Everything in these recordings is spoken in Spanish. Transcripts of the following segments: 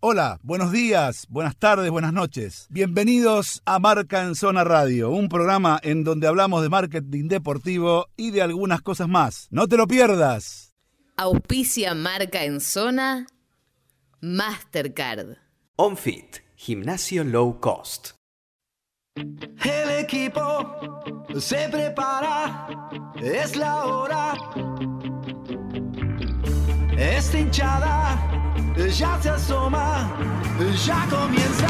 Hola, buenos días, buenas tardes, buenas noches. Bienvenidos a Marca en Zona Radio, un programa en donde hablamos de marketing deportivo y de algunas cosas más. No te lo pierdas. Auspicia Marca en Zona Mastercard. OnFit, gimnasio low cost. El equipo se prepara, es la hora. Esta hinchada ya se asoma, ya comienza.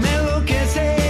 Me enloquece,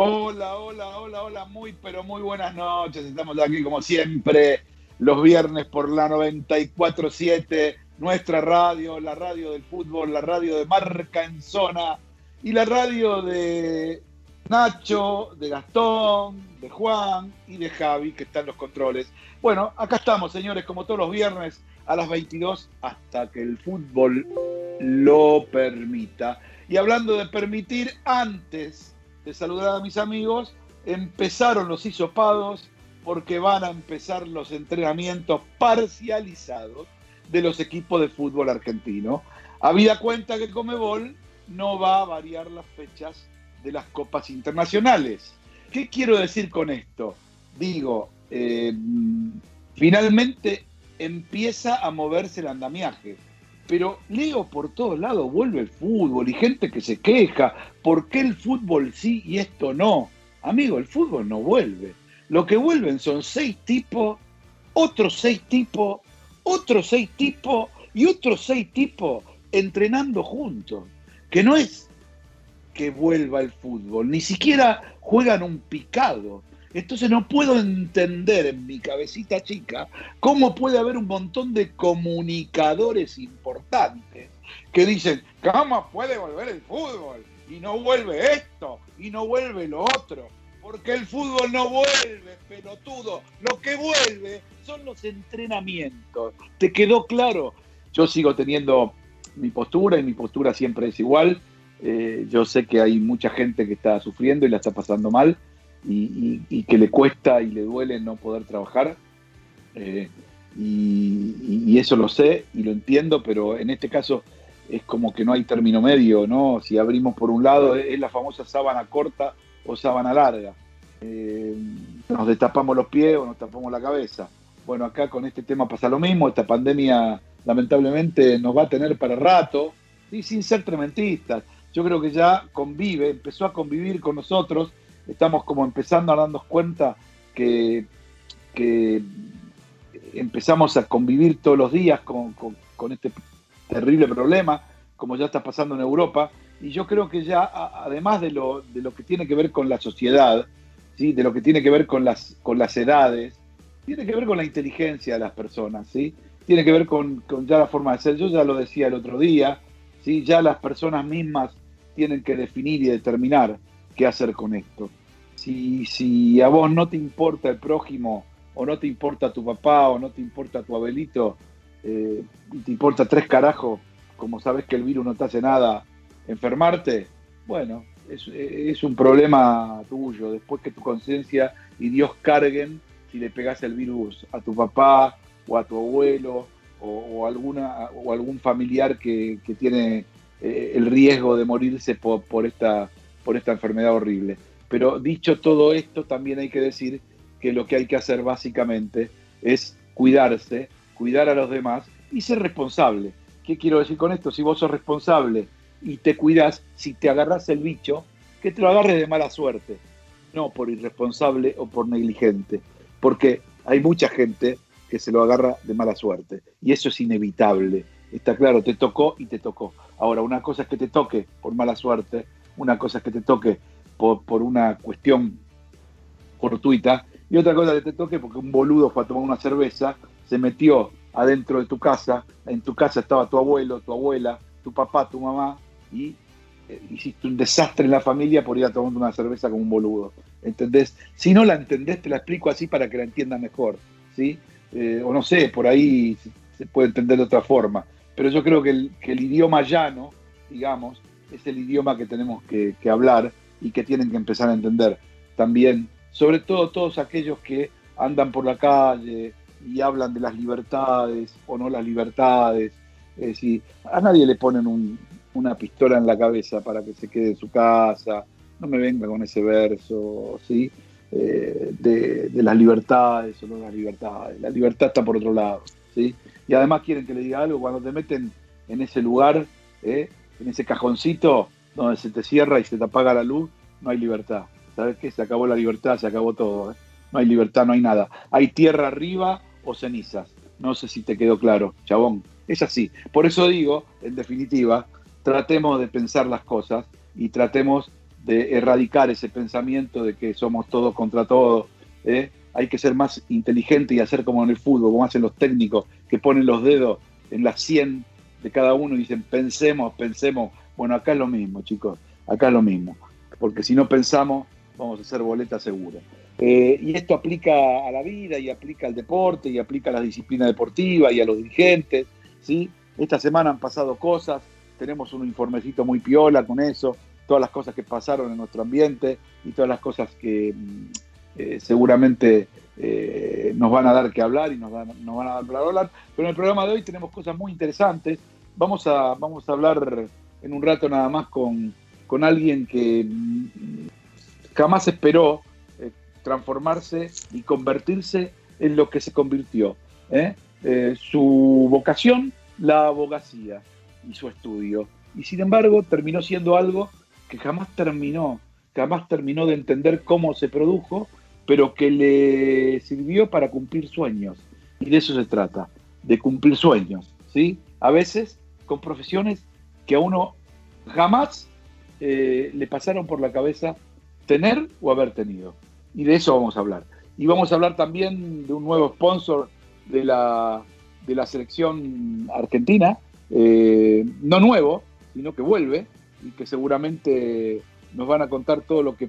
Hola, hola, hola, hola, muy pero muy buenas noches. Estamos aquí como siempre los viernes por la 94.7, nuestra radio, la radio del fútbol, la radio de Marca en Zona y la radio de Nacho, de Gastón, de Juan y de Javi, que están los controles. Bueno, acá estamos, señores, como todos los viernes a las 22 hasta que el fútbol lo permita. Y hablando de permitir, antes de saludar a mis amigos, empezaron los hisopados porque van a empezar los entrenamientos parcializados de los equipos de fútbol argentino. Habida cuenta que Comebol no va a variar las fechas de las copas internacionales. ¿Qué quiero decir con esto? Digo, eh, finalmente empieza a moverse el andamiaje. Pero leo por todos lados, vuelve el fútbol y gente que se queja, ¿por qué el fútbol sí y esto no? Amigo, el fútbol no vuelve. Lo que vuelven son seis tipos, otros seis tipos, otros seis tipos y otros seis tipos entrenando juntos. Que no es que vuelva el fútbol, ni siquiera juegan un picado. Entonces no puedo entender en mi cabecita chica cómo puede haber un montón de comunicadores importantes que dicen, ¿cómo puede volver el fútbol? Y no vuelve esto, y no vuelve lo otro. Porque el fútbol no vuelve, pelotudo. Lo que vuelve son los entrenamientos. ¿Te quedó claro? Yo sigo teniendo mi postura y mi postura siempre es igual. Eh, yo sé que hay mucha gente que está sufriendo y la está pasando mal y, que le cuesta y le duele no poder trabajar. Eh, y, eso lo sé y lo entiendo, pero en este caso es como que no hay término medio, ¿no? Si abrimos por un lado es la famosa sábana corta o sábana larga. Eh, nos destapamos los pies o nos tapamos la cabeza. Bueno, acá con este tema pasa lo mismo, esta pandemia lamentablemente nos va a tener para rato, y sin ser trementistas. Yo creo que ya convive, empezó a convivir con nosotros, estamos como empezando a darnos cuenta que, que empezamos a convivir todos los días con, con- con este terrible problema, como ya está pasando en Europa, y yo creo que ya, además de lo, de lo que tiene que ver con la sociedad, ¿sí? de lo que tiene que ver con las, con las edades, tiene que ver con la inteligencia de las personas, ¿sí? tiene que ver con, con ya la forma de ser. Yo ya lo decía el otro día, ¿sí? ya las personas mismas tienen que definir y determinar qué hacer con esto. Si, si a vos no te importa el prójimo, o no te importa tu papá, o no te importa tu abuelito, eh, y te importa tres carajos, como sabes que el virus no te hace nada, enfermarte, bueno, es, un problema tuyo. Después que tu conciencia y Dios carguen si le pegas el virus a tu papá o a tu abuelo o, o alguna, o algún familiar que, que tiene eh, el riesgo de morirse por, por, esta, por esta enfermedad horrible. Pero dicho todo esto, también hay que decir que lo que hay que hacer básicamente es cuidarse, cuidar a los demás y ser responsable. ¿Qué quiero decir con esto? Si vos sos responsable y te cuidas, si te agarras el bicho, que te lo agarres de mala suerte. no por irresponsable o por negligente, porque hay mucha gente que se lo agarra de mala suerte y eso es inevitable. Está claro, te tocó y te tocó. Ahora, una cosa es que te toque por mala suerte, una cosa es que te toque por, por una cuestión fortuita y otra cosa es que te toque porque un boludo fue a tomar una cerveza, se metió adentro de tu casa, en tu casa estaba tu abuelo, tu abuela, tu papá, tu mamá y eh, hiciste un desastre en la familia por ir a tomar una cerveza con un boludo. ¿Entendés? Si no la entendés, te la explico así para que la entiendas mejor. ¿sí? Eh, o no sé, por ahí se puede entender de otra forma. Pero yo creo que el, que el idioma llano, digamos, es el idioma que tenemos que, hablar y que tienen que empezar a entender también, sobre todo todos aquellos que andan por la calle y hablan de las libertades o no las libertades. Es decir, a nadie le ponen un, una pistola en la cabeza para que se quede en su casa. No me venga con ese verso, ¿sí? Eh, de, de, las libertades o no las libertades. La libertad está por otro lado, ¿sí? Y además quieren que le diga algo cuando te meten en ese lugar, ¿eh? En ese cajoncito donde se te cierra y se te apaga la luz, no hay libertad. ¿Sabes qué? Se acabó la libertad, se acabó todo. ¿eh? No hay libertad, no hay nada. Hay tierra arriba o cenizas. No sé si te quedó claro, chabón. Es así. Por eso digo, en definitiva, tratemos de pensar las cosas y tratemos de erradicar ese pensamiento de que somos todos contra todos. ¿eh? Hay que ser más inteligente y hacer como en el fútbol, como hacen los técnicos, que ponen los dedos en la 100 de cada uno y dicen, pensemos, pensemos. Bueno, acá es lo mismo, chicos, acá es lo mismo. Porque si no pensamos, vamos a hacer boleta seguro. Eh, y esto aplica a la vida y aplica al deporte y aplica a la disciplina deportiva y a los dirigentes. ¿sí? Esta semana han pasado cosas, tenemos un informecito muy piola con eso, todas las cosas que pasaron en nuestro ambiente y todas las cosas que eh, seguramente eh, nos van a dar que hablar y nos, van a dar para hablar. Pero en el programa de hoy tenemos cosas muy interesantes. Vamos a, vamos a hablar en un rato nada más con, con alguien que jamás esperó eh, transformarse y convertirse en lo que se convirtió. Eh, su vocación, la abogacía y su estudio. Y sin embargo terminó siendo algo que jamás terminó, jamás terminó de entender cómo se produjo, pero que le sirvió para cumplir sueños. Y de eso se trata, de cumplir sueños. ¿sí? A veces con profesiones que a uno jamás eh, le pasaron por la cabeza tener o haber tenido. Y de eso vamos a hablar. Y vamos a hablar también de un nuevo sponsor de la, de la selección argentina, eh, no nuevo, sino que vuelve y que seguramente nos van a contar todo lo que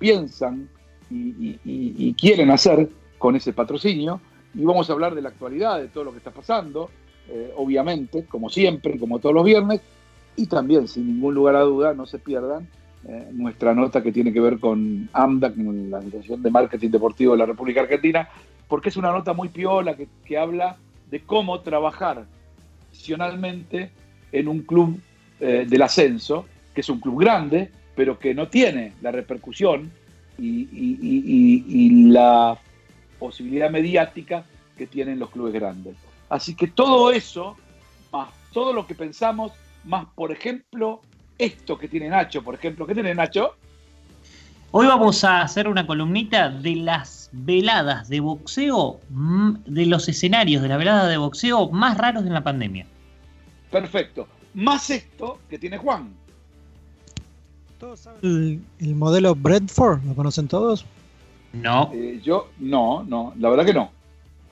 piensan y, quieren hacer con ese patrocinio. Y vamos a hablar de la actualidad, de todo lo que está pasando, eh, obviamente, como siempre, como todos los viernes. Y también, sin ningún lugar a duda, no se pierdan eh, nuestra nota que tiene que ver con AMDA, la Asociación de Marketing Deportivo de la República Argentina, porque es una nota muy piola que, que habla de cómo trabajar profesionalmente en un club eh, del ascenso, que es un club grande, pero que no tiene la repercusión y, y, y, y, la posibilidad mediática que tienen los clubes grandes. Así que todo eso, más todo lo que pensamos, más por ejemplo esto que tiene Nacho, por ejemplo. ¿Qué tiene Nacho? Hoy vamos a hacer una columnita de las veladas de boxeo, de los escenarios de la velada de boxeo más raros de la pandemia. Perfecto. Más esto que tiene Juan. ¿Todos saben el, el modelo Bradford? ¿Lo conocen todos? No. Eh, yo, no, no, la verdad que no.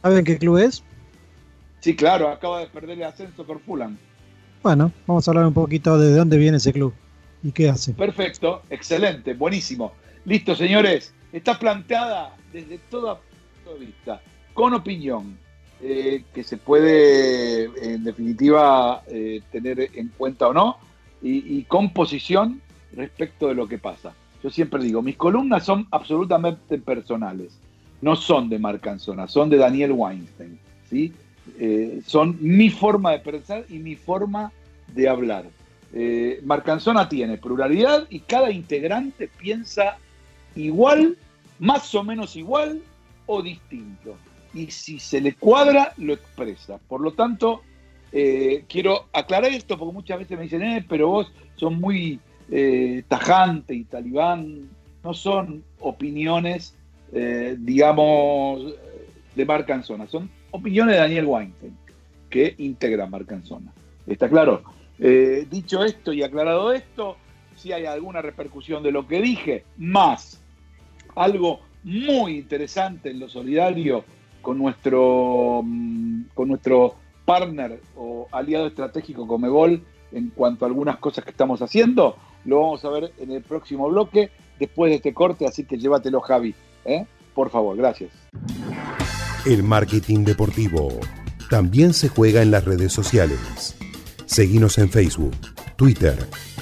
¿Saben qué club es? Sí, claro, acaba de perder el ascenso por Fulham. Bueno, vamos a hablar un poquito de dónde viene ese club y qué hace. Perfecto, excelente, buenísimo. Listo, señores. Está planteada desde toda punto de vista, con opinión, eh, que se puede, en definitiva, eh, tener en cuenta o no, y, y, con posición respecto de lo que pasa. Yo siempre digo, mis columnas son absolutamente personales, no son de Marcanzona, son de Daniel Weinstein, ¿sí? Eh, son mi forma de pensar y mi forma de hablar. Eh, Marcanzona tiene pluralidad y cada integrante piensa igual, más o menos igual o distinto. Y si se le cuadra, lo expresa. Por lo tanto, eh, quiero aclarar esto porque muchas veces me dicen, pero vos sos muy eh, tajante y talibán. no son opiniones, eh, digamos, de Marca en Zona, son opiniones de Daniel Weinstein, que integra Marca en Zona. ¿Está claro? Eh, dicho esto y aclarado esto, si hay alguna repercusión de lo que dije, más algo muy interesante en lo solidario con nuestro, mm, con nuestro partner o aliado estratégico Comebol en cuanto a algunas cosas que estamos haciendo, lo vamos a ver en el próximo bloque después de este corte, así que llévatelo Javi, ¿eh? por favor, gracias. El marketing deportivo también se juega en las redes sociales. Seguimos en Facebook, Twitter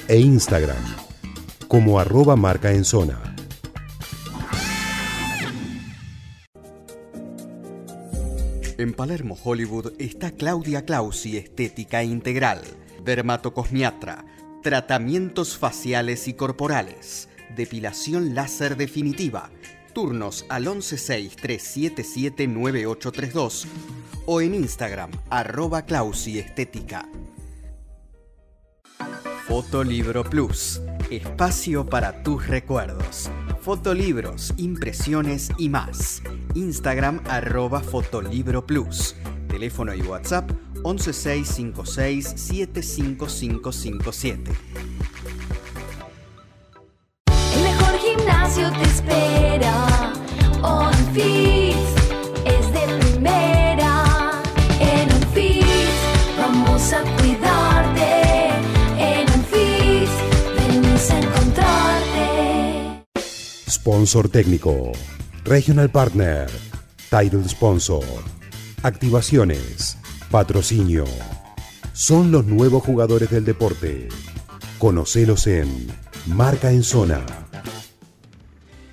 e Instagram como arroba marca en zona. En Palermo, Hollywood, está Claudia Clausi Estética Integral, dermatocosmiatra, tratamientos faciales y corporales, depilación láser definitiva, turnos al 116-377-9832 o en Instagram, arroba Clausi Estética. Fotolibro Plus, espacio para tus recuerdos. Fotolibros, impresiones y más. Instagram arroba Fotolibro Plus. Teléfono y WhatsApp 11656-75557. El mejor gimnasio te espera. OnFit es de primera. En OnFit vamos a cuidarte. En OnFit venimos a encontrarte. Sponsor técnico. Regional Partner. Title Sponsor. Activaciones. Patrocinio. Son los nuevos jugadores del deporte. Conocelos en Marca en Zona.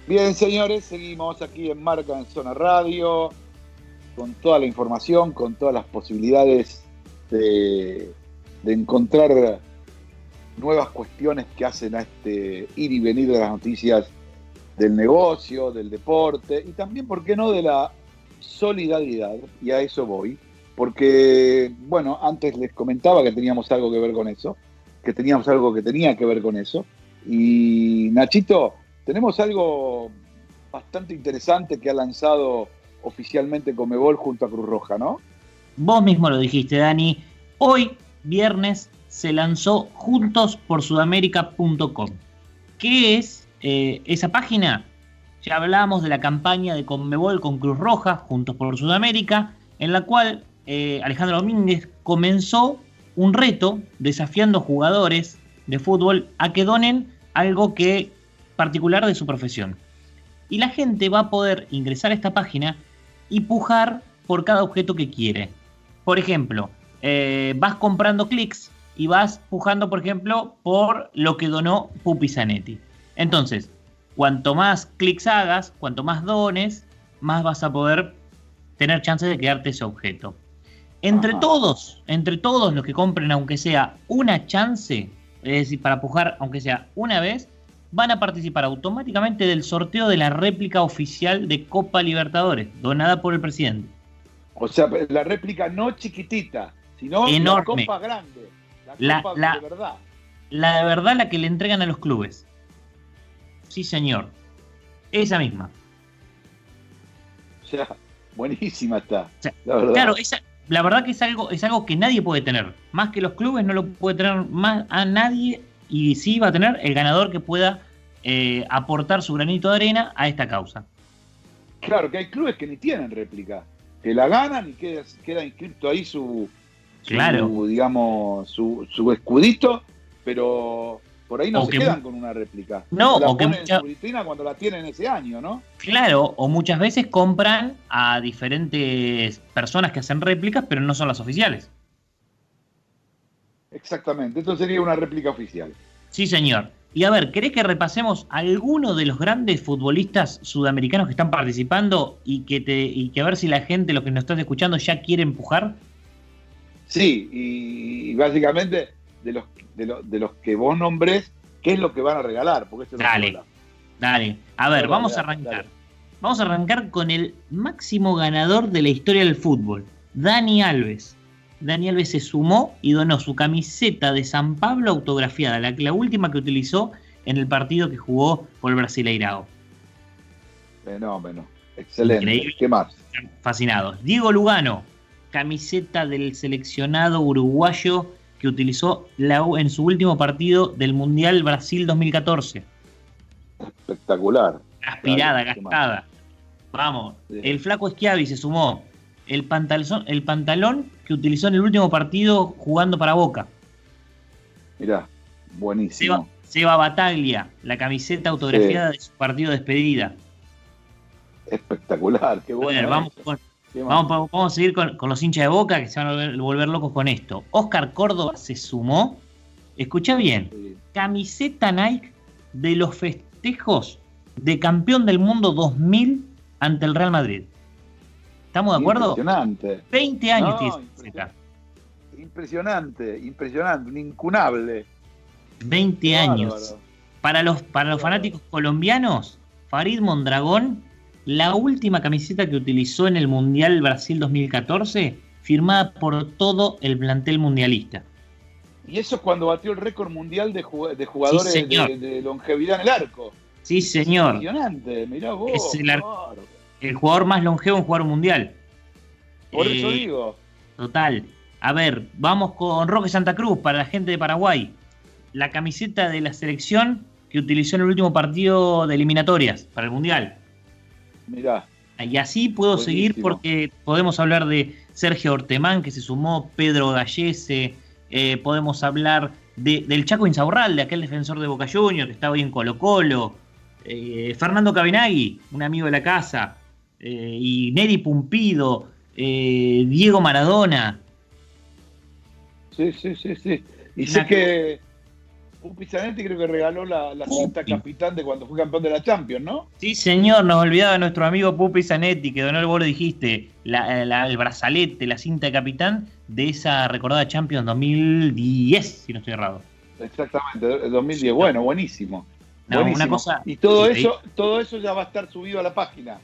Bien, señores, seguimos aquí en Marca en Zona Radio, con toda la información, con todas las posibilidades de, encontrar nuevas cuestiones que hacen a este ir y venir de las noticias del negocio, del deporte y también, ¿por qué no?, de la solidaridad. Y a eso voy. Porque, bueno, antes les comentaba que teníamos algo que ver con eso, que teníamos algo que tenía que ver con eso. Y Nachito, tenemos algo bastante interesante que ha lanzado oficialmente Comebol junto a Cruz Roja, ¿no? Vos mismo lo dijiste, Dani. Hoy, viernes, se lanzó juntosporsudamérica.com. ¿Qué es eh, esa página? Ya hablamos de la campaña de Conmebol con Cruz Roja, Juntos por Sudamérica, en la cual eh, Alejandro Domínguez comenzó un reto desafiando jugadores de fútbol a que donen algo que particular de su profesión. Y la gente va a poder ingresar a esta página y pujar por cada objeto que quiere. Por ejemplo, eh, vas comprando clics y vas pujando, por ejemplo, por lo que donó Pupi Zanetti. Entonces, cuanto más clics hagas, cuanto más dones, más vas a poder tener chance de quedarte ese objeto. Entre Ajá. todos, entre todos los que compren, aunque sea una chance, es decir, para pujar, aunque sea una vez, van a participar automáticamente del sorteo de la réplica oficial de Copa Libertadores, donada por el presidente. O sea, la réplica no chiquitita, sino Enorme. la copa grande. La, copa la- de verdad. La de verdad, la que le entregan a los clubes. Sí, señor. Esa misma. O sea, buenísima está. sea, la verdad. Claro, esa- la verdad que es algo, es algo que nadie puede tener. Más que los clubes, no lo puede tener más a nadie. Y sí va a tener el ganador que pueda eh, aportar su granito de arena a esta causa. Claro, que hay clubes que ni tienen réplica. Que la ganan y queda, queda inscrito ahí su, su, Claro. digamos, su, su escudito, pero por ahí no O se que quedan con una réplica. No, la o que ponen mucha- en su vitrina cuando la tienen ese año, ¿no? Claro, o muchas veces compran a diferentes personas que hacen réplicas, pero no son las oficiales. Exactamente. Esto sería una réplica oficial. Sí, señor. Y a ver, ¿querés que repasemos alguno de los grandes futbolistas sudamericanos que están participando y que, te, y que a ver si la gente, los que nos están escuchando, ya quiere empujar? Sí, y, y básicamente de los, de, los, de los que vos nombres, ¿qué es lo que van a regalar? Porque esto Dale. Dale, a ver, vamos a arrancar. dale. Vamos a arrancar con el máximo ganador de la historia del fútbol, Dani Alves. Dani Alves se sumó y donó su camiseta de San Pablo autografiada, la, la última que utilizó en el partido que jugó por el Brasileirao. Fenómeno. Excelente. Increíble. ¿Qué más? Fascinados. Diego Lugano, camiseta del seleccionado uruguayo que utilizó la- en su último partido del Mundial Brasil 2014. Espectacular. Aspirada, gastada. Vamos. Sí. El flaco Schiavi se sumó. El pantalón, el pantalón que utilizó en el último partido jugando para Boca. Mirá, buenísimo. Seba, Seba Bataglia, la camiseta autografiada de su partido de despedida. Espectacular, qué A bueno. ver, vamos, eso. con- ¿Qué más? Vamos, vamos a seguir con, con los hinchas de Boca que se van a volver, volver locos con esto. Oscar Córdoba se sumó. Escucha bien. Camiseta Nike de los festejos de campeón del mundo 2000 ante el Real Madrid. ¿Estamos de acuerdo? Impresionante. 20 años No, tiene esa impresionante. Impresionante, impresionante, un incunable. 20 Qué años. Para los, para los fanáticos colombianos, Farid Mondragón, la última camiseta que utilizó en el Mundial Brasil 2014, firmada por todo el plantel mundialista. Y eso es cuando batió el récord mundial de, jug- de jugadores Sí, de, de longevidad en el arco. Sí, señor. Impresionante, mirá vos. Es el ar-. El jugador más longevo en jugar un mundial. Por eso Eh, digo. Total. A ver, vamos con Roque Santa Cruz para la gente de Paraguay. La camiseta de la selección que utilizó en el último partido de eliminatorias para el Mundial. Mirá, Y así puedo Buenísimo. seguir porque podemos hablar de Sergio Ortemán que se sumó, Pedro Gallese, eh, podemos hablar de- del Chaco Insaurralde, aquel defensor de Boca Juniors que está hoy en Colo Colo, eh, Fernando Cabinagui, un amigo de la casa, eh, y Neri Pumpido, Diego Maradona. sí, sí, sí, sí. Y sé que Pupi Zanetti creo que regaló la, la cinta capitán de cuando fue campeón de la Champions, ¿no? Sí, señor, nos olvidaba nuestro amigo Pupi Zanetti, que donó, vos lo dijiste, la- la- el brazalete, la cinta de capitán de esa recordada Champions 2010, si no estoy errado. Exactamente, el 2010. Bueno, buenísimo. No, buenísimo. una cosa y todo eso, todo eso ya va a estar subido a la página.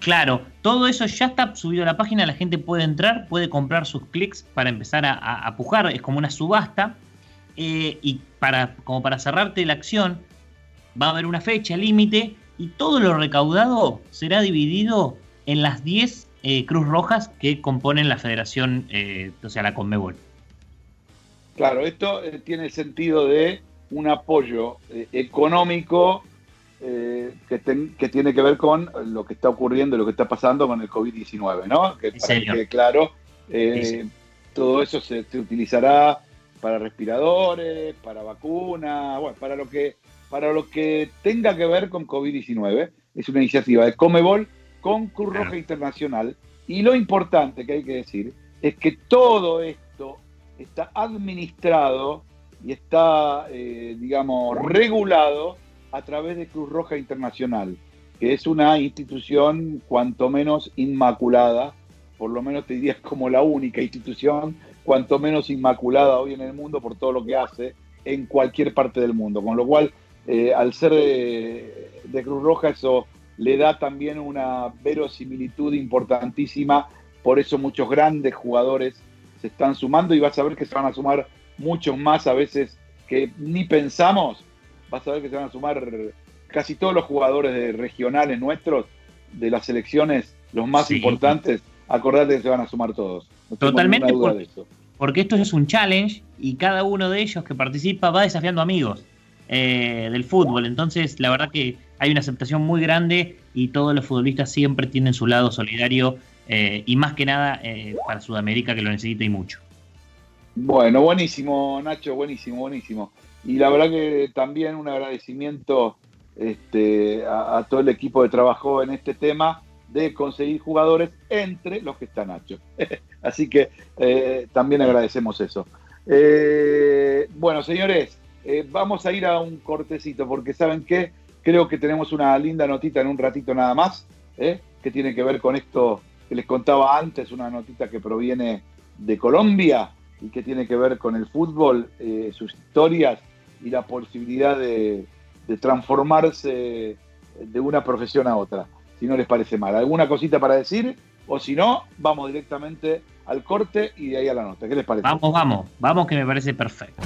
Claro, todo eso ya está subido a la página, la gente puede entrar, puede comprar sus clics para empezar a, a- a pujar, es como una subasta. Eh, y para, como para cerrarte la acción, va a haber una fecha límite y todo lo recaudado será dividido en las 10 eh, Cruz Rojas que componen la federación, eh, o sea, la Conmebol. Claro, esto tiene el sentido de un apoyo económico eh, que, ten- que tiene que ver con lo que está ocurriendo, lo que está pasando con el COVID-19, ¿no? Que para que quede claro, eh, Sí, sí. todo eso se, se utilizará para respiradores, para vacunas, bueno, para lo que para lo que tenga que ver con COVID-19. Es una iniciativa de Comebol con Cruz. Roja Internacional. Y lo importante que hay que decir es que todo esto está administrado y está, eh, digamos, regulado a través de Cruz Roja Internacional, que es una institución cuanto menos inmaculada, por lo menos te diría como la única institución cuanto menos inmaculada hoy en el mundo por todo lo que hace en cualquier parte del mundo. Con lo cual, eh, al ser de, de Cruz Roja, eso le da también una verosimilitud importantísima. Por eso muchos grandes jugadores se están sumando y vas a ver que se van a sumar muchos más a veces que ni pensamos. Vas a ver que se van a sumar casi todos los jugadores de regionales nuestros, de las selecciones, los más Sí. importantes. Acordate que se van a sumar todos. No Totalmente, ninguna duda por- de eso. Porque esto es un challenge y cada uno de ellos que participa va desafiando amigos eh, del fútbol. Entonces, la verdad que hay una aceptación muy grande y todos los futbolistas siempre tienen su lado solidario eh, y más que nada eh, para Sudamérica que lo necesita y mucho. Bueno, buenísimo, Nacho, buenísimo, buenísimo. Y la verdad que también un agradecimiento este, a, a todo el equipo que trabajó en este tema de conseguir jugadores entre los que está Nacho. Así que eh, también agradecemos eso. Eh, bueno, señores, eh, vamos a ir a un cortecito porque saben que creo que tenemos una linda notita en un ratito nada más, que tiene que ver con esto que les contaba antes, una notita que proviene de Colombia y que tiene que ver con el fútbol, sus historias y la posibilidad de transformarse de una profesión a otra, si no les parece mal. ¿Alguna cosita para decir? O si no, vamos directamente al corte y de ahí a la nota. ¿Qué les parece? Vamos, vamos, vamos que me parece perfecto.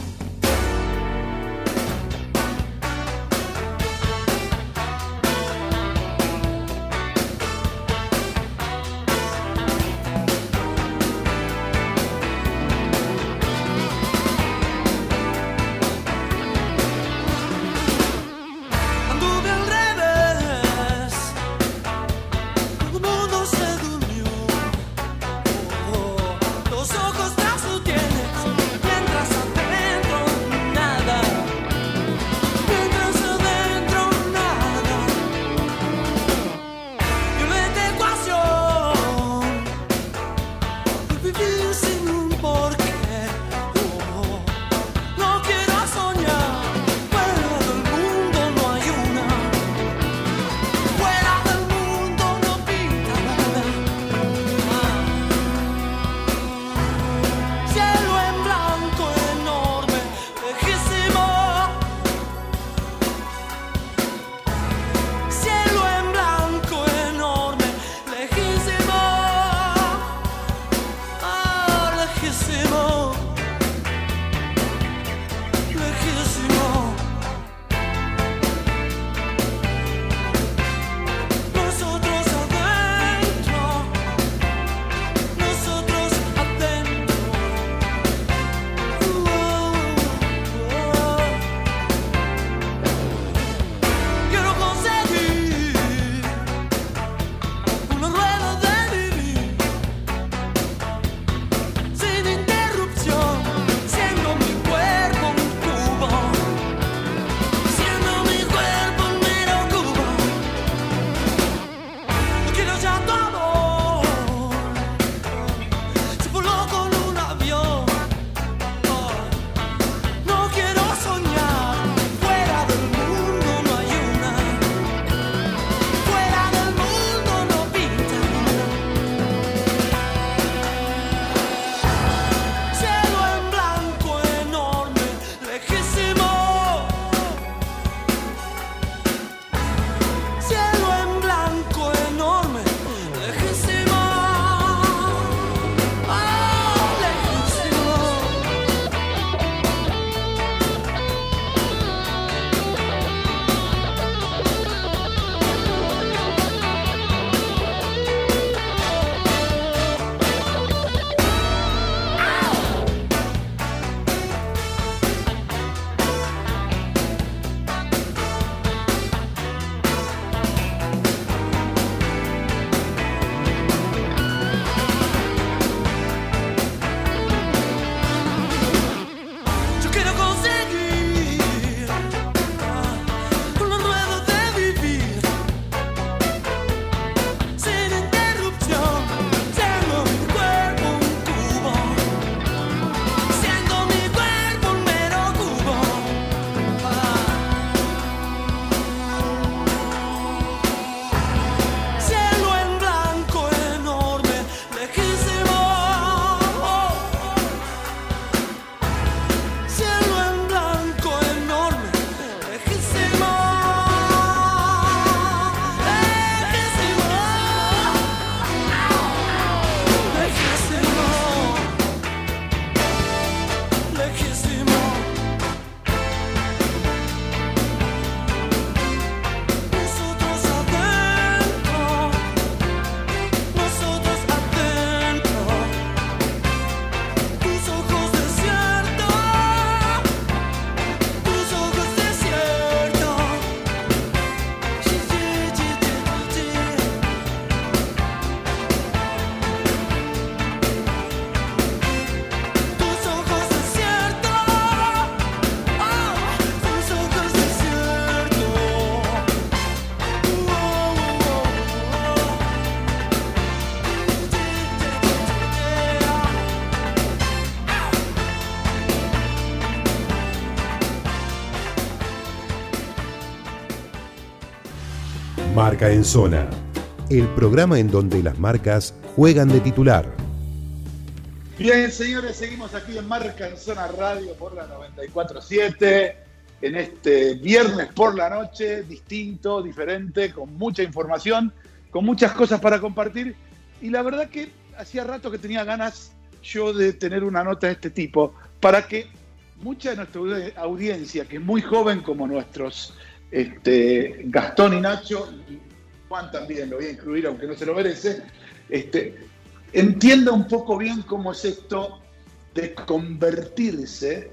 Marca en Zona, el programa en donde las marcas juegan de titular. Bien, señores, seguimos aquí en Marca en Zona Radio por la 94.7, en este viernes por la noche, distinto, diferente, con mucha información, con muchas cosas para compartir. Y la verdad que hacía rato que tenía ganas yo de tener una nota de este tipo, para que mucha de nuestra audiencia, que es muy joven como nuestros este, Gastón y Nacho, También lo voy a incluir, aunque no se lo merece, este, entienda un poco bien cómo es esto de convertirse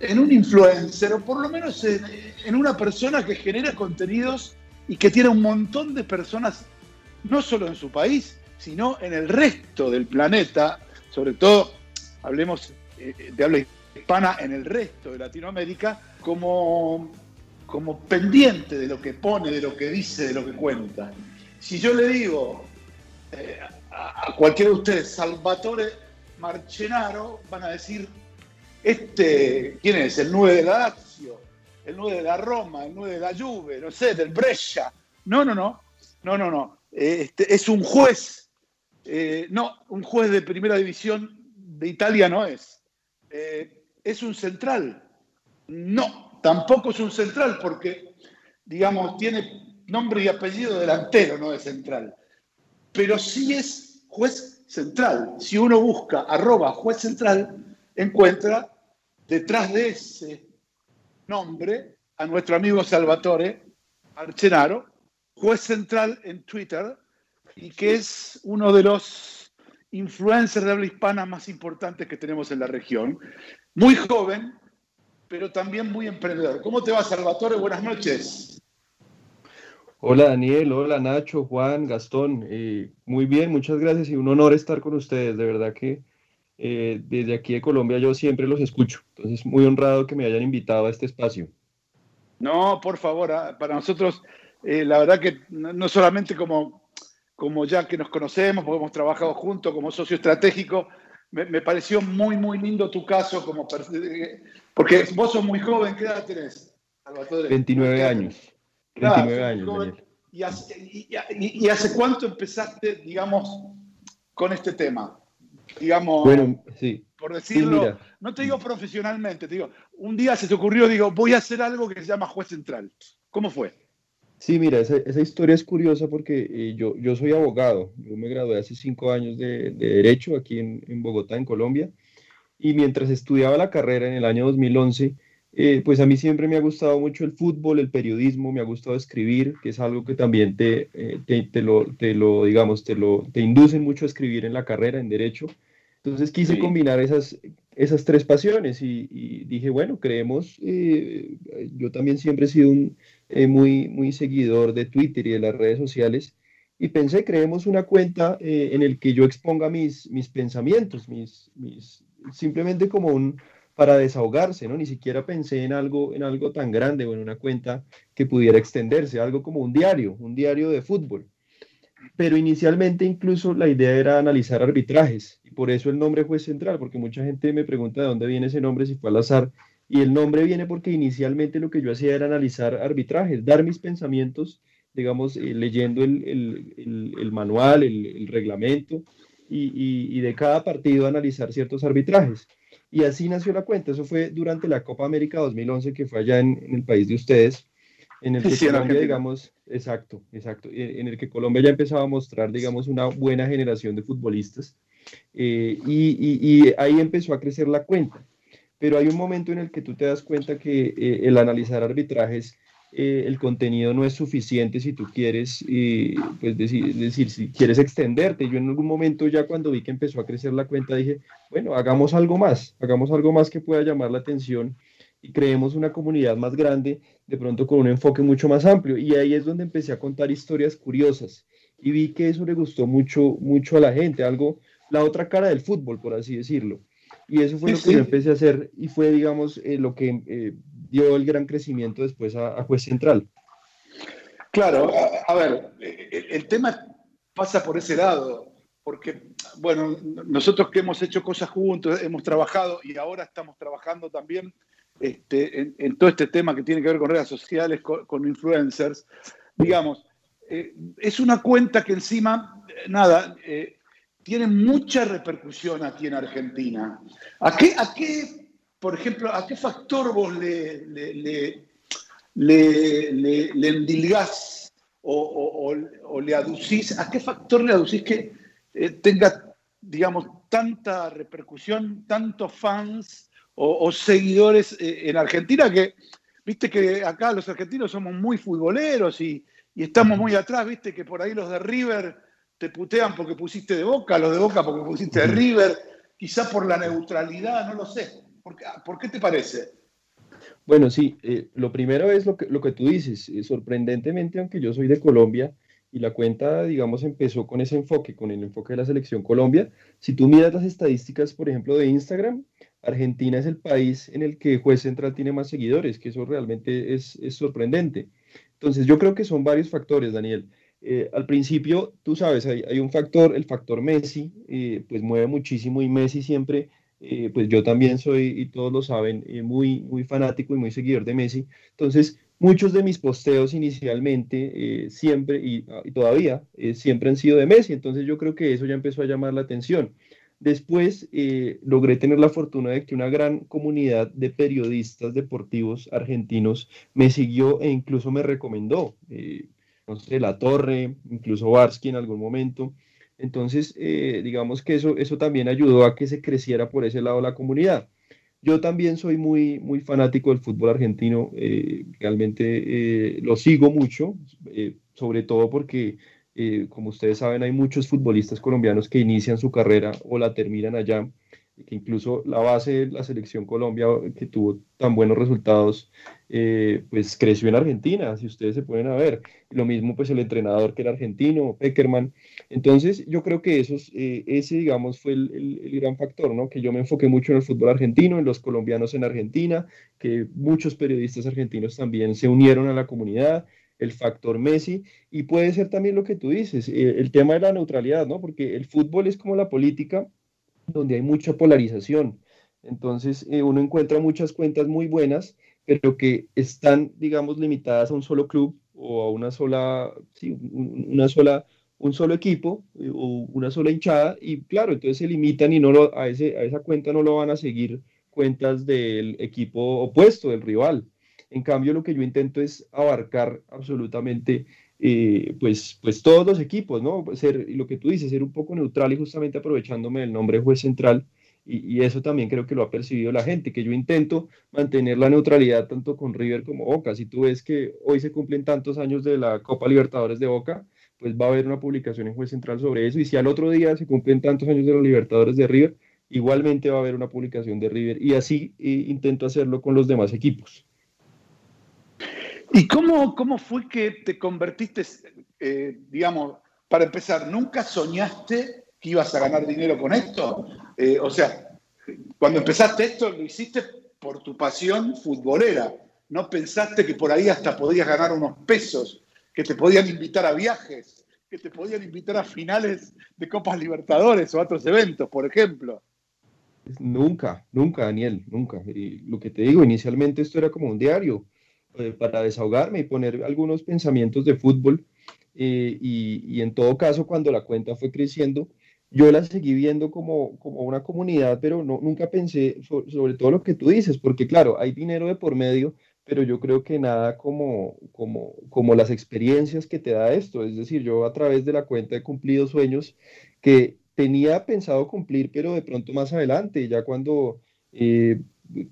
en un influencer, o por lo menos en, en una persona que genera contenidos y que tiene un montón de personas, no solo en su país, sino en el resto del planeta, sobre todo, hablemos eh, de habla hispana en el resto de Latinoamérica, como, como pendiente de lo que pone, de lo que dice, de lo que cuenta. Si yo le digo eh, a, cualquiera de ustedes, Salvatore Marchenaro, van a decir, este, ¿quién es? El 9 de la Lazio, el 9 de la Roma, el 9 de la Juve, no sé, del Brescia. No, no, no, no, no, no. Este, es un juez, eh, no, un juez de primera división de Italia no es. Eh, es un central. No, tampoco es un central porque, digamos, tiene nombre y apellido delantero, no de central. Pero sí es juez central. Si uno busca arroba juez central, encuentra detrás de ese nombre a nuestro amigo Salvatore Archenaro, juez central en Twitter, y que es uno de los influencers de habla hispana más importantes que tenemos en la región. Muy joven, pero también muy emprendedor. ¿Cómo te va, Salvatore? Buenas noches. Hola Daniel, hola Nacho, Juan, Gastón. eh, muy bien, muchas gracias y un honor estar con ustedes. De verdad que eh, desde aquí de Colombia yo siempre los escucho. Entonces, muy honrado que me hayan invitado a este espacio. No, por favor, ah, para nosotros, eh, la verdad que no no solamente como, como ya que nos conocemos, porque hemos trabajado juntos como socio estratégico, me, me pareció muy, muy lindo tu caso, como eh, porque vos sos muy joven, ¿qué edad tenés? Salvatore? 29 ¿Qué edad años. tenés? Claro, 29 sos años, joven. ¿Y hace, y- y- y hace cuánto empezaste, digamos, con este tema? Digamos, Bueno, sí. por decirlo, no te digo profesionalmente, te digo, un día se te ocurrió, digo, voy a hacer algo que se llama juez central. ¿Cómo fue? Sí, mira, esa, esa historia es curiosa porque eh, yo, yo soy abogado. Yo me gradué hace cinco años de, de Derecho aquí en, en Bogotá, en Colombia. Y mientras estudiaba la carrera en el año 2011, eh, pues a mí siempre me ha gustado mucho el fútbol, el periodismo, me ha gustado escribir, que es algo que también te, eh, te, te lo, te lo, digamos, te lo, te inducen mucho a escribir en la carrera, en Derecho. Entonces quise Sí. combinar esas, esas tres pasiones y, y dije, bueno, creemos, eh, yo también siempre he sido un, eh, muy, muy seguidor de Twitter y de las redes sociales y pensé, creemos una cuenta eh, en el que yo exponga mis, mis pensamientos, mis, mis, simplemente como un, para desahogarse, ¿no? Ni siquiera pensé en algo, en algo tan grande o en una cuenta que pudiera extenderse, algo como un diario, un diario de fútbol. Pero inicialmente incluso la idea era analizar arbitrajes y por eso el nombre fue central, porque mucha gente me pregunta de dónde viene ese nombre, si fue al azar. Y el nombre viene porque inicialmente lo que yo hacía era analizar arbitrajes, dar mis pensamientos, digamos, eh, leyendo el, el- el- el manual, el, reglamento, y, y- y de cada partido analizar ciertos arbitrajes. Y así nació la cuenta. Eso fue durante la Copa América 2011, que fue allá en, en el país de ustedes, en el que sí, Colombia, digamos, exacto, exacto, en el que Colombia ya empezaba a mostrar, digamos, una buena generación de futbolistas. Eh, y- y ahí empezó a crecer la cuenta. Pero hay un momento en el que tú te das cuenta que eh, el analizar arbitrajes, eh, el contenido no es suficiente si tú quieres, eh, pues decir, decir, si quieres extenderte. Yo en algún momento ya cuando vi que empezó a crecer la cuenta dije, bueno, hagamos algo más, hagamos algo más que pueda llamar la atención y creemos una comunidad más grande, de pronto con un enfoque mucho más amplio. Y ahí es donde empecé a contar historias curiosas y vi que eso le gustó mucho, mucho a la gente, algo, la otra cara del fútbol, por así decirlo. Y eso fue Sí, lo que sí. yo empecé a hacer y fue, digamos, eh, lo que eh, dio el gran crecimiento después a, a Juez Central. Claro, a, a ver, eh, el, el tema pasa por ese lado, porque, bueno, nosotros que hemos hecho cosas juntos, hemos trabajado y ahora estamos trabajando también este, en, en todo este tema que tiene que ver con redes sociales, con, con influencers, digamos, eh, es una cuenta que encima, nada, eh, tiene mucha repercusión aquí en Argentina. ¿A qué, a qué por ejemplo, a qué factor vos le, le, le, le, le endilgás o, le aducís, a qué factor le aducís que tenga, digamos, tanta repercusión, tantos fans o, seguidores en Argentina que, viste que acá los argentinos somos muy futboleros y, y estamos muy atrás, viste que por ahí los de River te putean porque pusiste de Boca, los de Boca porque pusiste de River, quizá por la neutralidad, no lo sé. ¿Por qué, por qué te parece? Bueno, sí, eh, lo primero es lo que, lo que tú dices. Eh, sorprendentemente, aunque yo soy de Colombia y la cuenta, digamos, empezó con ese enfoque, con el enfoque de la selección Colombia, si tú miras las estadísticas, por ejemplo, de Instagram, Argentina es el país en el que Juez Central tiene más seguidores, que eso realmente es, es sorprendente. Entonces, yo creo que son varios factores, Daniel. Eh, al principio, tú sabes, hay, un factor, el factor Messi, eh, pues mueve muchísimo y Messi siempre, eh, pues yo también soy, y todos lo saben, eh, muy, muy fanático y muy seguidor de Messi. Entonces, muchos de mis posteos inicialmente, siempre y, y todavía, siempre han sido de Messi. Entonces, yo creo que eso ya empezó a llamar la atención. Después logré tener la fortuna de que una gran comunidad de periodistas deportivos argentinos me siguió e incluso me recomendó. No sé, La Torre, incluso Barsky en algún momento. Entonces, eh, digamos que eso, eso también ayudó a que se creciera por ese lado la comunidad. Yo también soy muy, muy fanático del fútbol argentino, eh, realmente eh, lo sigo mucho, sobre todo porque como ustedes saben, hay muchos futbolistas colombianos que inician su carrera o la terminan allá, que incluso la base de la selección Colombia, que tuvo tan buenos resultados, eh, pues creció en Argentina, si ustedes se pueden ver. Lo mismo pues el entrenador que era argentino, Peckerman. Entonces yo creo que esos, eh, ese, digamos, fue el, el, el, gran factor, ¿no? Que yo me enfoqué mucho en el fútbol argentino, en los colombianos en Argentina, que muchos periodistas argentinos también se unieron a la comunidad el factor Messi, y puede ser también lo que tú dices, eh, el tema de la neutralidad, ¿no? Porque el fútbol es como la política, donde hay mucha polarización. Entonces, eh, uno encuentra muchas cuentas muy buenas, pero que están, digamos, limitadas a un solo club o a una sola, sí, una sola, un solo equipo eh, o una sola hinchada, y claro, entonces se limitan y no lo, a, ese, a esa cuenta no lo van a seguir cuentas del equipo opuesto, del rival. En cambio, lo que yo intento es abarcar absolutamente eh, pues, pues todos los equipos, ¿no? Ser, lo que tú dices, ser un poco neutral y justamente aprovechándome del nombre juez central. Y, eso también creo que lo ha percibido la gente, que yo intento mantener la neutralidad tanto con River como Boca. Si tú ves que hoy se cumplen tantos años de la Copa Libertadores de Boca, pues va a haber una publicación en Juez Central sobre eso. Y si al otro día se cumplen tantos años de la Libertadores de River, igualmente va a haber una publicación de River. Y así eh, intento hacerlo con los demás equipos. ¿Y cómo, cómo fue que te convertiste, eh, digamos, para empezar, nunca soñaste que ibas a ganar dinero con esto? Eh, o sea, cuando empezaste esto lo hiciste por tu pasión futbolera. No pensaste que por ahí hasta podías ganar unos pesos, que te podían invitar a viajes, que te podían invitar a finales de Copas Libertadores o a otros eventos, por ejemplo. Nunca, nunca, Daniel, nunca. Y lo que te digo, inicialmente esto era como un diario eh, para desahogarme y poner algunos pensamientos de fútbol. Eh, y, y, en todo caso, cuando la cuenta fue creciendo, yo la seguí viendo como, como una comunidad, pero no, nunca pensé so, sobre todo lo que tú dices, porque claro, hay dinero de por medio, pero yo creo que nada como, como, como las experiencias que te da esto. Es decir, yo a través de la cuenta he cumplido sueños que tenía pensado cumplir, pero de pronto más adelante, ya cuando eh,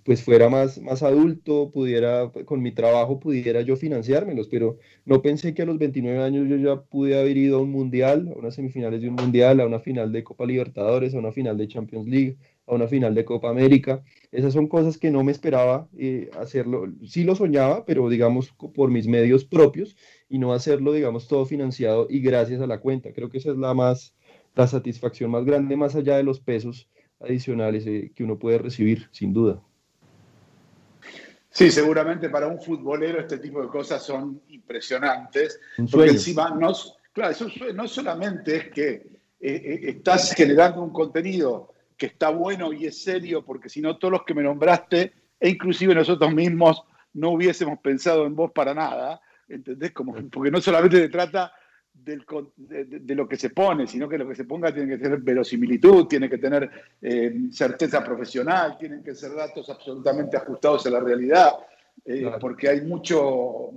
pues fuera más, más adulto, pudiera, con mi trabajo pudiera yo financiármelos, pero no pensé que a los 29 años yo ya pude haber ido a un mundial, a unas semifinales de un mundial, a una final de Copa Libertadores, a una final de Champions League, a una final de Copa América. Esas son cosas que no me esperaba eh, hacerlo, sí lo soñaba, pero digamos por mis medios propios y no hacerlo, digamos, todo financiado y gracias a la cuenta. Creo que esa es la más, la satisfacción más grande, más allá de los pesos adicionales eh, que uno puede recibir, sin duda. Sí, seguramente para un futbolero este tipo de cosas son impresionantes, porque encima no, claro, eso no solamente es que eh, eh, estás generando un contenido que está bueno y es serio, porque si no todos los que me nombraste, e inclusive nosotros mismos, no hubiésemos pensado en vos para nada, ¿entendés? Como, porque no solamente se trata del de, de, lo que se pone, sino que lo que se ponga tiene que tener verosimilitud, tiene que tener eh, certeza profesional, tienen que ser datos absolutamente ajustados a la realidad, eh, claro. porque hay mucho,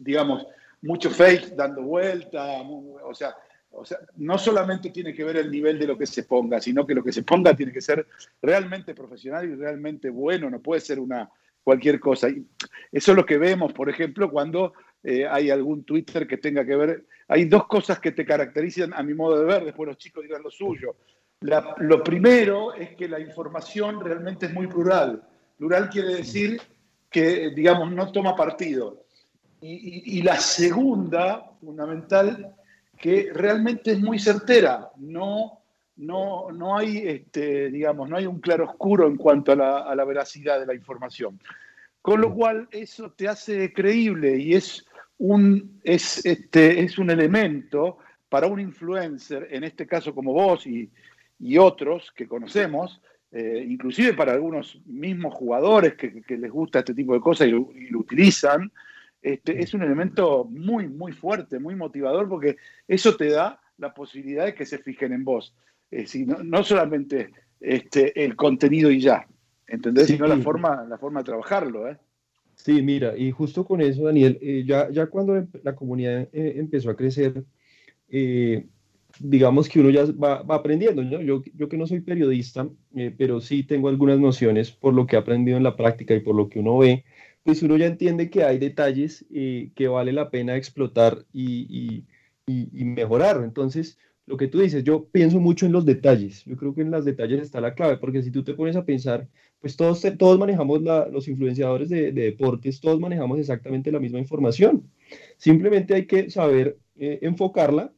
digamos, mucho fake dando vuelta, o sea, o sea, no solamente tiene que ver el nivel de lo que se ponga, sino que lo que se ponga tiene que ser realmente profesional y realmente bueno, no puede ser una cualquier cosa. Y eso es lo que vemos, por ejemplo, cuando eh, hay algún Twitter que tenga que ver. Hay dos cosas que te caracterizan a mi modo de ver, después los chicos dirán lo suyo. La, lo primero es que la información realmente es muy plural. Plural quiere decir que, digamos, no toma partido. Y, y, y la segunda, fundamental, que realmente es muy certera. No, no, no hay, este, digamos, no hay un claroscuro en cuanto a la, a la, veracidad de la información. Con lo cual, eso te hace creíble y es un, es, este, es un elemento para un influencer, en este caso como vos y, y otros que conocemos, eh, inclusive para algunos mismos jugadores que, que, les gusta este tipo de cosas y lo, y lo utilizan, este, es un elemento muy, muy fuerte, muy motivador, porque eso te da la posibilidad de que se fijen en vos. Eh, si no, no, solamente este, el contenido y ya, ¿entendés? Sí, sino la forma, la forma de trabajarlo. ¿eh? Sí, mira, y justo con eso, Daniel, eh, ya, ya cuando la comunidad eh, empezó a crecer, eh, digamos que uno ya va, va aprendiendo, ¿no? Yo, yo, que no soy periodista, pero sí tengo algunas nociones por lo que he aprendido en la práctica y por lo que uno ve, pues uno ya entiende que hay detalles que vale la pena explotar y, y, y mejorar. Entonces, lo que tú dices, yo pienso mucho en los detalles. Yo creo que en los detalles está la clave, porque si tú te pones a pensar, pues todos, todos manejamos, la, los influenciadores de, de, deportes, todos manejamos exactamente la misma información. Simplemente hay que saber eh, enfocarla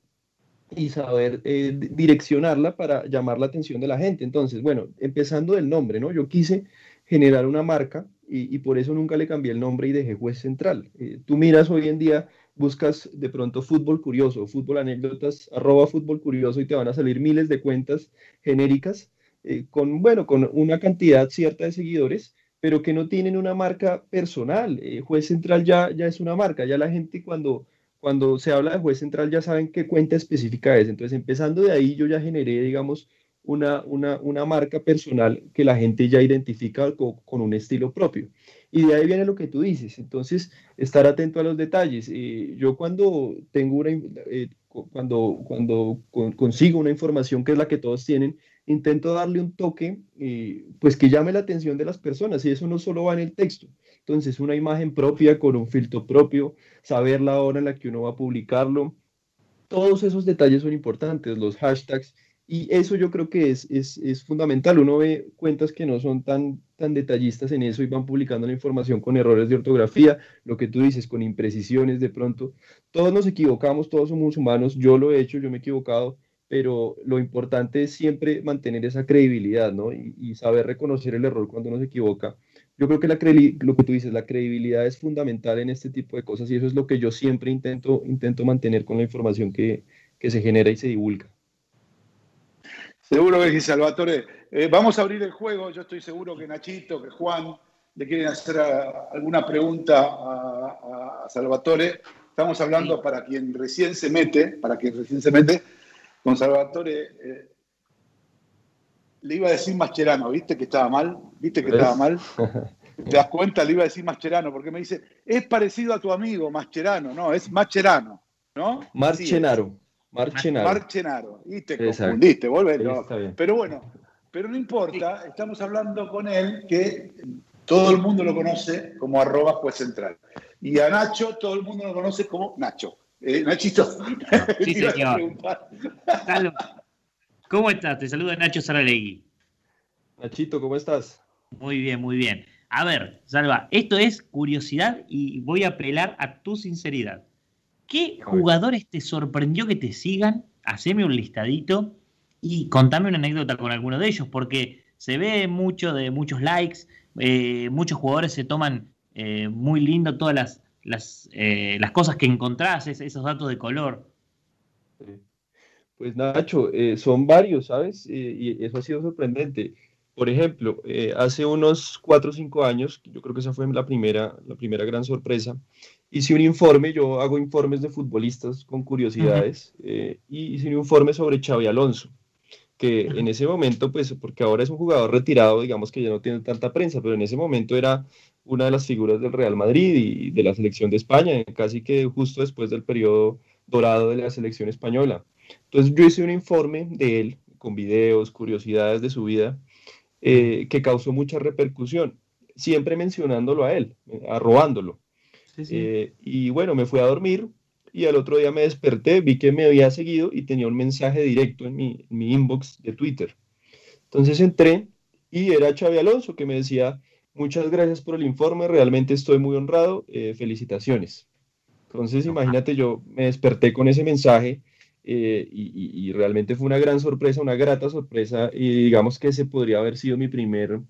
y saber eh, direccionarla para llamar la atención de la gente. Entonces, bueno, empezando del nombre, ¿no? Yo quise generar una marca y, y por eso nunca le cambié el nombre y dejé juez central. Eh, tú miras hoy en día buscas de pronto fútbol curioso, fútbol anécdotas, arroba fútbol curioso y te van a salir miles de cuentas genéricas eh, con, bueno, con una cantidad cierta de seguidores, pero que no tienen una marca personal. Eh, juez central ya, ya es una marca, ya la gente cuando, cuando se habla de juez central ya saben qué cuenta específica es. Entonces, empezando de ahí, yo ya generé, digamos, una, una, una marca personal que la gente ya identifica con, con un estilo propio. Y de ahí viene lo que tú dices. Entonces, estar atento a los detalles. Eh, yo cuando tengo una, eh, cuando, cuando con, consigo una información que es la que todos tienen, intento darle un toque, eh, pues que llame la atención de las personas. Y eso no solo va en el texto. Entonces, una imagen propia con un filtro propio, saber la hora en la que uno va a publicarlo. Todos esos detalles son importantes, los hashtags. Y eso yo creo que es, es, es fundamental. Uno ve cuentas que no son tan tan detallistas en eso y van publicando la información con errores de ortografía, lo que tú dices, con imprecisiones de pronto. Todos nos equivocamos, todos somos humanos, yo lo he hecho, yo me he equivocado, pero lo importante es siempre mantener esa credibilidad, ¿no? Y, saber reconocer el error cuando uno se equivoca. Yo creo que la lo que tú dices, la credibilidad es fundamental en este tipo de cosas y eso es lo que yo siempre intento, intento mantener con la información que, que se genera y se divulga. Seguro que sí, Salvatore. Eh, vamos a abrir el juego. Yo estoy seguro que Nachito, que Juan le quieren hacer a, alguna pregunta a, a, Salvatore. Estamos hablando para quien recién se mete, para quien recién se mete, con Salvatore. Eh, le iba a decir Mascherano, ¿viste que estaba mal? ¿Viste que estaba mal? ¿Te das cuenta? Le iba a decir Mascherano, porque me dice, es parecido a tu amigo Mascherano, no, es Mascherano, ¿no? Marchenaro. Marchenaro. Marchenaro. Y te Exacto. confundiste, volvelo. Pero bueno, pero no importa, estamos hablando con él que todo el mundo lo conoce como arroba juez central. Y a Nacho todo el mundo lo conoce como Nacho. Eh, Nachito. Sí, señor. ¿Cómo estás? Te saluda Nacho Saralegui. Nachito, ¿cómo estás? Muy bien, muy bien. A ver, Salva, esto es curiosidad y voy a apelar a tu sinceridad. ¿Qué jugadores te sorprendió que te sigan? Haceme un listadito y contame una anécdota con alguno de ellos, porque se ve mucho de muchos likes, eh, muchos jugadores se toman eh, muy lindo todas las, las, eh, las, cosas que encontrás, esos datos de color. Pues Nacho, son varios, ¿sabes? y eso ha sido sorprendente. Por ejemplo, hace unos 4 o 5 años, yo creo que esa fue la primera, la primera gran sorpresa, hice un informe, yo hago informes de futbolistas con curiosidades, eh, y hice un informe sobre Xavi Alonso, que en ese momento, pues, porque ahora es un jugador retirado, digamos que ya no tiene tanta prensa, pero en ese momento era una de las figuras del Real Madrid y de la selección de España, casi que justo después del periodo dorado de la selección española. Entonces yo hice un informe de él, con videos, curiosidades de su vida, eh, que causó mucha repercusión, siempre mencionándolo a él, arrobándolo. Eh, y bueno, me fui a dormir y al otro día me desperté, vi que me había seguido y tenía un mensaje directo en mi, inbox de Twitter. Entonces entré y era Xavi Alonso que me decía, muchas gracias por el informe, realmente estoy muy honrado, eh, felicitaciones. Entonces imagínate, yo me desperté con ese mensaje eh, y, y, realmente fue una gran sorpresa, una grata sorpresa y digamos que ese podría haber sido mi primer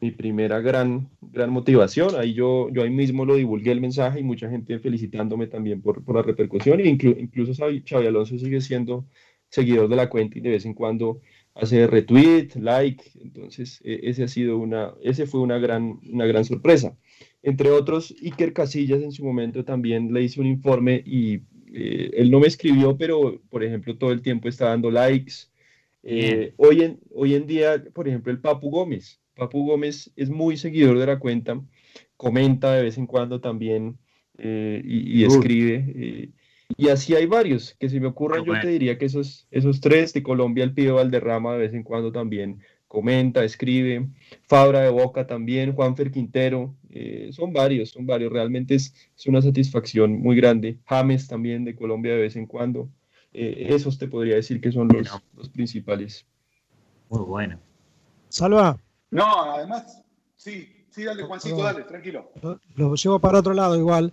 mi primera gran, gran motivación. Ahí yo, yo ahí mismo lo divulgué el mensaje y mucha gente felicitándome también por, por la repercusión. E incluso Xavi Alonso sigue siendo seguidor de la cuenta y de vez en cuando hace retweet, like. Entonces, e, ese ha sido una, ese fue una gran, una gran sorpresa. Entre otros, Iker Casillas en su momento también le hice un informe y eh, él no me escribió, pero por ejemplo todo el tiempo está dando likes. Eh, hoy, en, hoy en día, por ejemplo, el Papu Gómez, Papu Gómez es muy seguidor de la cuenta, comenta de vez en cuando también eh, y, escribe. Eh, y así hay varios que si me ocurren, yo te diría que esos, esos tres de Colombia, el Pío Valderrama de vez en cuando también comenta, escribe, Fabra de Boca también, Juanfer Quintero, eh, son varios, son varios, realmente es, es, una satisfacción muy grande. James también de Colombia de vez en cuando. esos te podría decir que son los, los principales. Muy bueno. Salva, no, además, sí, sí, dale, Juancito, dale, tranquilo. Lo, llevo para otro lado igual.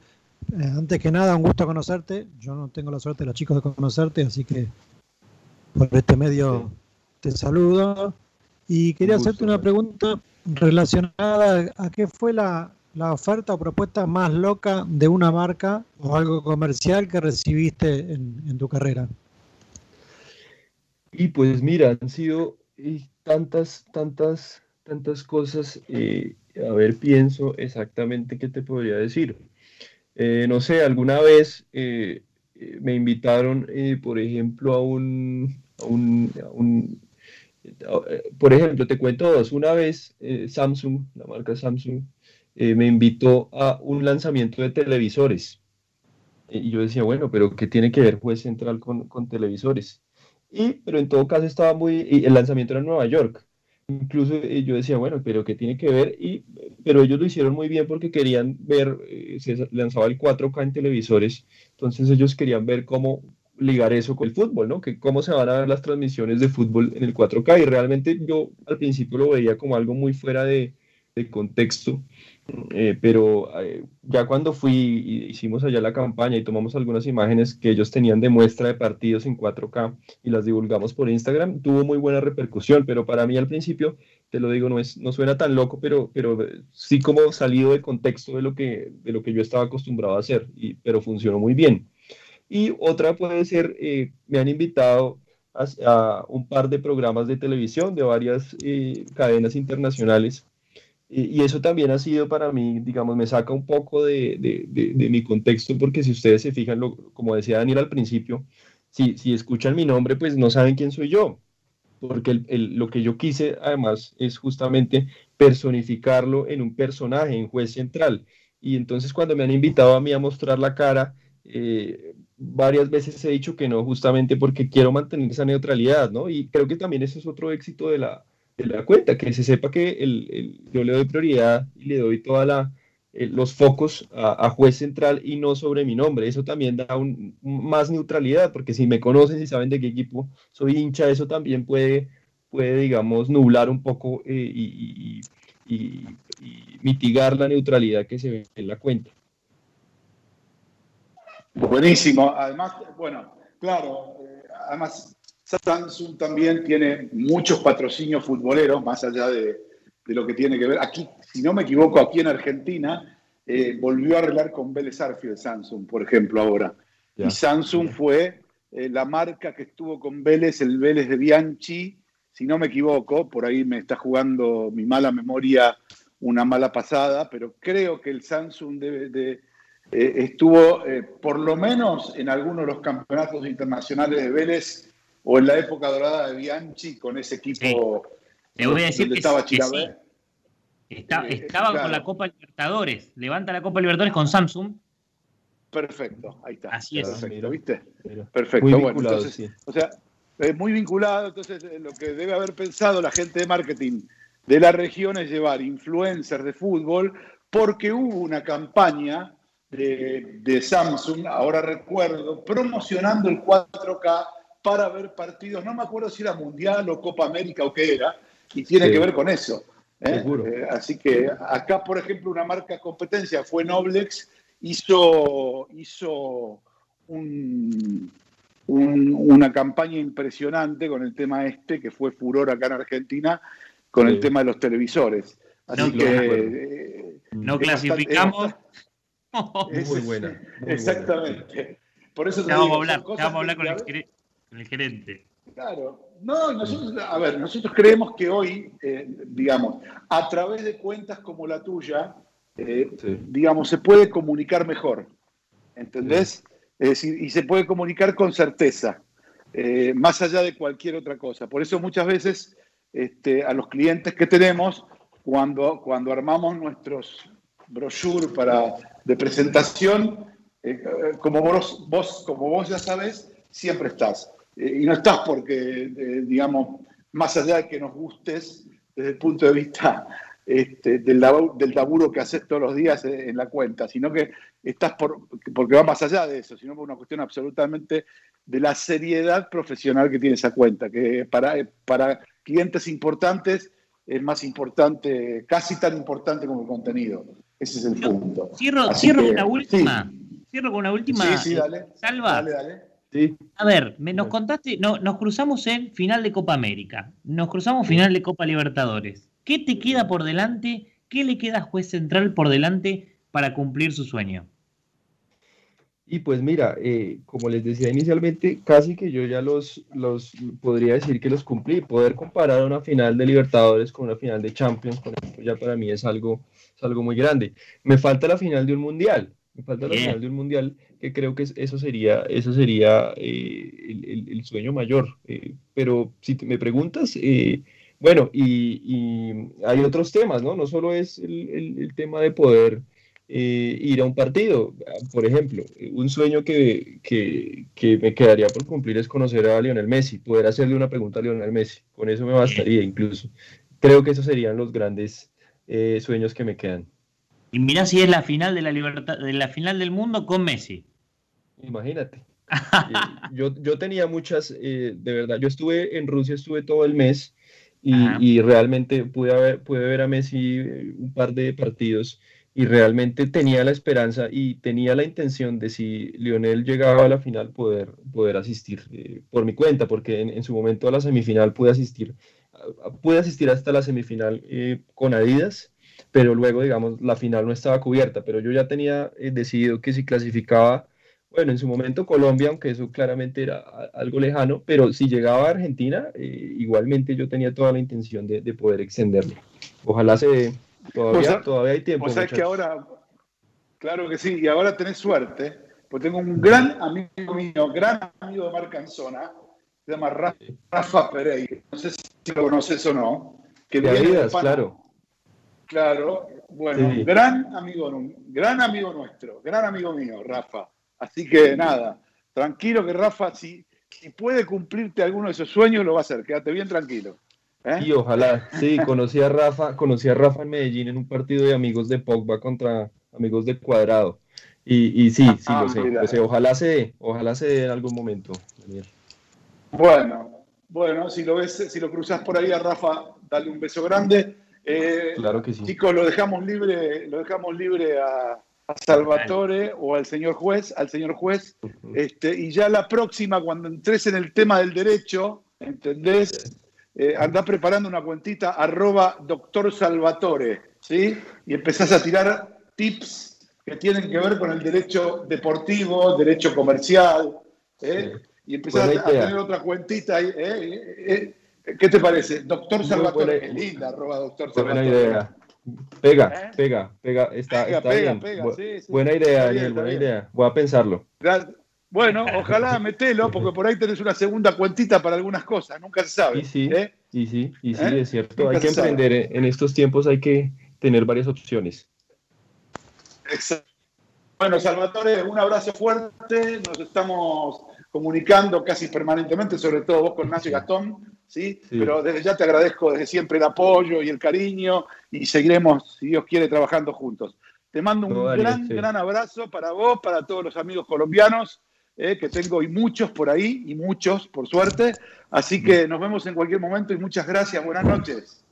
Eh, antes que nada, un gusto conocerte. Yo no tengo la suerte de los chicos de conocerte, así que por este medio te saludo. Y quería hacerte una pregunta relacionada a qué fue la, oferta o propuesta más loca de una marca o algo comercial que recibiste en, tu carrera. Y pues mira, han sido eh, tantas, tantas tantas cosas, eh, a ver, pienso exactamente qué te podría decir. Eh, no sé, alguna vez eh, me invitaron, por ejemplo, a un, por ejemplo, te cuento dos. Una vez Samsung, la marca Samsung, me invitó a un lanzamiento de televisores. Y yo decía, bueno, pero ¿qué tiene que ver Juez Central con, con televisores? Y, pero en todo caso estaba muy, el lanzamiento era en Nueva York. Incluso eh, yo decía, bueno, pero ¿qué tiene que ver? Y, pero ellos lo hicieron muy bien porque querían ver, eh, se lanzaba el 4K en televisores, entonces ellos querían ver cómo ligar eso con el fútbol, ¿no? Que cómo se van a ver las transmisiones de fútbol en el 4K. Y realmente yo al principio lo veía como algo muy fuera de, de contexto, eh, pero eh, ya cuando fui, hicimos allá la campaña y tomamos algunas imágenes que ellos tenían de muestra de partidos en 4K y las divulgamos por Instagram, tuvo muy buena repercusión, pero para mí al principio, te lo digo, no, es, no suena tan loco, pero, pero sí como salido de contexto de lo que, de lo que yo estaba acostumbrado a hacer, pero funcionó muy bien. Y otra puede ser, eh, me han invitado a, un par de programas de televisión de varias cadenas internacionales y, eso también ha sido para mí, digamos, me saca un poco de, de, mi contexto, porque si ustedes se fijan, lo, como decía Daniel al principio, si, si escuchan mi nombre, pues no saben quién soy yo, porque el, lo que yo quise además es justamente personificarlo en un personaje, en juez central. Y entonces cuando me han invitado a mí a mostrar la cara, eh, varias veces he dicho que no, justamente porque quiero mantener esa neutralidad, ¿no? Y creo que también ese es otro éxito de la, de la cuenta, que se sepa que el, yo le doy prioridad y le doy toda la eh, los focos a, juez central y no sobre mi nombre. Eso también da un, más neutralidad, porque si me conocen y saben de qué equipo soy hincha, eso también puede, puede digamos, nublar un poco eh, y, mitigar la neutralidad que se ve en la cuenta. Buenísimo. Además, bueno, claro, eh, además Samsung también tiene muchos patrocinios futboleros, más allá de, lo que tiene que ver. Aquí, si no me equivoco, aquí en Argentina eh, volvió a arreglar con Vélez Arfield Samsung, por ejemplo, ahora. Y Samsung fue eh, la marca que estuvo con Vélez, el Vélez de Bianchi, si no me equivoco, por ahí me está jugando mi mala memoria una mala pasada, pero creo que el Samsung de, eh, estuvo eh, por lo menos en algunos de los campeonatos internacionales de Vélez o en la época dorada de Bianchi con ese equipo. Te voy a decir donde que, estaba sí. Está- Eh, estaba claro. con la Copa Libertadores. Levanta la Copa Libertadores con Samsung. Perfecto, ahí está. Así es. Perfecto, ¿viste? Perfecto, Muy bueno, vinculado, entonces, sí. o sea, es muy vinculado, entonces eh, lo que debe haber pensado la gente de marketing de la región es llevar influencers de fútbol, porque hubo una campaña de, de Samsung, ahora recuerdo, promocionando el 4K para ver partidos, no me acuerdo si era Mundial o Copa América o qué era, y tiene Sí. que ver con eso. ¿eh? Seguro. Eh, así que acá, por ejemplo, una marca competencia fue Noblex, hizo, hizo un, un- una campaña impresionante con el tema este, que fue furor acá en Argentina, con el tema de los televisores. Así No, que... eh, No clasificamos. es- Muy buena, muy buena. Exactamente. Por eso Ya vamos digo, a hablar, son cosas ya vamos a hablar que- con el, el gerente. Claro, no, nosotros, a ver, nosotros creemos que hoy, eh, digamos, a través de cuentas como la tuya, eh, Sí. digamos, se puede comunicar mejor, ¿entendés? Es decir, y se puede comunicar con certeza, eh, más allá de cualquier otra cosa. Por eso muchas veces este, a los clientes que tenemos, cuando, cuando armamos nuestros brochures para, de presentación, como, vos, vos, como vos ya sabes, siempre estás. Eh, y no estás porque, eh, digamos, más allá de que nos gustes desde el punto de vista este, del, labu- del laburo que haces todos los días eh, en la cuenta, sino que estás por, porque va más allá de eso, sino por una cuestión absolutamente de la seriedad profesional que tiene esa cuenta, que para, para clientes importantes es más importante, casi tan importante como el contenido. Ese es el punto. Cierro, cierro que, con una última. sí. Cierro con una última. Sí, sí, dale. Salva. Dale, dale. Sí, A ver, me- nos contaste, no, nos cruzamos en final de Copa América, nos cruzamos final de Copa Libertadores. ¿Qué te queda por delante? ¿Qué le queda a Juez Central por delante para cumplir su sueño? Y pues mira, eh, como les decía inicialmente, casi que yo ya los, los podría decir que los cumplí. Poder comparar una final de Libertadores con una final de Champions, con esto ya para mí es algo, es algo muy grande. Me falta la final de un mundial, me falta la final de un mundial, que creo que es- eso sería, eso sería eh, el, el- el sueño mayor. Eh, pero si te- me preguntas, eh, bueno, y, y hay otros temas, ¿no? No solo es el, el- tema de poder eh, ir a un partido. Por ejemplo, un sueño que, que, que me quedaría por cumplir es conocer a Lionel Messi, poder hacerle una pregunta a Lionel Messi. Con eso me bastaría incluso. Creo que esos serían los grandes sueños que me quedan. Y mirá si es la final de la libertad, de la final del mundo con Messi. Imagínate. Eh, yo, yo tenía muchas, eh, de verdad, yo estuve en Rusia, estuve todo el mes y, y realmente pude, haber- pude ver a Messi eh, un par de partidos y realmente tenía la esperanza y tenía la intención de si Lionel llegaba a la final poder, poder asistir eh, por mi cuenta, porque en, en su momento a la semifinal pude asistir, pude asistir hasta la semifinal con Adidas, pero luego, digamos, la final no estaba cubierta, pero yo ya tenía eh, decidido que si clasificaba bueno, en su momento Colombia, aunque eso claramente era algo lejano, pero si llegaba a Argentina, eh, igualmente yo tenía toda la intención de, de poder extenderlo. Ojalá se dé. Todavía, O sea- todavía hay tiempo. O sea que muchachos. ahora, claro que sí, y ahora tenés suerte, porque tengo un gran amigo mío, gran amigo de Marcanzona, se llama Ra- Rafa Pereira, no sé si lo conoces o no, que De Adidas, claro. Claro, bueno, Sí. gran amigo, gran amigo nuestro, gran amigo mío, Rafa. Así que nada, tranquilo que Rafa, si, si puede cumplirte alguno de esos sueños, lo va a hacer, quédate bien tranquilo. ¿eh? Y ojalá, sí, conocí a Rafa, conocí a Rafa en Medellín en un partido de amigos de Pogba contra amigos de Cuadrado. Y, y sí, sí, Ah, lo sé, lo sé. Ojalá se dé, ojalá se dé en algún momento, Daniel. Bueno, bueno, si lo ves, si lo cruzas por ahí a Rafa, dale un beso grande. Eh, Claro que sí. Chicos, lo dejamos libre, lo dejamos libre a, a Salvatore o al señor juez, al señor juez. Este, y ya la próxima, cuando entres en el tema del derecho, ¿entendés? Eh, andá preparando una cuentita, arroba doctor Salvatore, ¿sí? Y empezás a tirar tips que tienen que ver con el derecho deportivo, derecho comercial, ¿eh? Y empezás a tener otra cuentita ahí, ¿eh? Eh, eh, ¿Qué te parece? Doctor Salvatore, buena- linda, arroba doctor Buena Salvatore. idea. Pega, pega, pega, está, Pega, está pega, bien. pega, Bu- sí, sí. buena idea, Está Daniel, está buena bien. idea. Voy a pensarlo. Bueno, ojalá metelo, porque por ahí tenés una segunda cuentita para algunas cosas, nunca se sabe. Y sí, ¿eh? y sí, y sí, ¿Eh? es cierto. Nunca Hay que sabe. emprender en- estos tiempos, hay que tener varias opciones. Exacto. Bueno, Salvatore, un abrazo fuerte. Nos estamos comunicando casi permanentemente, sobre todo vos con Nacho y Gastón, ¿sí? Sí. Pero desde ya te agradezco desde siempre el apoyo y el cariño y seguiremos, si Dios quiere, trabajando juntos. Te mando un gran, sí. gran abrazo para vos, para todos los amigos colombianos, eh, que tengo y muchos por ahí, y muchos, por suerte. Así que nos vemos en cualquier momento y muchas gracias. Buenas noches.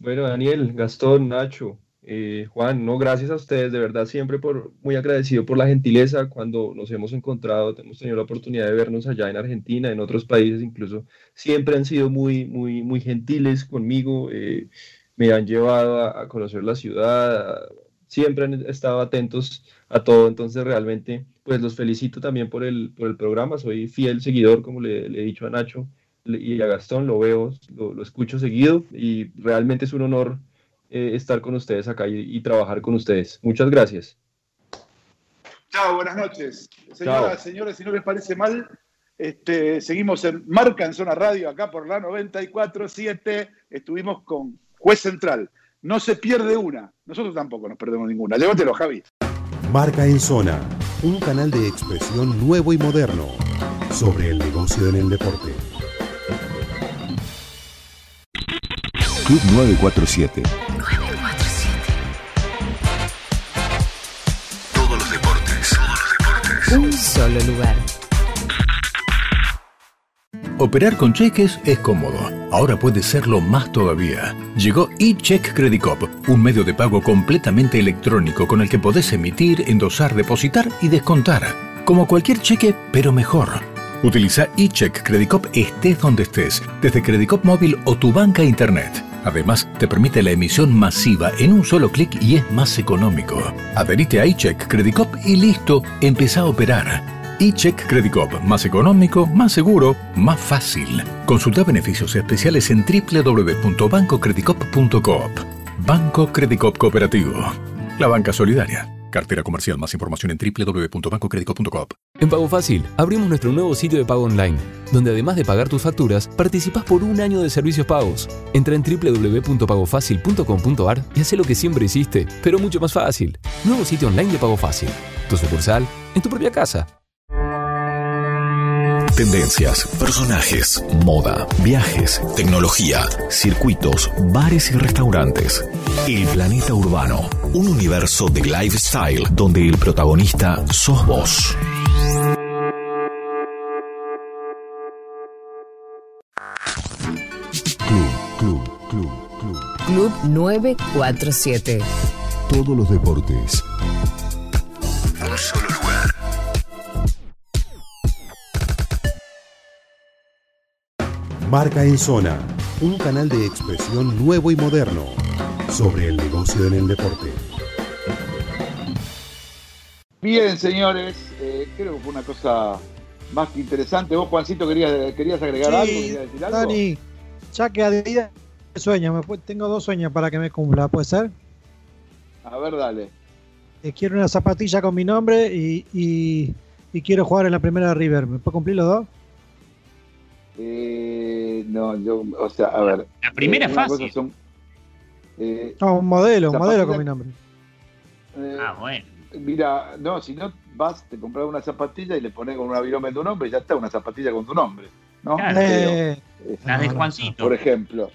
Bueno, Daniel, Gastón, Nacho, eh, Juan, no, gracias a ustedes, de verdad, siempre por, muy agradecido por la gentileza. Cuando nos hemos encontrado, hemos tenido la oportunidad de vernos allá en Argentina, en otros países incluso, siempre han sido muy, muy, muy gentiles conmigo, eh, me han llevado a, conocer la ciudad, siempre han estado atentos a todo, entonces realmente, pues los felicito también por el, por el programa, soy fiel seguidor, como le, he dicho a Nacho y a Gastón, lo veo, lo, lo escucho seguido y realmente es un honor eh, estar con ustedes acá y, y trabajar con ustedes. Muchas gracias. Chao, buenas noches. Señoras, Chao. señores, si no les parece mal, este, seguimos en Marca en Zona Radio, acá por la 94.7. Estuvimos con Juez Central. No se pierde una. Nosotros tampoco nos perdemos ninguna. Llévatelo, Javi. Marca en Zona, un canal de expresión nuevo y moderno sobre el negocio en el deporte. Club 947. Operar con cheques es cómodo. Ahora puede serlo más todavía. Llegó eCheck Credit Cop, un medio de pago completamente electrónico con el que podés emitir, endosar, depositar y descontar. Como cualquier cheque, pero mejor. Utiliza eCheck Credit Cop estés donde estés, desde Credit Cop móvil o tu banca internet. Además, te permite la emisión masiva en un solo clic y es más económico. Adherite a eCheck Credit Cop y listo, empezá a operar. eCheck Credit Cop, más económico, más seguro, más fácil. Consulta beneficios especiales en www.bancocreditcop.coop. Banco Credit Cop Cooperativo. La banca solidaria. Cartera comercial. Más información en www.bancocreditcop.coop. En Pago Fácil abrimos nuestro nuevo sitio de pago online, donde además de pagar tus facturas, participás por un año de servicios pagos. Entra en www.pagofacil.com.ar y haz lo que siempre hiciste, pero mucho más fácil. Nuevo sitio online de Pago Fácil. Tu sucursal en tu propia casa. Tendencias, personajes, moda, viajes, tecnología, circuitos, bares y restaurantes. El planeta urbano, un universo de lifestyle donde el protagonista sos vos. Club, club, club, club. Club 947. Todos los deportes. Marca en Zona, un canal de expresión nuevo y moderno sobre el negocio en el deporte. Bien, señores, eh, creo que fue una cosa más que interesante. Vos, Juancito, querías, querías agregar algo, querías decir algo. Dani, ya que a día sueño, me tengo dos sueños para que me cumpla, ¿puede ser? A ver, dale. Eh, quiero una zapatilla con mi nombre y, y- y quiero jugar en la primera de River. ¿Me puedo cumplir los dos? Eh, no, yo, o sea, a ver. La primera eh, son, eh, No, un modelo, un modelo con mi nombre. eh, Ah, bueno. Mira, no, si no vas, te compras una zapatilla y le pones con una virome tu nombre y ya está, una zapatilla con tu nombre. ¿no? Claro. Eh, Pero, eh, Las de no, no, Juancito. por ejemplo.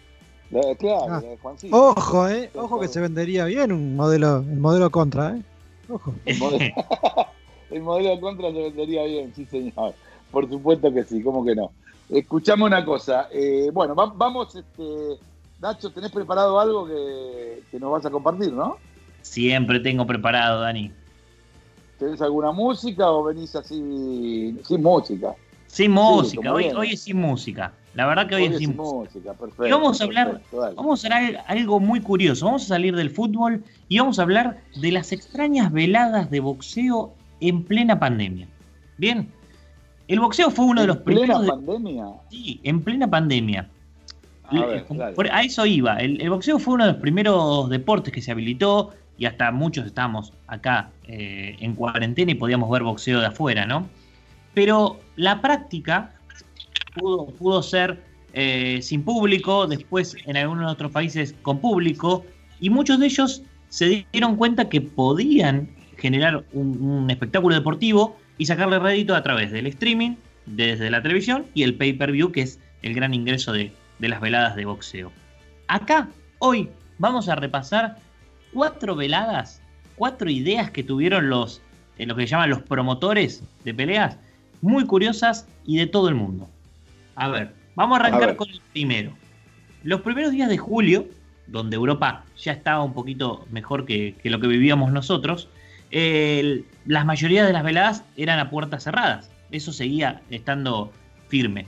La- claro, Ah. la de Juancito. Ojo, eh. Ojo que se vendería bien un modelo, el modelo contra, eh. Ojo. El modelo, el modelo de contra se vendería bien, sí, señor. Por supuesto que sí, ¿cómo que no? Escuchame una cosa. eh, bueno, va- vamos, este, Nacho, ¿tenés preparado algo que, que nos vas a compartir, no? Siempre tengo preparado, Dani. ¿Tenés alguna música o venís así sin música? Sin música, hoy, es sin música. La verdad que hoy, Hoy es sin sin música. música, perfecto. Y vamos a hablar- perfecto. Vamos a hablar algo muy curioso. Vamos a salir del fútbol y vamos a hablar de las extrañas veladas de boxeo en plena pandemia. Bien, el boxeo fue uno de los ¿En plena primeros. de- pandemia? Sí, en plena pandemia. A ver, dale. Por- a eso iba. El, el boxeo fue uno de los primeros deportes que se habilitó y hasta muchos estamos acá eh, en cuarentena y podíamos ver boxeo de afuera, ¿no? Pero la práctica pudo, pudo ser eh, sin público, después en algunos otros países con público, y muchos de ellos se dieron cuenta que podían generar un, un espectáculo deportivo y sacarle rédito a través del streaming, desde la televisión y el pay-per-view, que es el gran ingreso de, de las veladas de boxeo. Acá, hoy, vamos a repasar cuatro veladas, cuatro ideas que tuvieron los, eh, lo que llaman los promotores de peleas, muy curiosas y de todo el mundo. A ver, vamos a arrancar con el primero. Los primeros días de julio, donde Europa ya estaba un poquito mejor que, que lo que vivíamos nosotros, el- las mayorías de las veladas eran a puertas cerradas. Eso seguía estando firme.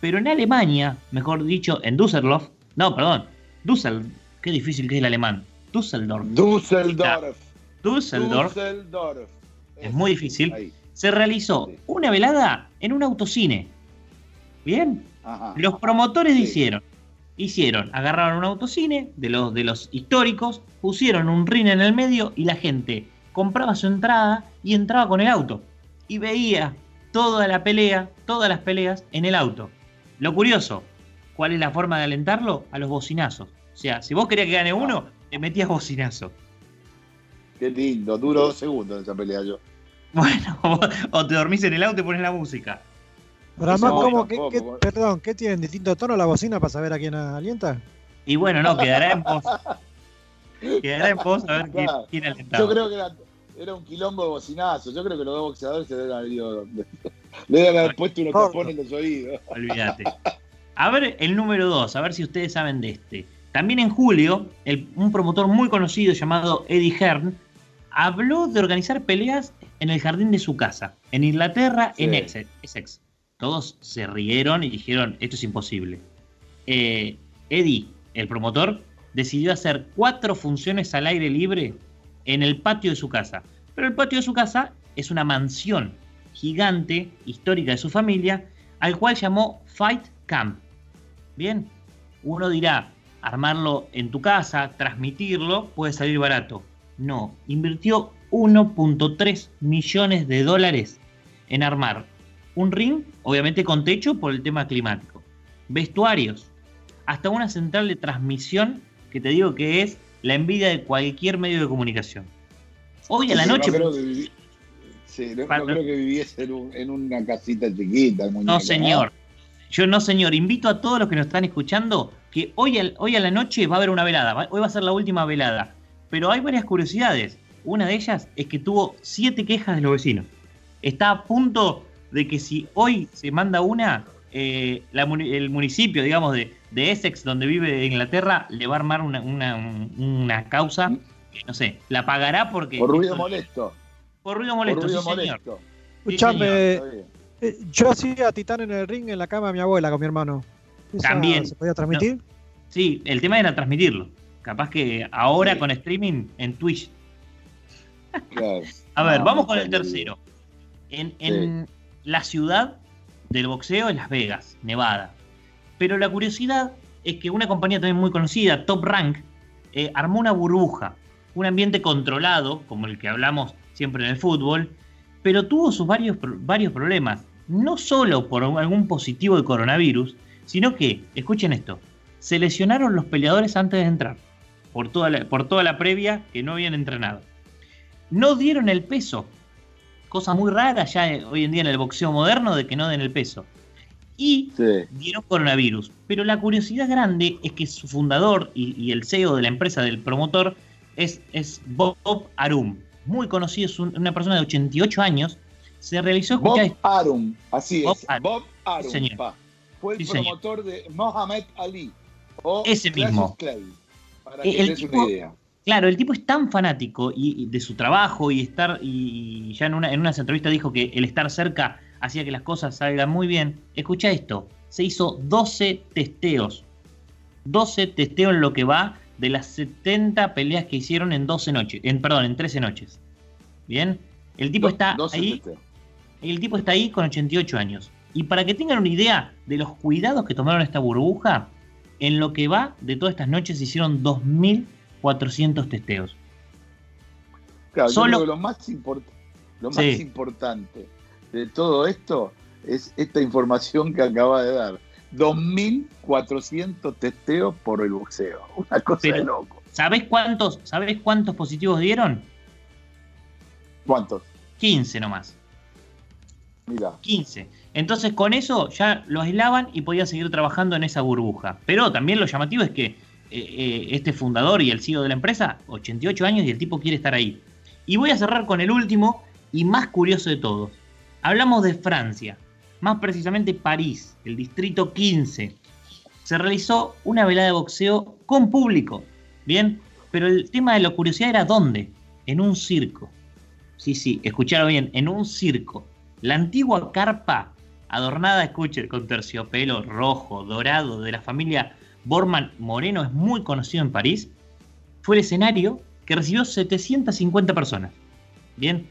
Pero en Alemania, mejor dicho, en Düsseldorf, no, perdón, Düsseldorf, qué difícil que es el alemán. Düsseldorf. Düsseldorf. Düsseldorf, Düsseldorf. es muy difícil. Ahí. Se realizó una velada en un autocine. ¿Bien? Ajá. Los promotores Sí. hicieron, hicieron, agarraron un autocine de los, de los históricos, pusieron un ring en el medio y la gente compraba su entrada y entraba con el auto. Y veía toda la pelea, todas las peleas en el auto. Lo curioso, ¿cuál es la forma de alentarlo? A los bocinazos. O sea, si vos querías que gane uno, le metías bocinazo. Qué lindo. Duró dos segundos esa pelea yo. Bueno, o te dormís en el auto y pones la música. Pero además, No, ¿cómo, qué- qué- perdón, ¿qué tienen distinto tono la bocina para saber a quién alienta? Y bueno, no, quedará en pos. Quedará en pos a ver quién, quién alentaba. Yo creo que era, era un quilombo de bocinazo. Yo creo que los dos boxeadores se deben haber ido. Le deben haber puesto unos tapones en los oídos. Olvídate. A ver el número 2, a ver si ustedes saben de este. También en julio, el- un promotor muy conocido llamado Eddie Hearn habló de organizar peleas en el jardín de su casa, en Inglaterra, Sí. en Essex. Essex. Todos se rieron y dijeron, esto es imposible. Eh, Eddie, el promotor, decidió hacer cuatro funciones al aire libre en el patio de su casa. Pero el patio de su casa es una mansión gigante, histórica de su familia, al cual llamó Fight Camp. Bien, uno dirá, armarlo en tu casa, transmitirlo, puede salir barato. No, invirtió 1.3 millones de dólares en armar un ring, obviamente con techo por el tema climático, vestuarios, hasta una central de transmisión que te digo que es la envidia de cualquier medio de comunicación. Hoy a la Sí, noche... No creo que, vivi- sí, no- no Para- creo que viviese en, un- en una casita chiquita. el muñeco, No, señor. Yo no, señor. Invito a todos los que nos están escuchando que hoy, al- hoy a la noche va a haber una velada. Hoy va a ser la última velada. Pero hay varias curiosidades. Una de ellas es que tuvo siete quejas de los vecinos. Está a punto de que si hoy se manda una, eh, la el municipio, digamos, de, de Essex, donde vive Inglaterra, le va a armar una, una- un- una causa que, no sé, la pagará porque... Por ruido esto- molesto. Por ruido molesto, por ruido sí, molesto. Escuchame, eh, yo hacía Titán en el ring en la cama de mi abuela con mi hermano. ¿Esa También. ¿Se podía transmitir? Sí, el tema era transmitirlo. Capaz que ahora Sí. con streaming en Twitch. Claro. A ver, No, vamos con el tercero. En, en la ciudad del boxeo es Las Vegas, Nevada. Pero la curiosidad es que una compañía también muy conocida, Top Rank, eh, armó una burbuja, un ambiente controlado, como el que hablamos siempre en el fútbol, pero tuvo sus varios, varios problemas. No solo por algún positivo de coronavirus, sino que, escuchen esto, se lesionaron los peleadores antes de entrar, por toda la, por toda la previa que no habían entrenado. No dieron el peso, cosa muy rara ya hoy en día en el boxeo moderno de que no den el peso. Y Sí. dieron coronavirus. Pero la curiosidad grande es que su fundador y, y el CEO de la empresa del promotor es, es Bob Arum. Muy conocido, es un- una persona de 88 años. Se realizó, Bob escuchá, Arum, así Bob es. Arum. Bob Arum. Señor. pa. Fue el Sí, señor. promotor de Mohamed Ali. O Ese mismo. Clay, para que el tipo- una idea. Claro, el tipo es tan fanático y, y de su trabajo y estar y ya en una en unas entrevistas dijo que el estar cerca hacía que las cosas salgan muy bien. Escucha esto, se hizo 12 testeos. 12 testeos en lo que va de las 70 peleas que hicieron en 12 noches, en perdón, en 13 noches. Bien? El tipo Do- está 12 ahí, testeos. el tipo está ahí con 88 años. Y para que tengan una idea de los cuidados que tomaron esta burbuja, En lo que va de todas estas noches se hicieron 2.400 testeos. Claro, yo Solo- creo que lo más, import- lo más Sí. importante de todo esto es esta información que acaba de dar. 2.400 testeos por el boxeo. Una cosa de loco. ¿Sabés cuántos, ¿Sabés cuántos positivos dieron? ¿Cuántos? 15 nomás. Mira. 15. Entonces con eso ya lo aislaban y podían seguir trabajando en esa burbuja. Pero también lo llamativo es que eh, eh, este fundador y el CEO de la empresa, 88 años y el tipo quiere estar ahí. Y voy a cerrar con el último y más curioso de todos. Hablamos de Francia, más precisamente París, el distrito 15. Se realizó una velada de boxeo con público. Bien, pero el tema de la curiosidad era dónde? En un circo. Sí, sí, escucharon bien, en un circo. La antigua carpa, adornada, escuchen, con terciopelo rojo, dorado, de la familia Borman Moreno, es muy conocido en París, fue el escenario que recibió 750 personas. Bien,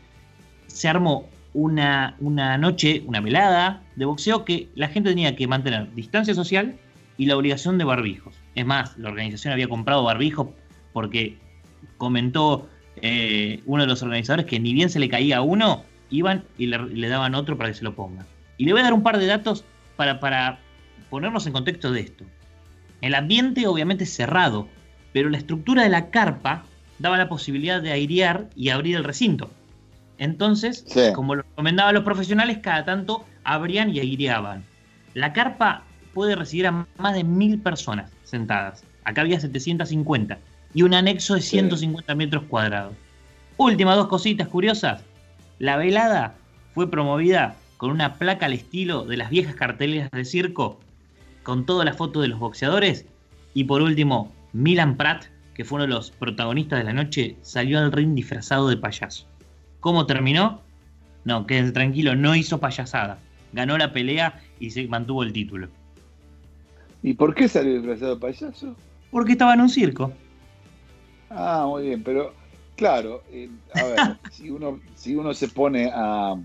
se armó una, una noche, una velada de boxeo que la gente tenía que mantener distancia social y la obligación de barbijos. Es más, la organización había comprado barbijos porque comentó eh, uno de los organizadores que ni bien se le caía a uno, iban y le, daban otro para que se lo ponga. Y le voy a dar un par de datos para, para ponernos en contexto de esto. El ambiente obviamente es cerrado, pero la estructura de la carpa daba la posibilidad de airear y abrir el recinto. Entonces, Sí. como lo recomendaban los profesionales, cada tanto abrían y aireaban. La carpa puede recibir a más de mil personas sentadas. Acá había 750 y un anexo de 150 metros cuadrados. Últimas dos cositas curiosas. La velada fue promovida con una placa al estilo de las viejas carteleras de circo, con todas las fotos de los boxeadores. Y por último, Milan Pratt, que fue uno de los protagonistas de la noche, salió al ring disfrazado de payaso. ¿Cómo terminó? No, quédense tranquilo, no hizo payasada. Ganó la pelea y se mantuvo el título. ¿Y por qué salió disfrazado de payaso? Porque estaba en un circo. Ah, muy bien, pero claro, eh, a ver, si uno, si uno se pone a, a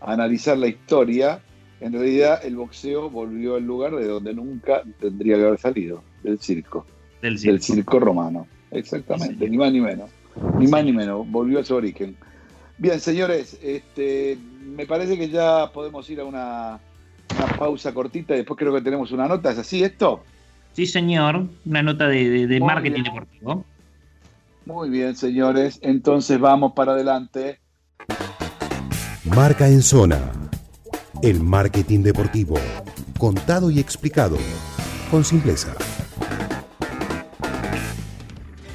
analizar la historia, en realidad el boxeo volvió al lugar de donde nunca tendría que haber salido, del circo, Del del circo. circo romano. Exactamente, ni más ni menos, ni más ni menos, volvió a su origen. Bien, señores, este, me parece que ya podemos ir a una, una pausa cortita y después creo que tenemos una nota, ¿es así esto? Sí, señor. Una nota de, de- de Muy marketing bien. deportivo. Muy bien, señores, entonces vamos para adelante. Marca en zona. El marketing deportivo. Contado y explicado. Con simpleza.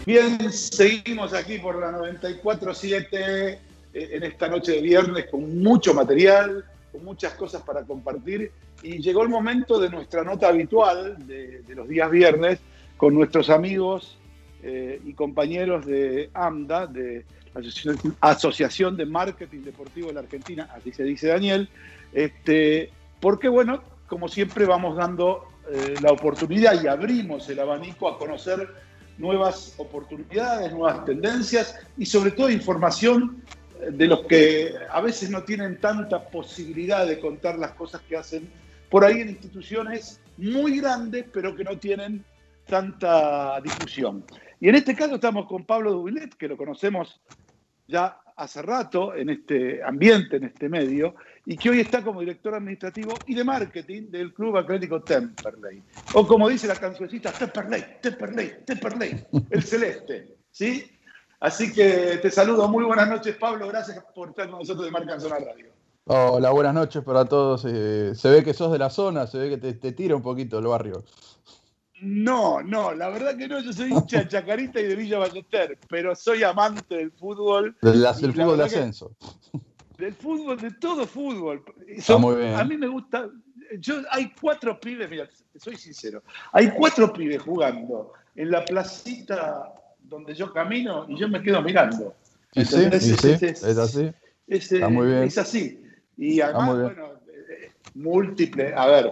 Bien, seguimos aquí por la 94.7 eh, en esta noche de viernes con mucho material, con muchas cosas para compartir. Y llegó el momento de nuestra nota habitual de, de los días viernes con nuestros amigos eh, y compañeros de AMDA, de la Asociación- de Marketing Deportivo de la Argentina, así se dice Daniel, este, porque bueno, como siempre vamos dando eh, la oportunidad y abrimos el abanico a conocer nuevas oportunidades, nuevas tendencias y sobre todo información eh, de los que a veces no tienen tanta posibilidad de contar las cosas que hacen por ahí en instituciones muy grandes, pero que no tienen tanta difusión. Y en este caso estamos con Pablo Dubilet, que lo conocemos ya hace rato en este ambiente, en este medio, y que hoy está como director administrativo y de marketing del Club Atlético Temperley. O como dice la cancioncita, Temperley, Temperley, Temperley, el celeste. ¿sí? Así que te saludo, muy buenas noches Pablo, gracias por estar con nosotros de Marca Zona Radio. Hola, buenas noches para todos. Eh, se ve que sos de la zona, se ve que te, te tira un poquito el barrio. No, no, la verdad que no, yo soy hincha de Chacarita y de Villa Ballester, pero soy amante del fútbol. Del, la fútbol de ascenso. Del fútbol, de todo fútbol. Está muy bien. A mí me gusta. Yo, hay cuatro pibes, mira, soy sincero. Hay cuatro pibes jugando en la placita donde yo camino y yo me quedo mirando. Es- sí, es- es- es así. es, Está muy bien. es así. Y además, bueno, eh, múltiple. A ver,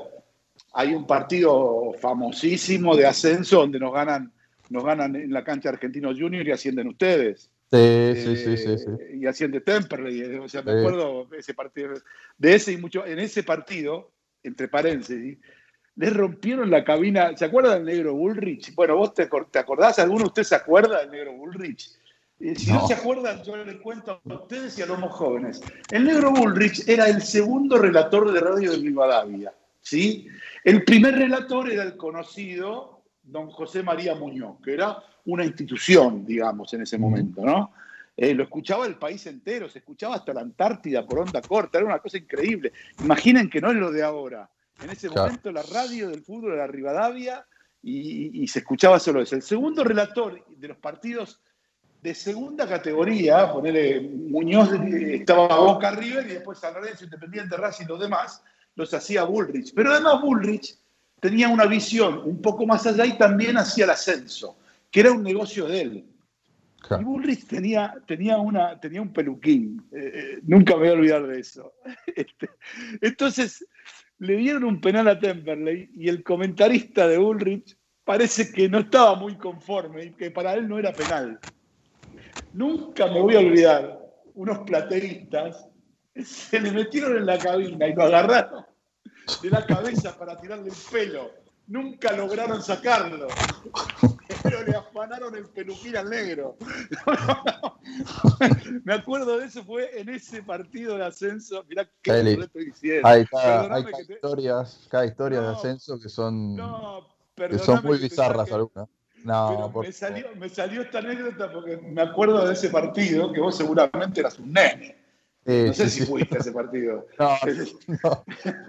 hay un partido famosísimo de ascenso donde nos ganan, nos ganan en la cancha Argentino Junior y ascienden ustedes. Sí, sí, sí, sí, sí. Eh, y asciende Temperley. eh, O sea, me Sí. acuerdo ese partido, de ese y mucho, en ese partido, entre paréntesis, le rompieron la cabina. ¿Se acuerda del negro Bullrich? Bueno, vos te, acor- te acordás, ¿alguno de ustedes se acuerda del negro Bullrich? Eh, si no. No. se acuerdan, yo les cuento a ustedes y a los más jóvenes. El negro Bullrich era el segundo relator de radio de Rivadavia. ¿sí? El primer relator era el conocido don José María Muñoz, que era una institución, digamos, en ese momento, ¿no? Eh, lo escuchaba el país entero, se escuchaba hasta la Antártida por onda corta, era una cosa increíble. Imaginen que no es lo de ahora. En ese Claro. momento la radio del fútbol era Rivadavia y, y se escuchaba solo eso. El segundo relator de los partidos de segunda categoría, ponele Muñoz eh, estaba Boca River y después San Lorenzo, Independiente, Racing y los demás, los hacía Bullrich. Pero además Bullrich tenía una visión un poco más allá y también hacía el ascenso, que era un negocio de él. Y Bullrich tenía, tenía, una, tenía un peluquín, eh, eh, nunca me voy a olvidar de eso. Este, entonces, le dieron un penal a Temperley y el comentarista de Bullrich parece que no estaba muy conforme y que para él no era penal. Nunca me voy a olvidar, unos plateístas se le metieron en la cabina y lo agarraron de la cabeza para tirarle el pelo. Nunca lograron sacarlo. Pero le afanaron el peluquín al negro. Me acuerdo de eso, fue en ese partido de ascenso. Mirá qué estoy diciendo. Hay que te- historias, cada historia de ascenso que son, que perdóname son muy que bizarras saque- algunas. No, por me salió, me salió esta anécdota porque me acuerdo de ese partido, que vos seguramente eras un nene. Sí, no sé sí, si fuiste a ese partido. No, no,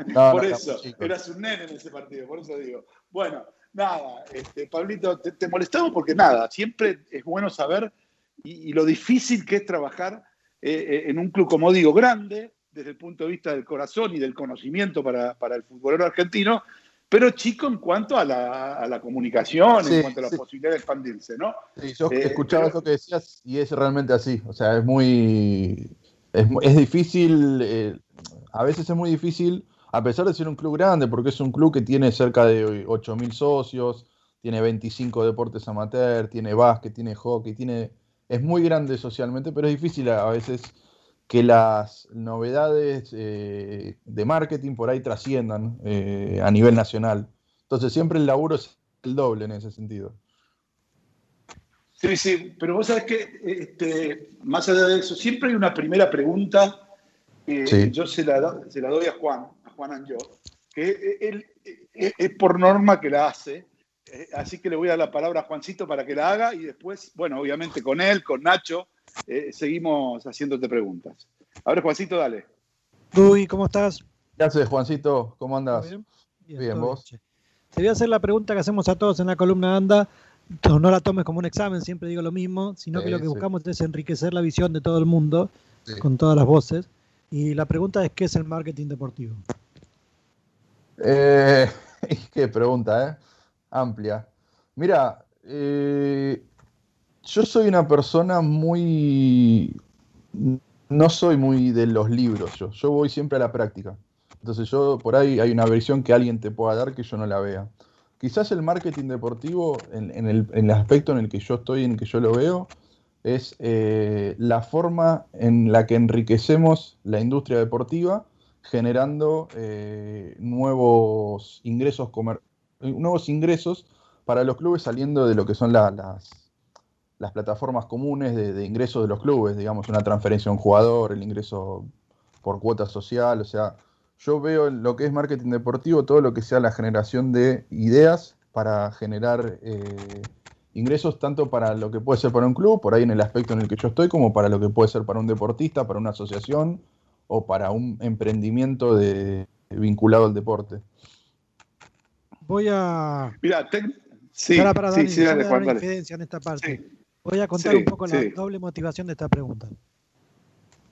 no, por eso, eras un nene en ese partido, por eso digo. Bueno, nada, este, Pablito, te, te molestamos porque nada, siempre es bueno saber y, y lo difícil que es trabajar eh, eh, en un club, como digo, grande, desde el punto de vista del corazón y del conocimiento para, para el futbolero argentino, pero chico en cuanto a la, a la comunicación, Sí, en cuanto a la sí. posibilidad de expandirse, ¿no? Sí, yo Eh, escuchaba pero- eso que decías y es realmente así. O sea, es muy. Es, es difícil. eh, a veces es muy difícil, a pesar de ser un club grande, porque es un club que tiene cerca de 8.000 socios, tiene 25 deportes amateur, tiene básquet, tiene hockey, tiene. Es muy grande socialmente, pero es difícil a, a veces que las novedades eh, de marketing por ahí trasciendan eh, a nivel nacional. Entonces, siempre el laburo es el doble en ese sentido. Sí, sí, pero vos sabés que, este, más allá de eso, siempre hay una primera pregunta que Sí. yo se la, do- se la doy a Juan, a Juan Anjo, que él, eh, es por norma que la hace, eh, así que le voy a dar la palabra a Juancito para que la haga y después, bueno, obviamente con él, con Nacho, eh, seguimos haciéndote preguntas. A ver, Juancito, dale. Luis, ¿cómo estás? ¿Qué haces, Juancito? ¿Cómo andas? bien? Bien, Bien, vos. Te voy a hacer la pregunta que hacemos a todos en la columna Anda. No, la tomes como un examen, siempre digo lo mismo, sino que lo que sí. buscamos es enriquecer la visión de todo el mundo Sí. con todas las voces. Y la pregunta es, ¿qué es el marketing deportivo? Eh, qué pregunta, ¿eh? Amplia. Mira, eh, yo soy una persona muy... No soy muy de los libros, yo. Yo voy siempre a la práctica. Entonces yo, por ahí hay una versión que alguien te pueda dar que yo no la vea. Quizás el marketing deportivo, en, el, aspecto en el que yo estoy, en el que yo lo veo, es eh, la forma en la que enriquecemos la industria deportiva generando eh, nuevos ingresos nuevos ingresos para los clubes saliendo de lo que son la- las, las plataformas comunes de, de ingresos de los clubes, digamos, una transferencia a un jugador, el ingreso por cuota social, o sea, yo veo lo que es marketing deportivo todo lo que sea la generación de ideas para generar eh, ingresos tanto para lo que puede ser para un club, por ahí en el aspecto en el que yo estoy, como para lo que puede ser para un deportista, para una asociación o para un emprendimiento de, vinculado al deporte. Voy a... Mira, ten- sí, pará, sí, Dani, sí, dale, voy a dar una en esta parte. Voy a contar Sí, un poco sí. la doble motivación de esta pregunta.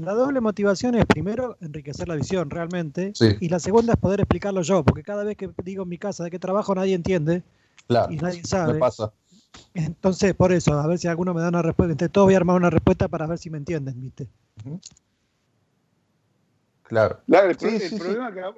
La doble motivación es primero enriquecer la visión realmente Sí. y la segunda es poder explicarlo yo, porque cada vez que digo en mi casa de qué trabajo nadie entiende Claro, y nadie sabe. me pasa. Entonces, por eso, a ver si alguno me da una respuesta. Entre todos voy a armar una respuesta para ver si me entienden, ¿viste? Claro. Claro, el, Sí, pro- el sí, sí. problema que, a-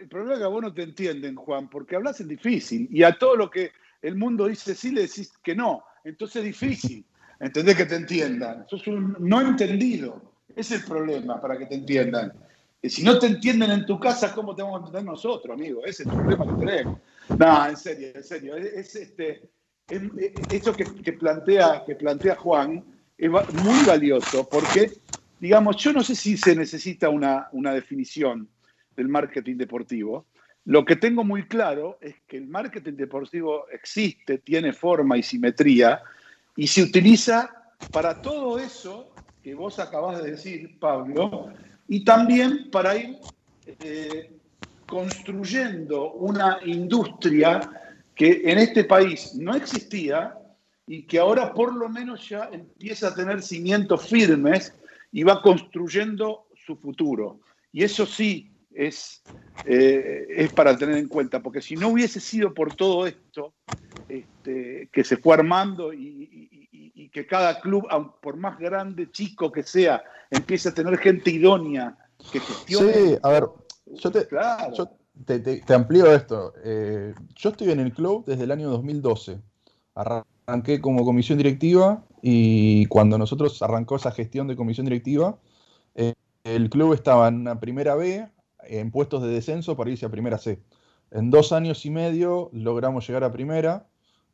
el problema es que a vos no te entienden, Juan, porque hablas en difícil y a todo lo que el mundo dice sí le decís que no. Entonces es difícil. ¿Entendés que te entiendan? Sos un no entendido. Es el problema para que te entiendan. Y si no te entienden en tu casa, ¿cómo te vamos a entender nosotros, amigo? Ese es el problema que tenemos. No, en serio, en serio. Es, es, este, que, que plantea, que plantea Juan es muy valioso porque, digamos, yo no sé si se necesita una, una definición del marketing deportivo. Lo que tengo muy claro es que el marketing deportivo existe, tiene forma y simetría y se utiliza para todo eso que vos acabás de decir, Pablo, y también para ir eh, construyendo una industria que en este país no existía y que ahora por lo menos ya empieza a tener cimientos firmes y va construyendo su futuro. Y eso sí es, eh, es para tener en cuenta, porque si no hubiese sido por todo esto este, que se fue armando y, y- que cada club, por más grande, chico que sea, empiece a tener gente idónea que gestione. Sí, a ver, yo te, Claro. yo te, te- te amplío esto. Eh, yo estoy en el club desde el año 2012. Arranqué como comisión directiva y cuando nosotros arrancó esa gestión de comisión directiva, eh, el club estaba en una primera B, en puestos de descenso para irse a primera C. En dos años y medio logramos llegar a primera,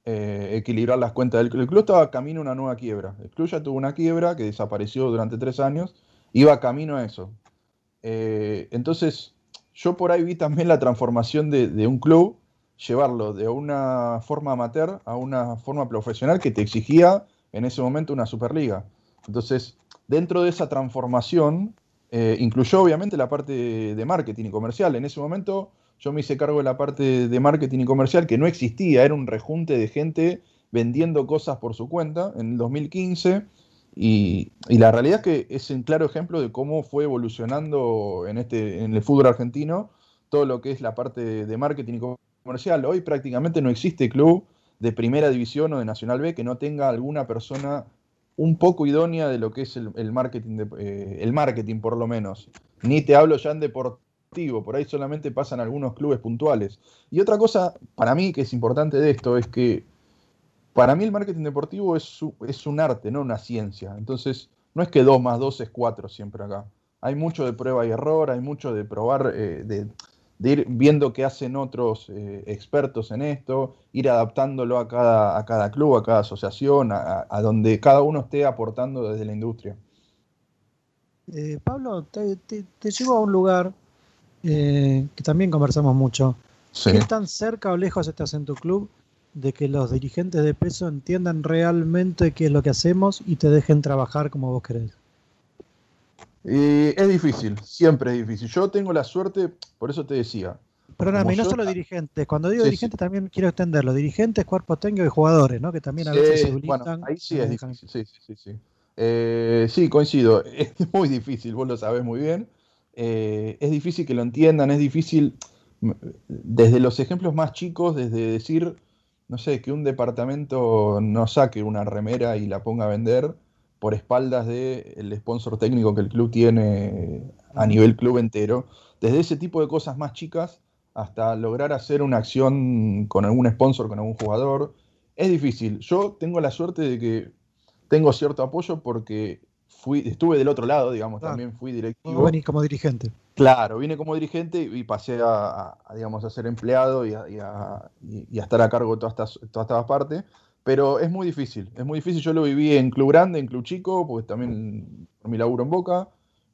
eh, equilibrar las cuentas del club. El club estaba camino a una nueva quiebra. El club ya tuvo una quiebra que desapareció durante tres años, iba camino a eso. Eh, entonces, yo por ahí vi también la transformación de, un club, llevarlo de una forma amateur a una forma profesional que te exigía en ese momento una Superliga. Entonces, dentro de esa transformación, eh, incluyó obviamente la parte de marketing y comercial. En ese momento yo me hice cargo de la parte de marketing y comercial que no existía, era un rejunte de gente vendiendo cosas por su cuenta en el 2015. Y, la realidad es que es un claro ejemplo de cómo fue evolucionando en, este, en el fútbol argentino todo lo que es la parte de marketing y comercial. Hoy prácticamente no existe club de primera división o de Nacional B que no tenga alguna persona un poco idónea de lo que es el, marketing, de- eh, el marketing por lo menos. Ni te hablo ya en por ahí solamente pasan algunos clubes puntuales. Y otra cosa para mí que es importante de esto es que para mí el marketing deportivo es, es un arte, no una ciencia. Entonces, no es que 2 más 2 es 4 siempre acá. Hay mucho de prueba y error, hay mucho de probar, eh, de, ir viendo qué hacen otros eh, expertos en esto, ir adaptándolo a cada, a cada club, a cada asociación, a donde cada uno esté aportando desde la industria. Eh, Pablo, te, te- te llevo a un lugar eh, que también conversamos mucho. Sí. ¿Qué tan cerca o lejos estás en tu club de que los dirigentes de peso entiendan realmente qué es lo que hacemos y te dejen trabajar como vos querés? Y es difícil, siempre es difícil. Yo tengo la suerte, por eso te decía. Perdóname, no yo- solo dirigentes. Cuando digo Sí, dirigentes también quiero extenderlo. Dirigentes, cuerpos técnicos y jugadores, ¿no? Que también a veces se bueno, ahí sí es dejan- difícil, sí, sí, sí, sí. Eh, sí, coincido, es muy difícil, vos lo sabés muy bien. Eh, es difícil que lo entiendan, es difícil, m- desde los ejemplos más chicos, desde decir, no sé, que un departamento no saque una remera y la ponga a vender por espaldas del sponsor técnico que el club tiene a nivel club entero, desde ese tipo de cosas más chicas hasta lograr hacer una acción con algún sponsor, con algún jugador, es difícil. Yo tengo la suerte de que tengo cierto apoyo porque fui, estuve del otro lado, digamos, Claro. también fui directivo. Vos venís como dirigente. Claro, vine como dirigente y pasé a, digamos, a ser empleado y a, y a- y- y a estar a cargo de todas estas, todas estas partes. Pero es muy difícil, es muy difícil. Yo lo viví en club grande, en club chico, porque también mi laburo en Boca.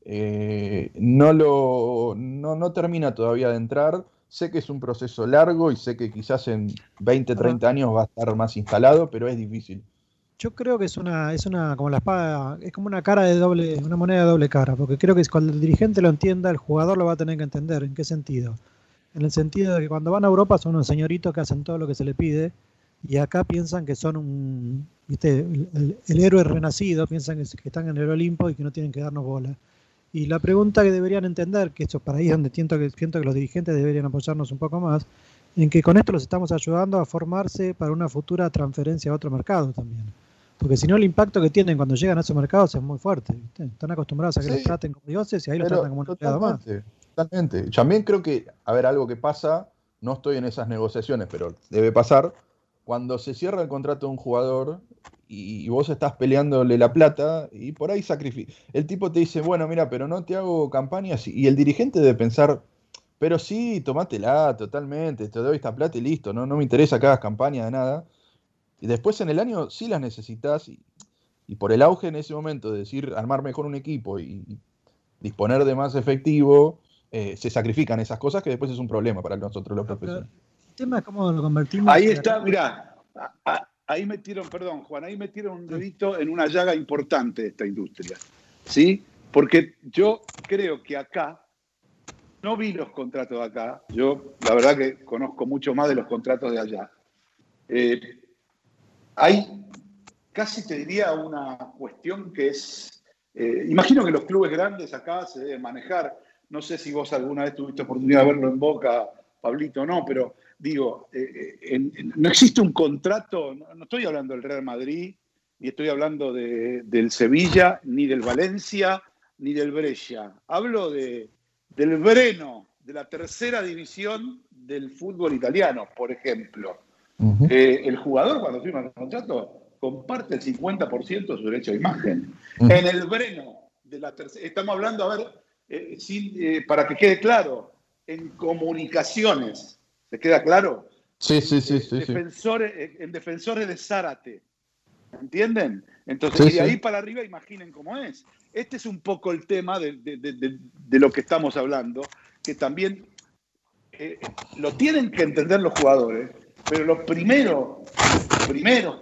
Eh, no, lo, no, no termina todavía de entrar. Sé que es un proceso largo y sé que quizás en 20, 30 años va a estar más instalado, pero es difícil. Yo creo que es una, es una, como la espada, es como una cara de doble, una moneda de doble cara, porque creo que cuando el dirigente lo entienda, el jugador lo va a tener que entender. ¿En qué sentido? En el sentido de que cuando van a Europa son unos señoritos que hacen todo lo que se le pide, y acá piensan que son un, viste, el, héroe renacido, piensan que, están en el Olimpo y que no tienen que darnos bola. Y la pregunta que deberían entender, que esto para ahí donde siento que, siento que los dirigentes deberían apoyarnos un poco más, en que con esto los estamos ayudando a formarse para una futura transferencia a otro mercado también. Porque si no, el impacto que tienen cuando llegan a esos mercados es muy fuerte. ¿viste? Están acostumbrados a que Sí. los traten como dioses y ahí los tratan como un empleado más. totalmente, totalmente. También creo que, a ver, algo que pasa, no estoy en esas negociaciones, pero debe pasar, cuando se cierra el contrato de un jugador y, y vos estás peleándole la plata y por ahí sacrifica. El tipo te dice, bueno, mira, pero no te hago campañas y el dirigente debe pensar, Pero sí, tomátela totalmente, te doy esta plata y listo, no, no me interesa que hagas campaña de nada. Y después en el año sí las necesitas y, y por el auge en ese momento de decir armar mejor un equipo y, y disponer de más efectivo, eh, se sacrifican esas cosas que después es un problema para nosotros los profesores. El tema es cómo lo convertimos. Ahí está, mirá, ahí metieron, perdón, Juan, ahí metieron un dedito en una llaga importante de esta industria. ¿Sí? Porque yo creo que acá, no vi los contratos de acá, yo la verdad que conozco mucho más de los contratos de allá. Eh, hay casi te diría una cuestión que es, eh, imagino que los clubes grandes acá se deben manejar, no sé si vos alguna vez tuviste oportunidad de verlo en Boca, Pablito, no, pero digo, eh, eh, no existe un contrato, no, no estoy hablando del Real Madrid, ni estoy hablando de- del Sevilla, ni del Valencia, ni del Brescia. Hablo de, del Breno, de la tercera división del fútbol italiano, por ejemplo. Eh, el jugador cuando firma el contrato comparte el 50% de su derecho de imagen. En el Breno, de la estamos hablando, a ver, eh, sin, eh, para que quede claro, en comunicaciones, ¿se queda claro? Sí, sí, sí, sí. Defensores, en defensores de Zárate. ¿Entienden? Entonces, Sí, y de sí. ahí para arriba, imaginen cómo es. Este es un poco el tema de, de- de- de- de lo que estamos hablando, que también lo tienen que entender los jugadores, pero los primeros,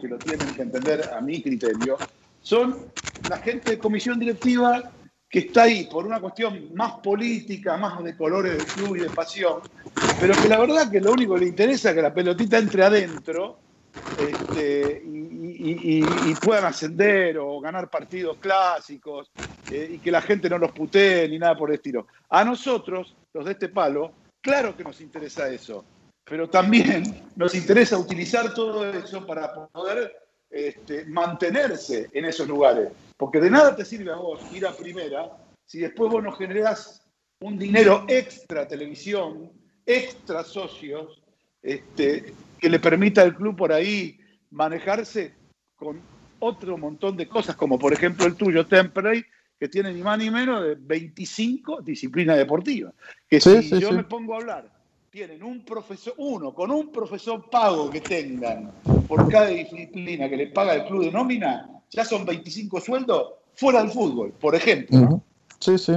que lo tienen que entender, a mi criterio, son la gente de comisión directiva que está ahí por una cuestión más política, más de colores del club y de pasión, pero que la verdad que lo único que le interesa es que la pelotita entre adentro este, y puedan ascender o ganar partidos clásicos eh, y que la gente no los putee ni nada por el estilo. A nosotros, los de este palo, claro que nos interesa eso, pero también nos interesa utilizar todo eso para poder este, mantenerse en esos lugares. Porque de nada te sirve a vos ir a primera si después vos no generás un dinero extra televisión, extra socios, este, que le permita al club por ahí manejarse con otro montón de cosas, como por ejemplo el tuyo, Temperley, que tiene ni más ni menos de 25 disciplinas deportivas. Que Sí, si sí, yo sí. me pongo a hablar, tienen un profesor, uno, con un profesor pago que tengan por cada disciplina que le paga el club de nómina, ya son 25 sueldos fuera del fútbol, por ejemplo. Ujú. Sí, sí.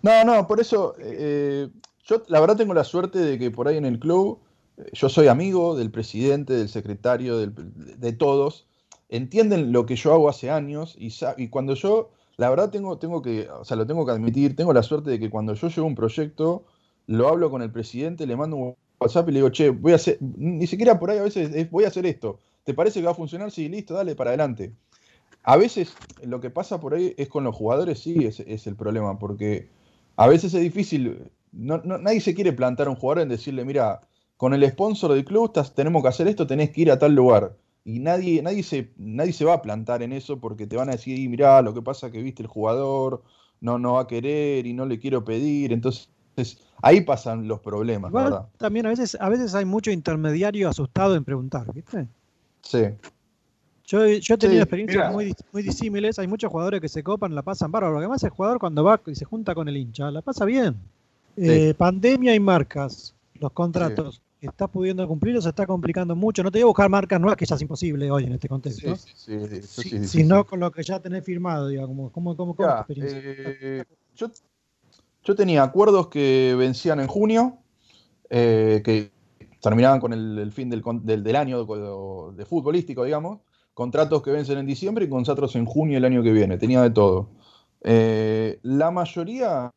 No, no, por eso eh, yo la verdad tengo la suerte de que por ahí en el club eh, yo soy amigo del presidente, del secretario, del- de todos. Entienden lo que yo hago hace años y, y cuando yo, la verdad tengo, tengo que, o sea, lo tengo que admitir, tengo la suerte de que cuando yo llevo un proyecto, lo hablo con el presidente, le mando un WhatsApp y le digo, che, voy a hacer, ni siquiera por ahí a veces es, voy a hacer esto. ¿Te parece que va a funcionar? Sí, listo, dale para adelante. A veces lo que pasa por ahí es con los jugadores, sí, es, el problema, porque a veces es difícil, no, no- nadie se quiere plantar a un jugador en decirle, mira, con el sponsor del club tenemos que hacer esto, tenés que ir a tal lugar. Y nadie, nadie, se, nadie se va a plantar en eso porque te van a decir, "Y mirá, lo que pasa que viste el jugador, no, no va a querer y no le quiero pedir. Entonces, ahí pasan los problemas, Igual ¿verdad? también a veces, a veces hay mucho intermediario asustado en preguntar, ¿viste? Sí. Yo, he- yo he tenido Sí, experiencias muy, dis- muy disímiles. Hay muchos jugadores que se copan, la pasan bárbaro. Lo que más el jugador cuando va y se junta con el hincha, la pasa bien. Eh, pandemia y marcas, los contratos. ¿Está pudiendo cumplir o se está complicando mucho? No te voy a buscar marcas nuevas, que ya es imposible hoy en este contexto. Sí, sí, sí, sí, sí, sino sí. con lo que ya tenés firmado, digamos. ¿Cómo, cómo, cómo es tu experiencia? eh, yo, yo tenía acuerdos que vencían en junio, eh, que terminaban con el, fin del, del- del año de, futbolístico, digamos, contratos que vencen en diciembre y contratos en junio el año que viene, tenía de todo. Eh, la mayoría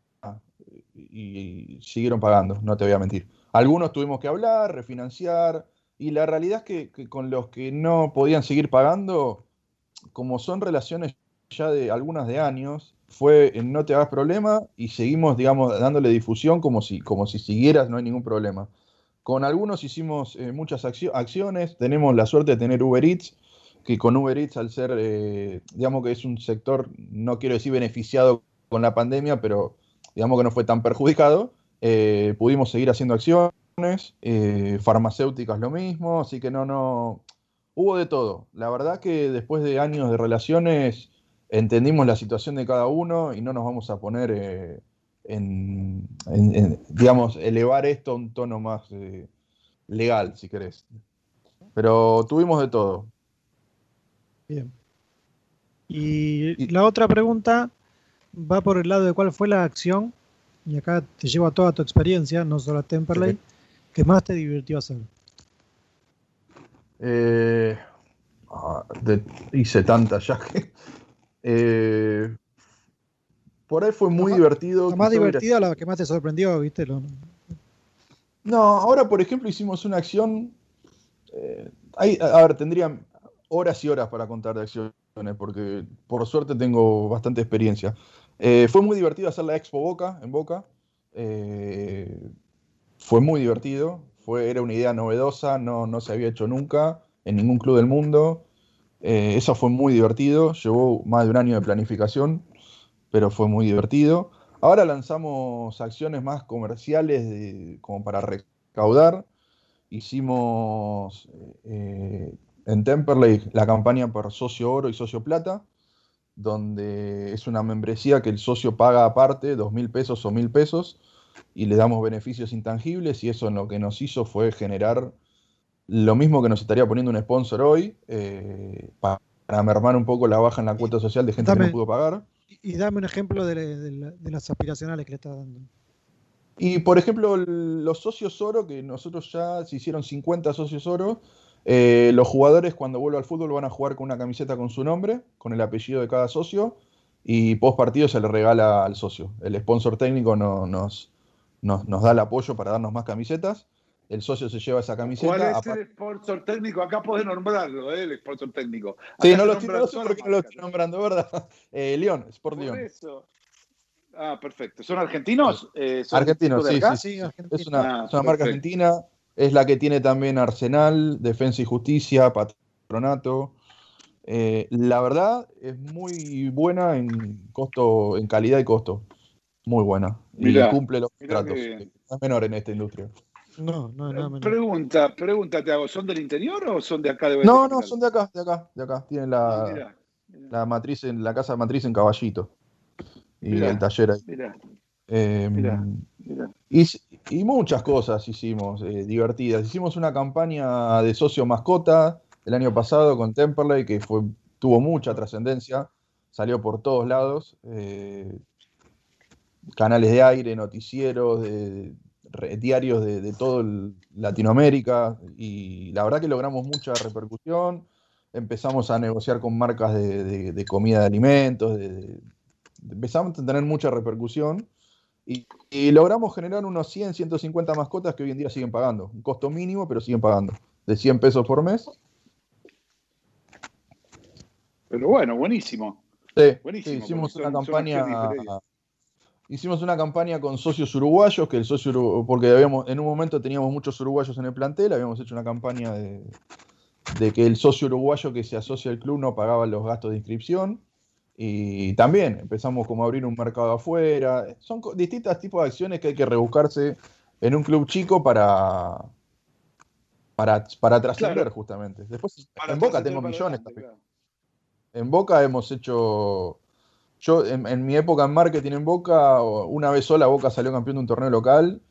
y, y siguieron pagando, no te voy a mentir. Algunos tuvimos que hablar, refinanciar, y la realidad es que, que con los que no podían seguir pagando, como son relaciones ya de algunas de años, fue en no te hagas problema y seguimos, digamos, dándole difusión como si, como si siguieras, no hay ningún problema. Con algunos hicimos eh, muchas accio- acciones, tenemos la suerte de tener Uber Eats, que con Uber Eats al ser, eh, digamos que es un sector, no quiero decir beneficiado con la pandemia, pero digamos que no fue tan perjudicado, eh, pudimos seguir haciendo acciones, farmacéuticas lo mismo, así que no, no, hubo de todo. La verdad que después de años de relaciones entendimos la situación de cada uno y no nos vamos a poner eh, en, en- en, digamos, elevar esto a un tono más eh, legal, si querés. Pero tuvimos de todo. Bien. Y la otra pregunta va por el lado de cuál fue la acción, y acá te llevo a toda tu experiencia, no solo a Temperley, que más te divirtió hacer. Eh, ah, de- hice tantas ya que. Eh, por ahí fue muy divertido. La más divertida, la que más te sorprendió, ¿viste? Lo- No, ahora por ejemplo hicimos una acción. eh, hay- a ver, tendría horas y horas para contar de acciones, porque por suerte tengo bastante experiencia. Eh, fue muy divertido hacer la Expo Boca en Boca. eh, fue muy divertido. Fue, era una idea novedosa, no, no se había hecho nunca en ningún club del mundo. Eh, eso fue muy divertido. Llevó más de un año de planificación, pero fue muy divertido. Ahora lanzamos acciones más comerciales como para recaudar. Hicimos eh, en Temperley la campaña por socio oro y socio plata, donde es una membresía que el socio paga aparte, dos mil pesos o mil pesos, y le damos beneficios intangibles, y eso en lo que nos hizo fue generar lo mismo que nos estaría poniendo un sponsor hoy, eh, pa- para mermar un poco la baja en la cuota social de gente que no pudo pagar. Y dame un ejemplo de, de la- de las aspiracionales que le estás dando. Y por ejemplo, los socios oro, que nosotros ya se hicieron 50 socios oro, eh, los jugadores cuando vuelvan al fútbol van a jugar con una camiseta con su nombre, con el apellido de cada socio, y post partido se le regala al socio. El sponsor técnico no- nos, nos, nos da el apoyo para darnos más camisetas. El socio se lleva esa camiseta. ¿Cuál es el sponsor técnico? Acá podés nombrarlo, ¿eh? el sponsor técnico. Sí, no lo, estoy, no sé no lo estoy nombrando, ¿verdad? Eh, León, Sport Por León. eso. Ah, perfecto. ¿Son argentinos? Eh, ¿son Argentinos, sí, sí. Es una, Ah, es una marca perfecto. argentina, es la que tiene también Arsenal, Defensa y Justicia, Patronato. Eh, la verdad es muy buena en costo, en calidad y costo. Muy buena. Y cumple los mirá tratos. qué bien. No es menor en esta industria. No, no, no. menor. Pregunta, pregunta te hago, ¿son del interior o son de acá de No, no, son de acá, de acá, de acá. Tienen Ah, la, mirá, la matriz en la casa matriz en Caballito. Y Mirá. el taller ahí. mirá, Eh, mirá, mirá. Y, y muchas cosas hicimos eh, divertidas. Hicimos una campaña de socio mascota el año pasado con Temperley que fue, tuvo mucha trascendencia, salió por todos lados. eh, canales de aire, noticieros, de, diarios de, de todo el- Latinoamérica y la verdad que logramos mucha repercusión. Empezamos a negociar con marcas de, de- de comida de alimentos, empezamos a tener mucha repercusión y, y logramos generar unos 100, 150 mascotas que hoy en día siguen pagando. Un costo mínimo, pero siguen pagando. De 100 pesos por mes. Pero bueno, buenísimo. Sí, Buenísimo, sí, hicimos una son- campaña. Hicimos una campaña con socios uruguayos, que el socio uru- porque habíamos, en un momento teníamos muchos uruguayos en el plantel, habíamos hecho una campaña de, de que el socio uruguayo que se asocia al club no pagaba los gastos de inscripción. Y también empezamos como a abrir un mercado afuera. Son distintos tipos de acciones que hay que rebuscarse en un club chico para, para, para trascender Claro. justamente. Después Para en Boca tengo millones también. claro. En Boca hemos hecho. Yo, en, en mi época en marketing en Boca, una vez sola Boca salió campeón de un torneo local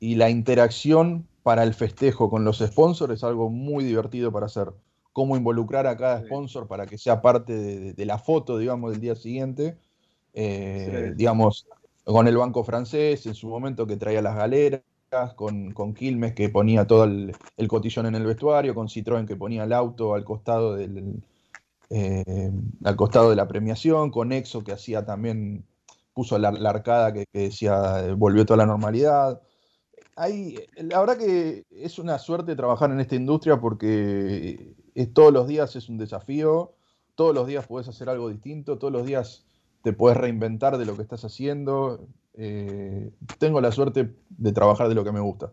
y la interacción para el festejo con los sponsors es algo muy divertido para hacer. Cómo involucrar a cada sponsor para que sea parte de, de- de la foto, digamos, del día siguiente. Eh, Sí. Digamos, con el Banco Francés, en su momento que traía las galeras, con, con Quilmes que ponía todo el, el cotillón en el vestuario, con Citroën que ponía el auto al costado del, eh, al costado de la premiación, con Exo que hacía también, puso la, arcada que, que decía eh, volvió toda la normalidad. Hay, la verdad que es una suerte trabajar en esta industria porque es, todos los días es un desafío, todos los días puedes hacer algo distinto, todos los días te puedes reinventar de lo que estás haciendo. Eh, tengo la suerte de trabajar de lo que me gusta.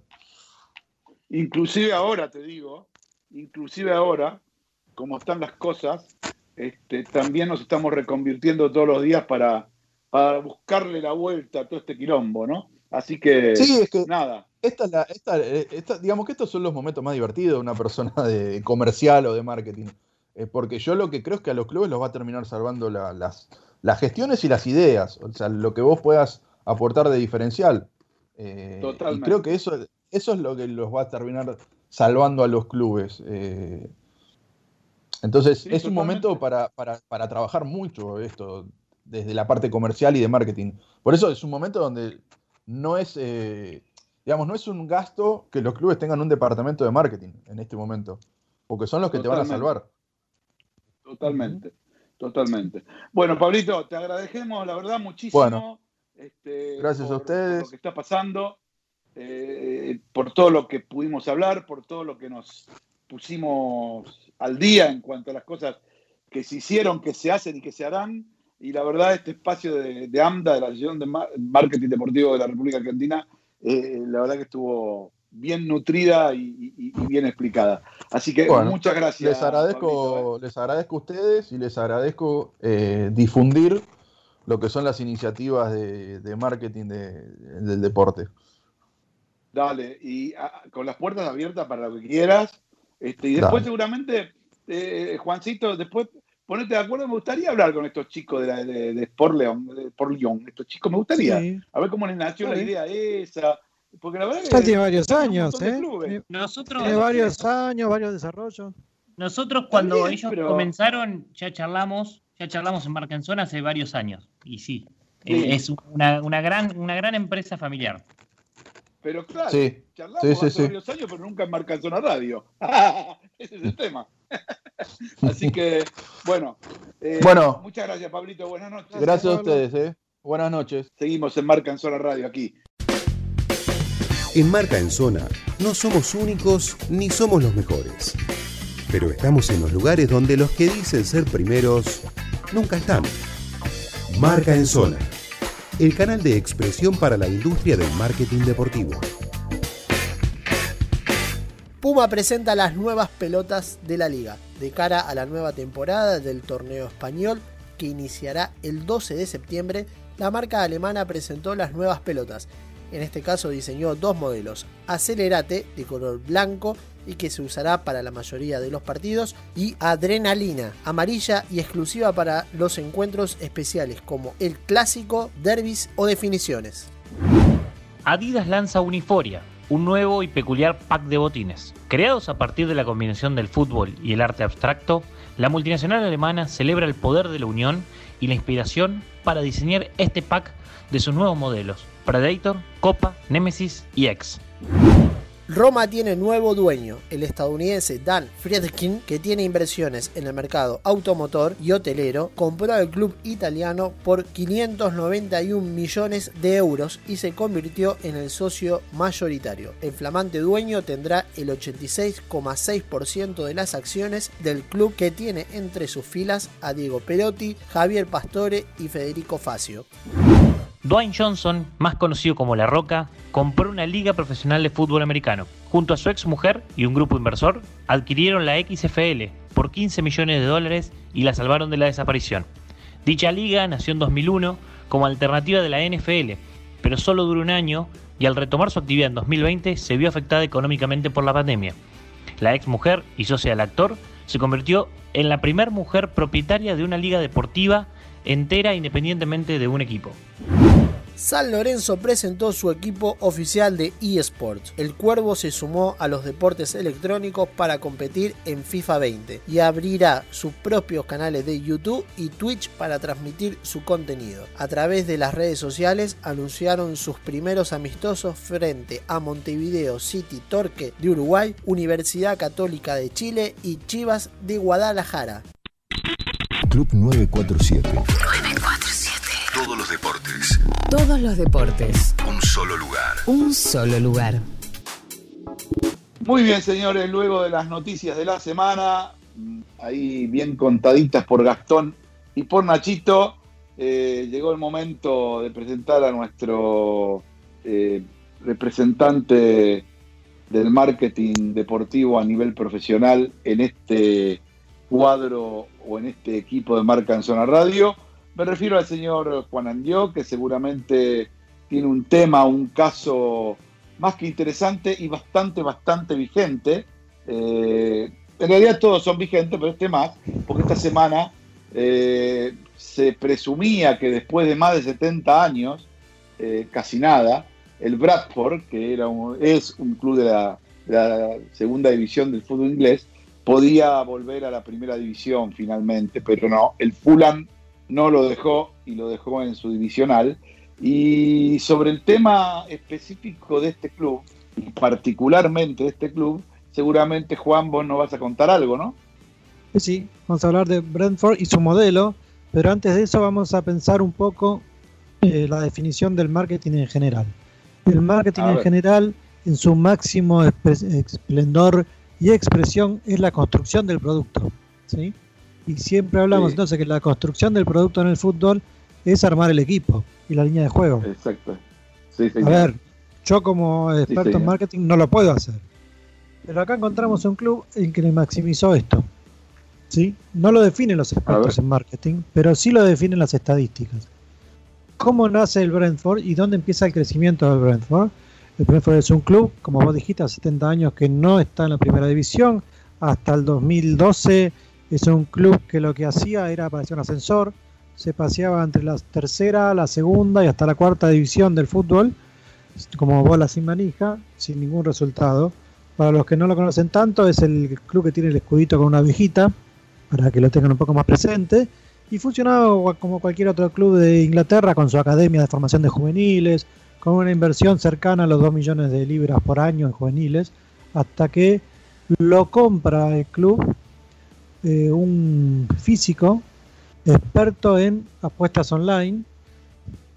Inclusive ahora, te digo, inclusive ahora, como están las cosas, este, también nos estamos reconvirtiendo todos los días para, para buscarle la vuelta a todo este quilombo, ¿no? Así que, Sí, es que nada, esta es la, esta, eh, esta- digamos que estos son los momentos más divertidos de una persona de comercial o de marketing. Eh, porque yo lo que creo es que a los clubes los va a terminar salvando la- las, las gestiones y las ideas. O sea, lo que vos puedas aportar de diferencial. Eh, y Totalmente. creo que eso, eso es lo que los va a terminar salvando a los clubes. Eh, entonces, Sí, es un momento para, para- para trabajar mucho esto, desde la parte comercial y de marketing. Por eso es un momento donde no es, eh, digamos, no es un gasto que los clubes tengan un departamento de marketing en este momento, porque son los que te van a salvar. Totalmente, totalmente. Bueno, Pablito, te agradecemos, la verdad, muchísimo. Bueno. este, Gracias a ustedes. Por lo que está pasando, eh, por todo lo que pudimos hablar, por todo lo que nos pusimos al día en cuanto a las cosas que se hicieron, que se hacen y que se harán. Y la verdad, este espacio de, de AMDA, de la Asociación de Mar- Marketing Deportivo de la República Argentina, eh, la verdad que estuvo bien nutrida y, y- y bien explicada. Así que Bueno, muchas gracias. Les agradezco, Pablito, ¿eh? les agradezco a ustedes y les agradezco eh, difundir lo que son las iniciativas de, de marketing de- del deporte. Dale, y ah, con las puertas abiertas para lo que quieras. Este, y después Dale. seguramente, eh, Juancito, después ponete de acuerdo, me gustaría hablar con estos chicos de, la, de, de Sport León, de Sport Lyon. Estos chicos me gustaría. Sí. A ver cómo les nació la idea esa. Porque la verdad Ya que tiene varios años, ¿eh? Nosotros, Tiene varios años, varios desarrollos. nosotros cuando ellos pero- comenzaron, ya charlamos, ya charlamos en Marca en Zona hace varios años. Y sí, Sí. es una, una gran, una gran empresa familiar. Pero claro, Sí, charlamos sí, sí, hace sí. varios años, pero nunca en Marca en Zona Radio. Ese es el tema. Así que, bueno. eh, Bueno. Muchas gracias, Pablito. Buenas noches. Gracias a ustedes. eh. Buenas noches. Seguimos en Marca en Zona Radio aquí. En Marca en Zona no somos únicos ni somos los mejores. Pero estamos en los lugares donde los que dicen ser primeros nunca están. Marca en Zona, el canal de expresión para la industria del marketing deportivo. Puma presenta las nuevas pelotas de la liga de cara a la nueva temporada del torneo español que iniciará el 12 de septiembre. La marca alemana presentó las nuevas pelotas. En este caso diseñó dos modelos, Acelerate de color blanco y que se usará para la mayoría de los partidos y Adrenalina, amarilla y exclusiva para los encuentros especiales como el clásico, derbis o definiciones. Adidas lanza Uniforia, un nuevo y peculiar pack de botines. Creados a partir de la combinación del fútbol y el arte abstracto, la multinacional alemana celebra el poder de la unión y la inspiración para diseñar este pack de sus nuevos modelos, Predator, Copa, Nemesis y X. Roma tiene nuevo dueño, el estadounidense Dan Friedkin, que tiene inversiones en el mercado automotor y hotelero, compró al club italiano por 591 millones de euros y se convirtió en el socio mayoritario. El flamante dueño tendrá el 86,6% de las acciones del club que tiene entre sus filas a Diego Perotti, Javier Pastore y Federico Facio. Dwayne Johnson, más conocido como La Roca, compró una liga profesional de fútbol americano. Junto a su ex mujer y un grupo inversor, adquirieron la XFL por 15 millones de dólares y la salvaron de la desaparición. Dicha liga nació en 2001 como alternativa de la NFL, pero solo duró un año y al retomar su actividad en 2020 se vio afectada económicamente por la pandemia. La ex mujer y socia del actor se convirtió en la primera mujer propietaria de una liga deportiva entera independientemente de un equipo. San Lorenzo presentó su equipo oficial de eSports. El Cuervo se sumó a los deportes electrónicos para competir en FIFA 20 y abrirá sus propios canales de YouTube y Twitch para transmitir su contenido. A través de las redes sociales anunciaron sus primeros amistosos frente a Montevideo City Torque de Uruguay, Universidad Católica de Chile y Chivas de Guadalajara. Club 947. Todos los deportes. Un solo lugar. Un solo lugar. Muy bien, señores, luego de las noticias de la semana, mm, ahí bien contaditas por Gastón y por Nachito, eh, llegó el momento de presentar a nuestro eh, representante del marketing deportivo a nivel profesional en este cuadro o en este equipo de marca en Zona Radio. Me refiero al señor Juan Andió, que seguramente tiene un tema, un caso más que interesante y bastante, bastante vigente. Eh, en realidad todos son vigentes, pero este más, porque esta semana eh, se presumía que después de más de 70 años eh, casi nada, el Bradford, que era es un club de la, segunda división del fútbol inglés, podía volver a la primera división finalmente, pero no, el Fulham no lo dejó y lo dejó en su divisional. Y sobre el tema específico de este club, y particularmente de este club, seguramente Juan, vos nos vas a contar algo, ¿no? Sí, vamos a hablar de Brentford y su modelo, pero antes de eso vamos a pensar un poco eh, la definición del marketing en general. El marketing en general, en su máximo esplendor y expresión, es la construcción del producto. ¿sí? Y siempre hablamos entonces que la construcción del producto en el fútbol es armar el equipo y la línea de juego. Exacto. a ver, yo como experto en marketing no lo puedo hacer. Pero acá encontramos un club en que le maximizó esto. ¿sí? No lo definen los expertos en marketing, pero sí lo definen las estadísticas. ¿Cómo nace el Brentford y dónde empieza el crecimiento del Brentford? El Brentford es un club, como vos dijiste, hace 70 años que no está en la primera división. Hasta el 2012 es un club que lo que hacía era parecer un ascensor. Se paseaba entre la tercera, la segunda y hasta la cuarta división del fútbol, como bola sin manija, sin ningún resultado. Para los que no lo conocen tanto, es el club que tiene el escudito con una viejita, para que lo tengan un poco más presente. Y funcionaba como cualquier otro club de Inglaterra, con su academia de formación de juveniles, con una inversión cercana a los 2 millones de libras por año en juveniles, hasta que lo compra el club eh, un físico experto en apuestas online,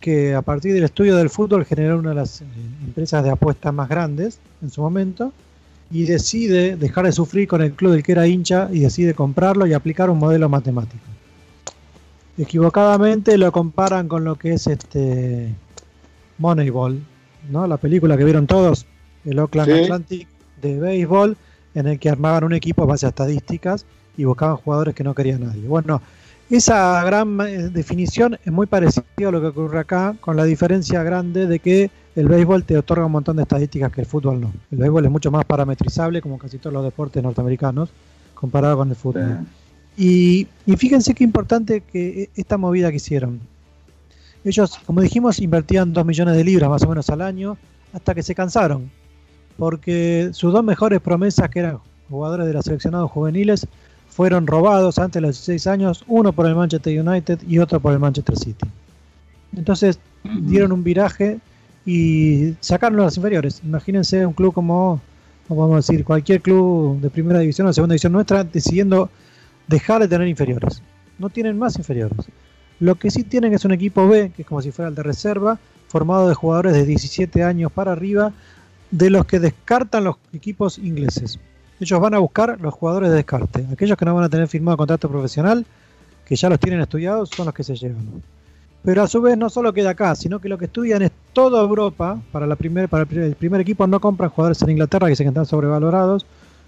que a partir del estudio del fútbol generó una de las eh, empresas de apuestas más grandes en su momento y decide dejar de sufrir con el club del que era hincha y decide comprarlo y aplicar un modelo matemático. Equivocadamente lo comparan con lo que es este Moneyball, ¿no? La película que vieron todos, el Oakland Atlantic de béisbol, en el que armaban un equipo a base de estadísticas y buscaban jugadores que no quería nadie. Bueno, esa gran eh, definición es muy parecida a lo que ocurre acá, con la diferencia grande de que el béisbol te otorga un montón de estadísticas que el fútbol no. El béisbol es mucho más parametrizable, como casi todos los deportes norteamericanos, comparado con el fútbol. Y, fíjense qué importante que e, esta movida que hicieron. Ellos, como dijimos, invertían 2 millones de libras más o menos al año, hasta que se cansaron. Porque sus dos mejores promesas, que eran jugadores de los seleccionados juveniles, fueron robados antes de los 16 años, uno por el Manchester United y otro por el Manchester City. Entonces dieron un viraje y sacaron las inferiores. Imagínense un club como, vamos a decir, cualquier club de primera división o segunda división nuestra decidiendo dejar de tener inferiores. No tienen más inferiores. Lo que sí tienen es un equipo B, que es como si fuera el de reserva, formado de jugadores de 17 años para arriba, de los que descartan los equipos ingleses. Ellos van a buscar los jugadores de descarte. Aquellos que no van a tener firmado contrato profesional, que ya los tienen estudiados, son los que se llevan. Pero a su vez no solo queda acá, sino que lo que estudian es toda Europa. Para, la primer, para el primer equipo no compran jugadores en Inglaterra que se están sobrevalorados,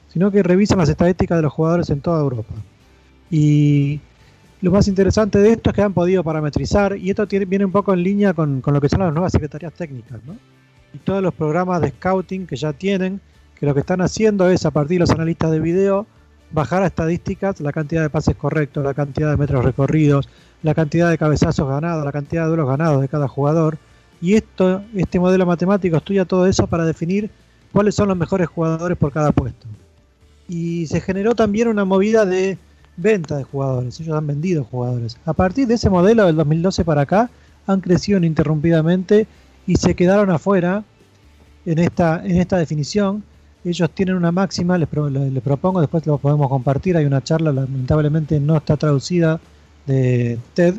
sino que revisan las estadísticas de los jugadores en toda Europa. Y lo más interesante de esto es que han podido parametrizar, y esto viene un poco en línea con, lo que son las nuevas secretarías técnicas, ¿no? Y todos los programas de scouting que ya tienen, que lo que están haciendo es, a partir de los analistas de video, bajar a estadísticas la cantidad de pases correctos, la cantidad de metros recorridos, la cantidad de cabezazos ganados, la cantidad de duelos ganados de cada jugador. Y esto, este modelo matemático estudia todo eso para definir cuáles son los mejores jugadores por cada puesto. Y se generó también una movida de venta de jugadores. Ellos han vendido jugadores. A partir de ese modelo del 2012 para acá, han crecido ininterrumpidamente y se quedaron afuera en esta, en esta definición. Ellos tienen una máxima, les, propongo, después lo podemos compartir. Hay una charla, lamentablemente no está traducida de TED,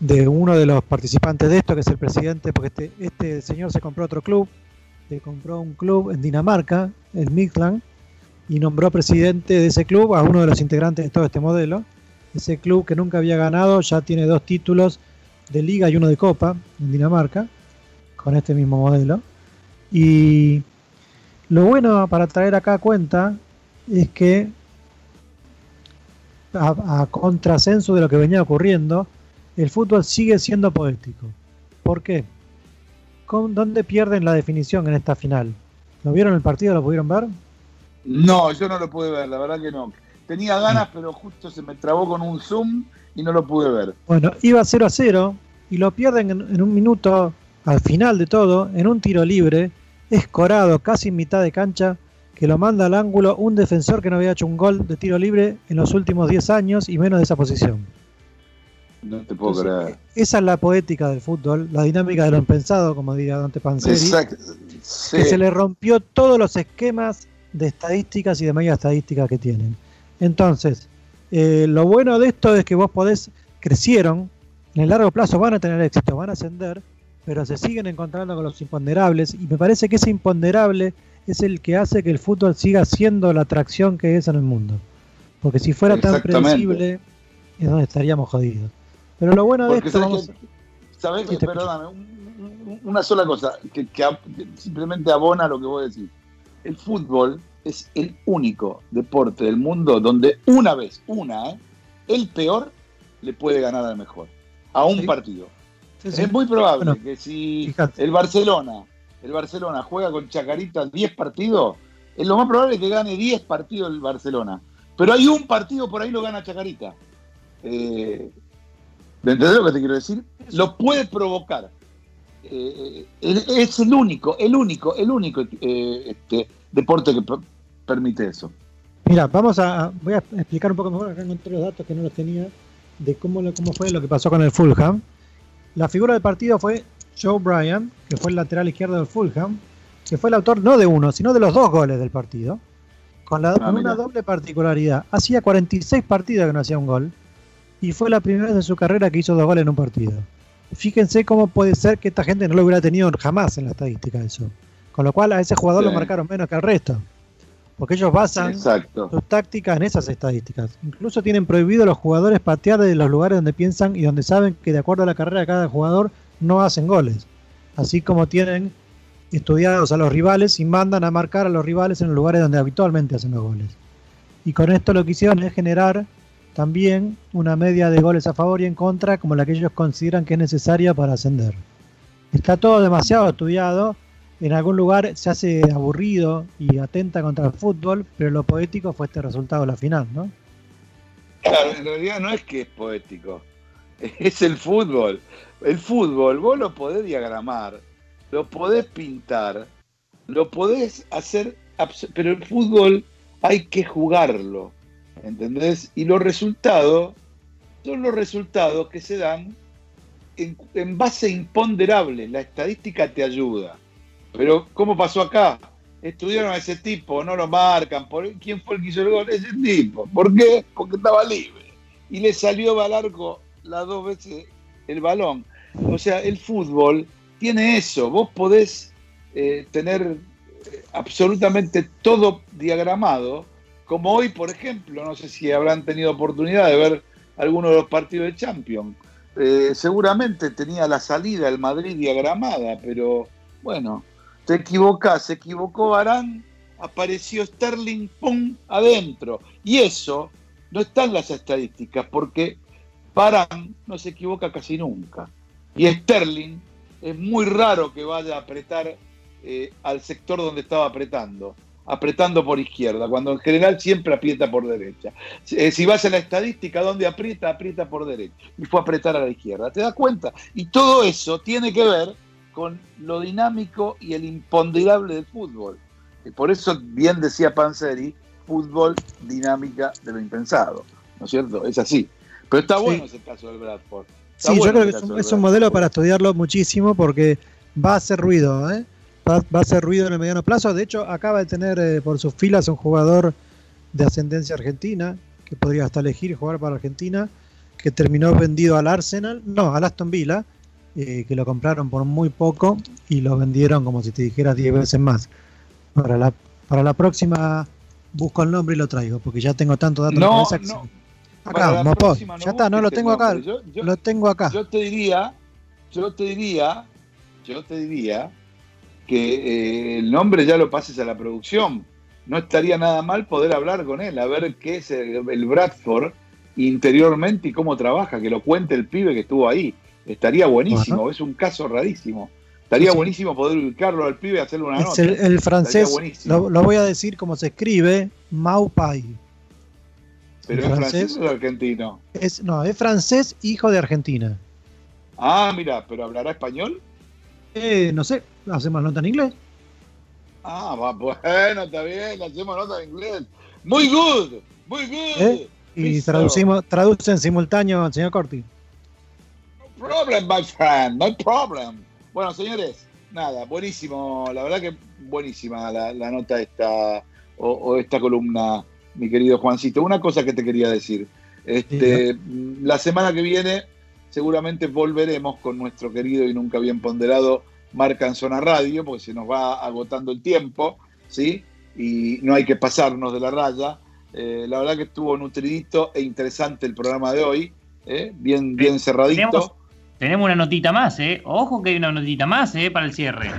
de uno de los participantes de esto, que es el presidente, porque este, este señor se compró otro club, se compró un club en Dinamarca, el Midland, y nombró presidente de ese club a uno de los integrantes de todo este modelo. Ese club que nunca había ganado ya tiene dos títulos de liga y uno de copa en Dinamarca, con este mismo modelo. Y lo bueno para traer acá a cuenta es que a, contrasenso de lo que venía ocurriendo, el fútbol sigue siendo poético. ¿Por qué? ¿Con, ¿Dónde pierden la definición en esta final? ¿Lo vieron el partido? ¿Lo pudieron ver? No, yo no lo pude ver, la verdad que no. Tenía ganas, pero justo se me trabó con un zoom y no lo pude ver. Bueno, iba 0 a 0 y lo pierden en, un minuto al final de todo, en un tiro libre, escorado casi en mitad de cancha, que lo manda al ángulo un defensor que no había hecho un gol de tiro libre en los últimos 10 años y menos de esa posición. No te puedo creer. Esa es la poética del fútbol, la dinámica de lo impensado, como diría Dante Panzeri. Exacto. Que se le rompió todos los esquemas de estadísticas y de media estadísticas que tienen. Entonces, eh, lo bueno de esto es que vos podés, crecieron, en el largo plazo van a tener éxito, van a ascender, pero se siguen encontrando con los imponderables y me parece que ese imponderable es el que hace que el fútbol siga siendo la atracción que es en el mundo. Porque si fuera tan predecible, es donde estaríamos jodidos. Pero lo bueno de esto. Sabes que, perdóname, una sola cosa que, simplemente abona lo que vos decís. El fútbol es el único deporte del mundo donde una vez, una, ¿eh? el peor le puede ganar al mejor. A un partido. Es muy probable que si el Barcelona el Barcelona juega con Chacarita 10 partidos, es lo más probable que gane 10 partidos el Barcelona. Pero hay un partido por ahí lo gana Chacarita. Eh, ¿Entendés lo que te quiero decir? Lo puede provocar. Eh, es el único, el único, el único eh, este, deporte que permite eso. Mira, vamos a, voy a explicar un poco mejor, acá encontré los datos que no los tenía, de cómo, cómo fue lo que pasó con el Fulham. La figura del partido fue Joe Bryan, que fue el lateral izquierdo del Fulham, que fue el autor no de uno, sino de los dos goles del partido, con, la, ah, una doble particularidad. Hacía 46 partidos que no hacía un gol, y fue la primera vez en su carrera que hizo dos goles en un partido. Fíjense cómo puede ser que esta gente no lo hubiera tenido jamás en la estadística eso. Con lo cual a ese jugador lo marcaron menos que al resto. Porque ellos basan sus tácticas en esas estadísticas. Incluso tienen prohibido a los jugadores patear de los lugares donde piensan y donde saben que de acuerdo a la carrera de cada jugador no hacen goles. Así como tienen estudiados a los rivales y mandan a marcar a los rivales en los lugares donde habitualmente hacen los goles. Y con esto lo que hicieron es generar también una media de goles a favor y en contra como la que ellos consideran que es necesaria para ascender. Está todo demasiado estudiado, en algún lugar se hace aburrido y atenta contra el fútbol, pero lo poético fue este resultado de la final, ¿no? Claro, en realidad no es que es poético, es el fútbol. El fútbol, vos lo podés diagramar, lo podés pintar, lo podés hacer, pero el fútbol hay que jugarlo, ¿entendés? Y los resultados son los resultados que se dan en, base imponderable. La estadística te ayuda. Pero, ¿cómo pasó acá? Estudiaron a ese tipo, no lo marcan. ¿Por, ¿Quién fue el que hizo el gol? Ese tipo. ¿Por qué? Porque estaba libre. Y le salió al arco las dos veces el balón. O sea, el fútbol tiene eso. Vos podés eh, tener eh, absolutamente todo diagramado, como hoy, por ejemplo, no sé si habrán tenido oportunidad de ver algunos de los partidos de Champions. Eh, seguramente tenía la salida del Madrid diagramada, pero bueno, te equivocás, se equivocó Barán, apareció Sterling, ¡pum! adentro. Y eso no está en las estadísticas, porque Barán no se equivoca casi nunca. Y Sterling es muy raro que vaya a apretar eh, al sector donde estaba apretando, apretando por izquierda, cuando en general siempre aprieta por derecha. Eh, si vas a la estadística, donde aprieta, aprieta por derecha. Y fue a apretar a la izquierda. ¿Te das cuenta? Y todo eso tiene que ver con lo dinámico y el imponderable del fútbol. Y por eso bien decía Panzeri, fútbol dinámica de lo impensado. ¿No es cierto? Es así. Pero está bueno ese caso del Bradford. sí, yo creo que es un, modelo para estudiarlo muchísimo porque va a hacer ruido, ¿eh? va, a hacer ruido en el mediano plazo. De hecho, acaba de tener eh, por sus filas un jugador de ascendencia argentina que podría hasta elegir jugar para Argentina, que terminó vendido al Arsenal, no, al Aston Villa, eh, que lo compraron por muy poco y lo vendieron como si te dijera 10 veces más. Para la, para la próxima busco el nombre y lo traigo, porque ya tengo tanto datos no, no, Acá, ya está, no lo tengo acá. lo tengo acá. Yo te diría, yo te diría, yo te diría que eh, el nombre ya lo pases a la producción. No estaría nada mal poder hablar con él, a ver qué es el, Bradford interiormente y cómo trabaja, que lo cuente el pibe que estuvo ahí. Estaría buenísimo, es un caso rarísimo. Estaría buenísimo poder ubicarlo al pibe y hacerle una nota. El, francés, lo, lo, voy a decir como se escribe, Maupai. ¿Pero es francés o argentino? Es, no, es francés, hijo de Argentina. Ah, mira, ¿pero hablará español? Eh, no sé, hacemos nota en inglés. Ah, bueno, está bien, hacemos nota en inglés. Muy good, muy good. ¿Eh? Y traducimos, traduce en simultáneo señor Corti. No problem, my friend, no problem. Bueno, señores, nada, buenísimo, la verdad que buenísima la, nota esta, o, esta columna, mi querido Juancito. Una cosa que te quería decir. Este, La semana que viene seguramente volveremos con nuestro querido y nunca bien ponderado Marca en Zona Radio, porque se nos va agotando el tiempo, ¿sí? Y no hay que pasarnos de la raya. Eh, la verdad que estuvo nutridito e interesante el programa de hoy, ¿eh? bien, bien cerradito. Tenemos, una notita más, ¿eh? Ojo que hay una notita más, ¿eh? Para el cierre.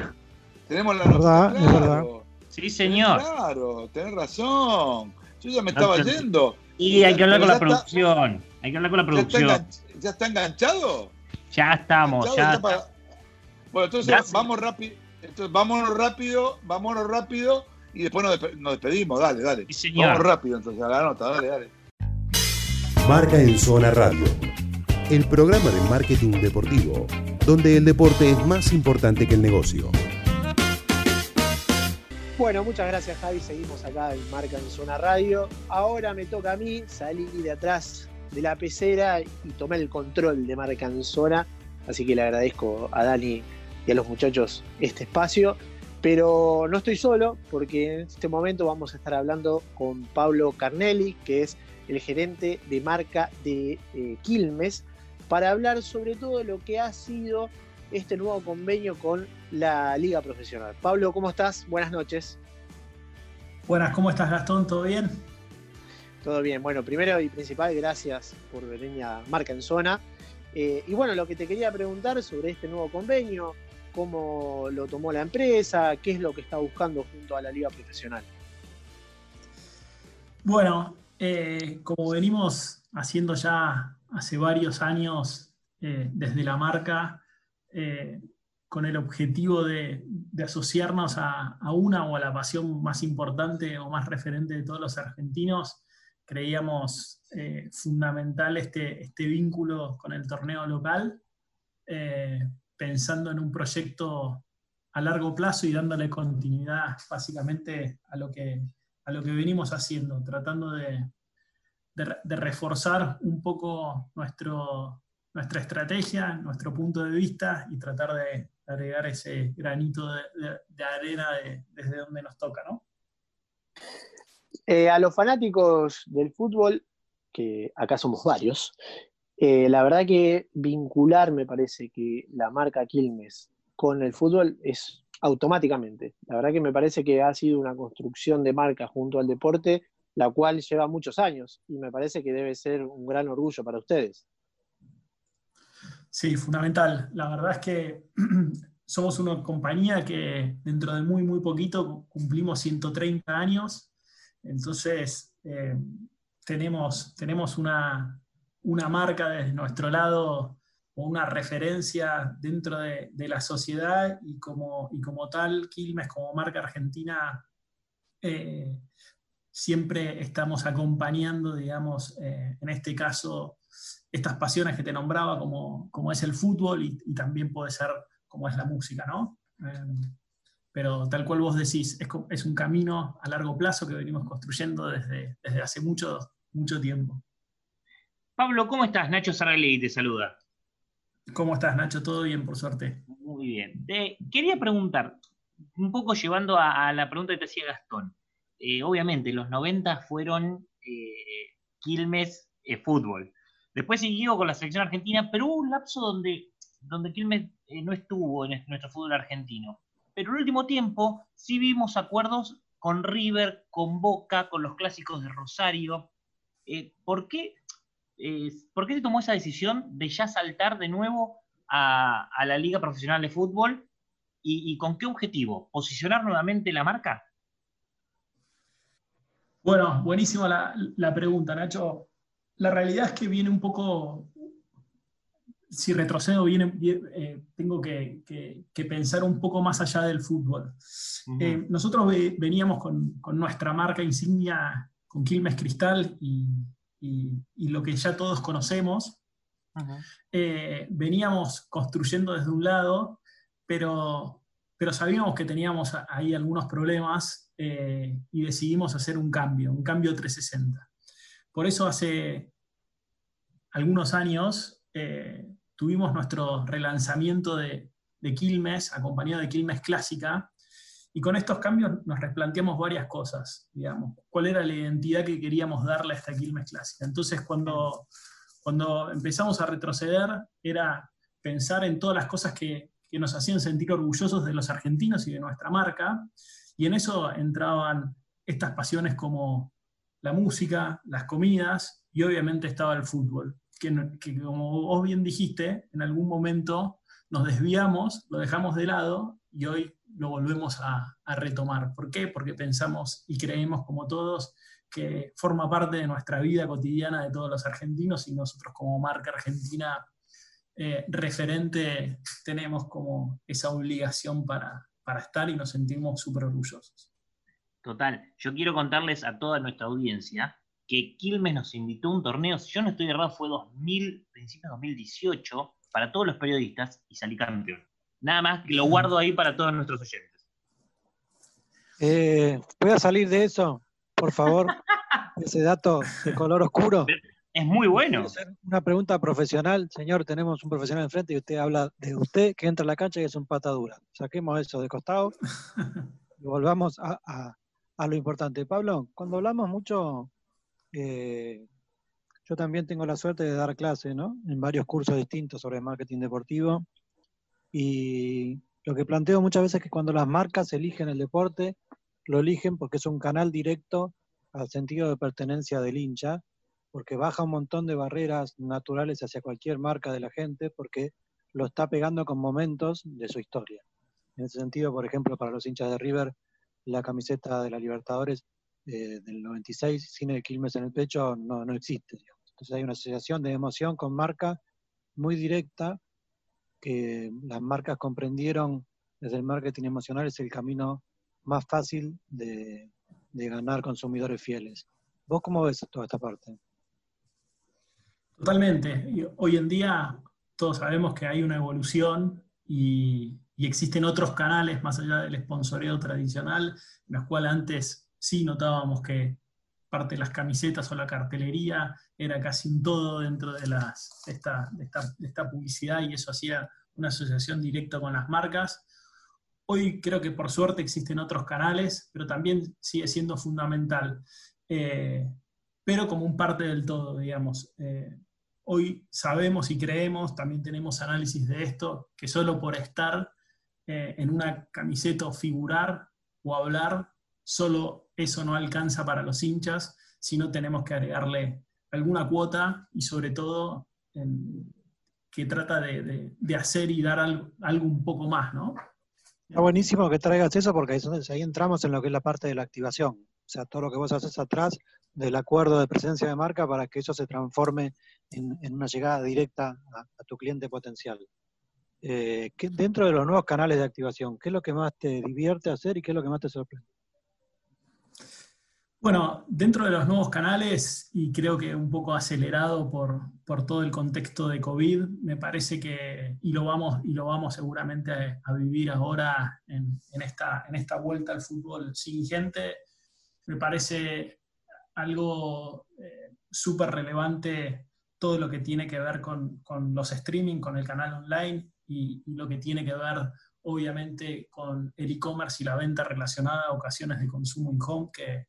Tenemos la notita, es verdad. Sí, señor. Claro, tenés razón. Yo ya me estaba yendo. Y hay que hablar con la producción. Hay que hablar con la producción. ¿Ya está, enganchado? Ya estamos, ya. Bueno, entonces vamos rápido. Entonces, vámonos rápido, vámonos rápido y después nos, despedimos. Dale, dale. Vamos rápido entonces a la nota, dale, dale. Marca en Zona Radio, el programa de marketing deportivo, donde el deporte es más importante que el negocio. Bueno, muchas gracias Javi, seguimos acá en Marca en Zona Radio. Ahora me toca a mí salir de atrás de la pecera y tomar el control de Marca en Zona, así que le agradezco a Dani y a los muchachos este espacio. Pero no estoy solo, porque en este momento vamos a estar hablando con Pablo Carnelli, que es el gerente de marca de eh, Quilmes, para hablar sobre todo lo que ha sido este nuevo convenio con la Liga Profesional. Pablo, ¿cómo estás? Buenas noches. Buenas, ¿cómo estás Gastón? ¿Todo bien? Todo bien. Bueno, primero y principal, gracias por venir a Marca en Zona. Eh, y bueno, lo que te quería preguntar sobre este nuevo convenio, cómo lo tomó la empresa, qué es lo que está buscando junto a la liga profesional. Bueno, eh, como venimos haciendo ya hace varios años eh, desde la marca, eh, con el objetivo de, asociarnos a, una o a la pasión más importante o más referente de todos los argentinos, creíamos fundamental este, este vínculo con el torneo local pensando en un proyecto a largo plazo y dándole continuidad básicamente a lo que, a lo que venimos haciendo, tratando de, reforzar un poco nuestro, nuestra estrategia, nuestro punto de vista y tratar de agregar ese granito de, arena desde donde nos toca, ¿no? Eh, a los fanáticos del fútbol, que acá somos varios, eh, la verdad que vincular, me parece que la marca Quilmes con el fútbol es automáticamente. La verdad que me parece que ha sido una construcción de marca junto al deporte, la cual lleva muchos años y me parece que debe ser un gran orgullo para ustedes. Sí, fundamental. La verdad es que somos una compañía que dentro de muy, muy poquito cumplimos 130 años. Entonces, eh, tenemos, tenemos una, una marca desde nuestro lado o una referencia dentro de, la sociedad y como, y como tal, Quilmes como marca argentina, eh, siempre estamos acompañando, digamos, eh, en este caso, estas pasiones que te nombraba, como, como es el fútbol y, también puede ser como es la música, ¿no? Eh, pero tal cual vos decís, es, es, un camino a largo plazo que venimos construyendo desde, desde hace mucho, mucho tiempo. Pablo, ¿cómo estás? Nacho Sarrelli te saluda. ¿Cómo estás, Nacho? ¿Todo bien, por suerte? Muy bien. quería preguntar, un poco llevando a, la pregunta que te hacía Gastón. Eh, obviamente, los 90 fueron eh, Quilmes eh, fútbol. Después siguió con la selección argentina, pero hubo un lapso donde, donde Quilmes no estuvo en nuestro fútbol argentino. Pero en el último tiempo sí vimos acuerdos con River, con Boca, con los clásicos de Rosario. ¿Por qué ¿por qué se tomó esa decisión de ya saltar de nuevo a, la Liga Profesional de Fútbol? ¿Y, con qué objetivo? ¿Posicionar nuevamente la marca? Bueno, buenísima la, pregunta, Nacho. La realidad es que viene un poco, si retrocedo, viene, eh, tengo que, pensar un poco más allá del fútbol. Eh, nosotros veníamos con, con, nuestra marca insignia, con Quilmes Cristal, y, y, lo que ya todos conocemos, eh, veníamos construyendo desde un lado, pero, pero sabíamos que teníamos ahí algunos problemas eh, y decidimos hacer un cambio, un cambio 360. Por eso hace algunos años eh, tuvimos nuestro relanzamiento de, de Quilmes, acompañado de Quilmes Clásica, y con estos cambios nos replanteamos varias cosas, digamos, cuál era la identidad que queríamos darle a esta Quilmes Clásica. Entonces, cuando, cuando empezamos a retroceder, era pensar en todas las cosas que, que nos hacían sentir orgullosos de los argentinos y de nuestra marca, y en eso entraban estas pasiones como la música, las comidas, y obviamente estaba el fútbol, que, como vos bien dijiste, en algún momento nos desviamos, lo dejamos de lado y hoy lo volvemos a, retomar. ¿Por qué? Porque pensamos y creemos como todos que forma parte de nuestra vida cotidiana de todos los argentinos y nosotros como marca argentina eh, referente tenemos como esa obligación para, para estar y nos sentimos súper orgullosos. Total, yo quiero contarles a toda nuestra audiencia que Quilmes nos invitó a un torneo, si yo no estoy errado, fue 2000, principios de 2018, para todos los periodistas y salí campeón. Nada más que lo guardo ahí para todos nuestros oyentes. Eh, ¿Puedo salir de eso, por favor? Ese dato de color oscuro. Es muy bueno. Una pregunta profesional. Señor, tenemos un profesional enfrente y usted habla de usted que entra a la cancha y es un patadura. Saquemos eso de costado y volvamos a, lo importante. Pablo, cuando hablamos mucho, eh, yo también tengo la suerte de dar clase ¿no? en varios cursos distintos sobre marketing deportivo y lo que planteo muchas veces es que cuando las marcas eligen el deporte, lo eligen porque es un canal directo al sentido de pertenencia del hincha, porque baja un montón de barreras naturales hacia cualquier marca de la gente, porque lo está pegando con momentos de su historia. En ese sentido, por ejemplo, para los hinchas de River, la camiseta de la Libertadores eh, del 96 sin el Quilmes en el pecho no, no existe. Entonces hay una asociación de emoción con marca muy directa que las marcas comprendieron desde el marketing emocional es el camino más fácil de, ganar consumidores fieles. ¿Vos cómo ves toda esta parte? Totalmente. Hoy en día todos sabemos que hay una evolución y, existen otros canales más allá del sponsoreo tradicional, en los cuales antes sí notábamos que parte de las camisetas o la cartelería era casi un todo dentro de, esta publicidad y eso hacía una asociación directa con las marcas. Hoy creo que por suerte existen otros canales, pero también sigue siendo fundamental, eh, pero como un parte del todo, digamos. Eh, hoy sabemos y creemos, también tenemos análisis de esto, que solo por estar eh, en una camiseta o figurar o hablar, solo eso no alcanza para los hinchas, sino tenemos que agregarle alguna cuota y sobre todo que trata de, hacer y dar algo, un poco más, ¿no? Está buenísimo que traigas eso porque ahí entramos en lo que es la parte de la activación. O sea, todo lo que vos haces atrás del acuerdo de presencia de marca para que eso se transforme en, una llegada directa a, tu cliente potencial. Eh, dentro de los nuevos canales de activación, ¿qué es lo que más te divierte hacer y qué es lo que más te sorprende? Bueno, dentro de los nuevos canales, y creo que un poco acelerado por, todo el contexto de COVID, me parece que, y lo vamos, y lo vamos seguramente a, vivir ahora en, esta, en esta vuelta al fútbol sin gente, me parece algo eh, súper relevante todo lo que tiene que ver con, los streaming, con el canal online y, lo que tiene que ver obviamente con el e-commerce y la venta relacionada a ocasiones de consumo en home que